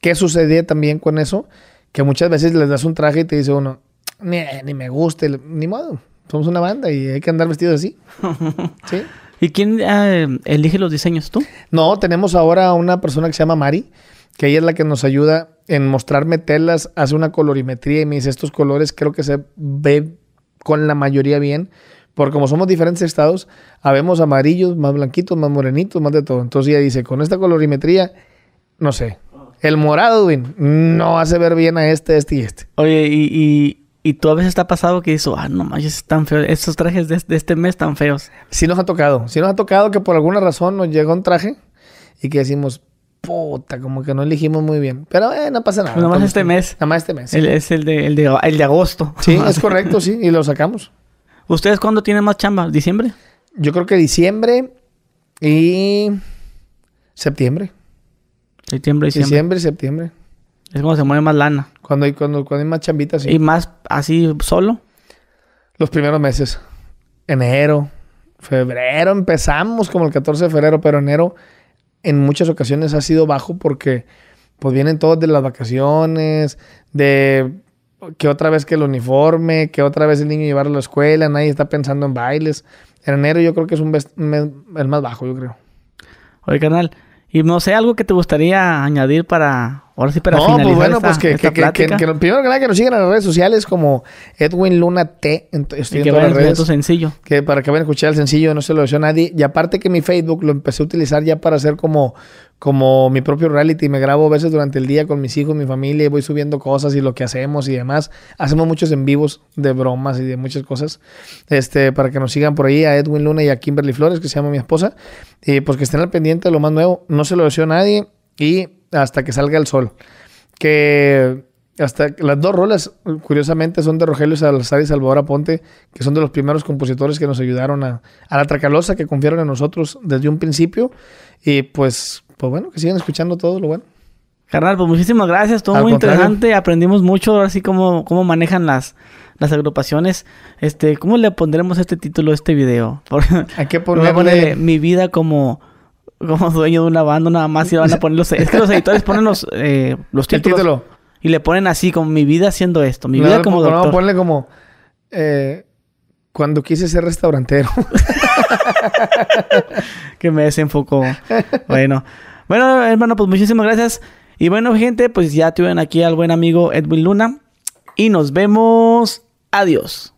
¿qué sucedía también con eso? Que muchas veces les das un traje y te dice uno, ni, ni me gusta, ni modo. Somos una banda y hay que andar vestidos así. ¿Sí? ¿Y quién eh, elige los diseños? ¿Tú? No, tenemos ahora una persona que se llama Mari, que ella es la que nos ayuda en mostrarme telas, hace una colorimetría y me dice estos colores creo que se ve con la mayoría bien, porque como somos diferentes estados, habemos amarillos, más blanquitos, más morenitos, más de todo. Entonces ella dice, con esta colorimetría, no sé, el morado, güey, no hace ver bien a este, este y este. Oye, y, y, y tú a veces te ha pasado que dices, ah, no manches, están feos. Estos trajes de, de este mes están feos. Sí nos ha tocado, sí nos ha tocado que por alguna razón nos llega un traje y que decimos, puta, como que no elegimos muy bien. Pero eh, no pasa nada. Nada más este mes. Nada más este mes. sí. El- es el de, el, de, el de agosto. Sí, es correcto, sí, y lo sacamos. ¿Ustedes cuándo tienen más chamba? ¿Diciembre? Yo creo que diciembre Y septiembre. Septiembre, diciembre. Diciembre, septiembre. Es cuando se mueve más lana. Cuando hay, cuando, cuando hay más chambitas, sí. Y más así solo. Los primeros meses. Enero, febrero, empezamos como el 14 de febrero, pero enero en muchas ocasiones ha sido bajo porque pues vienen todos de las vacaciones, de que otra vez que el uniforme, que otra vez el niño llevarlo a la escuela, nadie está pensando en bailes. En enero yo creo que es un mes, mes- el más bajo, yo creo. Oye, carnal. Y no sé, algo que te gustaría añadir para... Ahora sí, para no, finalizar pues bueno, esta, pues que, que, que, primero que nada que nos sigan en las redes sociales como Edwin Luna T. Estoy y que vayan redes. sencillo. que para que vayan a escuchar el sencillo, no se lo deseo a nadie. Y aparte que mi Facebook lo empecé a utilizar ya para hacer como, como mi propio reality. Me grabo a veces durante el día con mis hijos, mi familia, y voy subiendo cosas y lo que hacemos y demás. Hacemos muchos en vivos de bromas y de muchas cosas. Este, para que nos sigan por ahí a Edwin Luna y a Kimberly Flores, que se llama mi esposa. Y pues que estén al pendiente de lo más nuevo. No se lo deseo a nadie. Y hasta que salga el sol. Que hasta las dos rolas, curiosamente, son de Rogelio Salazar y Salvador Aponte, que son de los primeros compositores que nos ayudaron a, a la Tracalosa, que confiaron en nosotros desde un principio. Y pues, pues bueno, que sigan escuchando todo lo bueno. Carnal, pues muchísimas gracias. Todo Al muy contrario. interesante. Aprendimos mucho ahora sí cómo, cómo manejan las, las agrupaciones. Este, ¿cómo le pondremos este título a este video? Voy a ponerle ponerle... mi vida como, como dueño de una banda, nada más y van a poner los... Es que los editores ponen los, eh, los El títulos título. y le ponen así, como mi vida haciendo esto, mi No, vida no, como no, doctor. ponle como... eh, cuando quise ser restaurantero. que me desenfocó. bueno. Bueno, hermano, pues muchísimas gracias. Y bueno, gente, pues ya tuvieron aquí al buen amigo Edwin Luna. Y nos vemos. Adiós.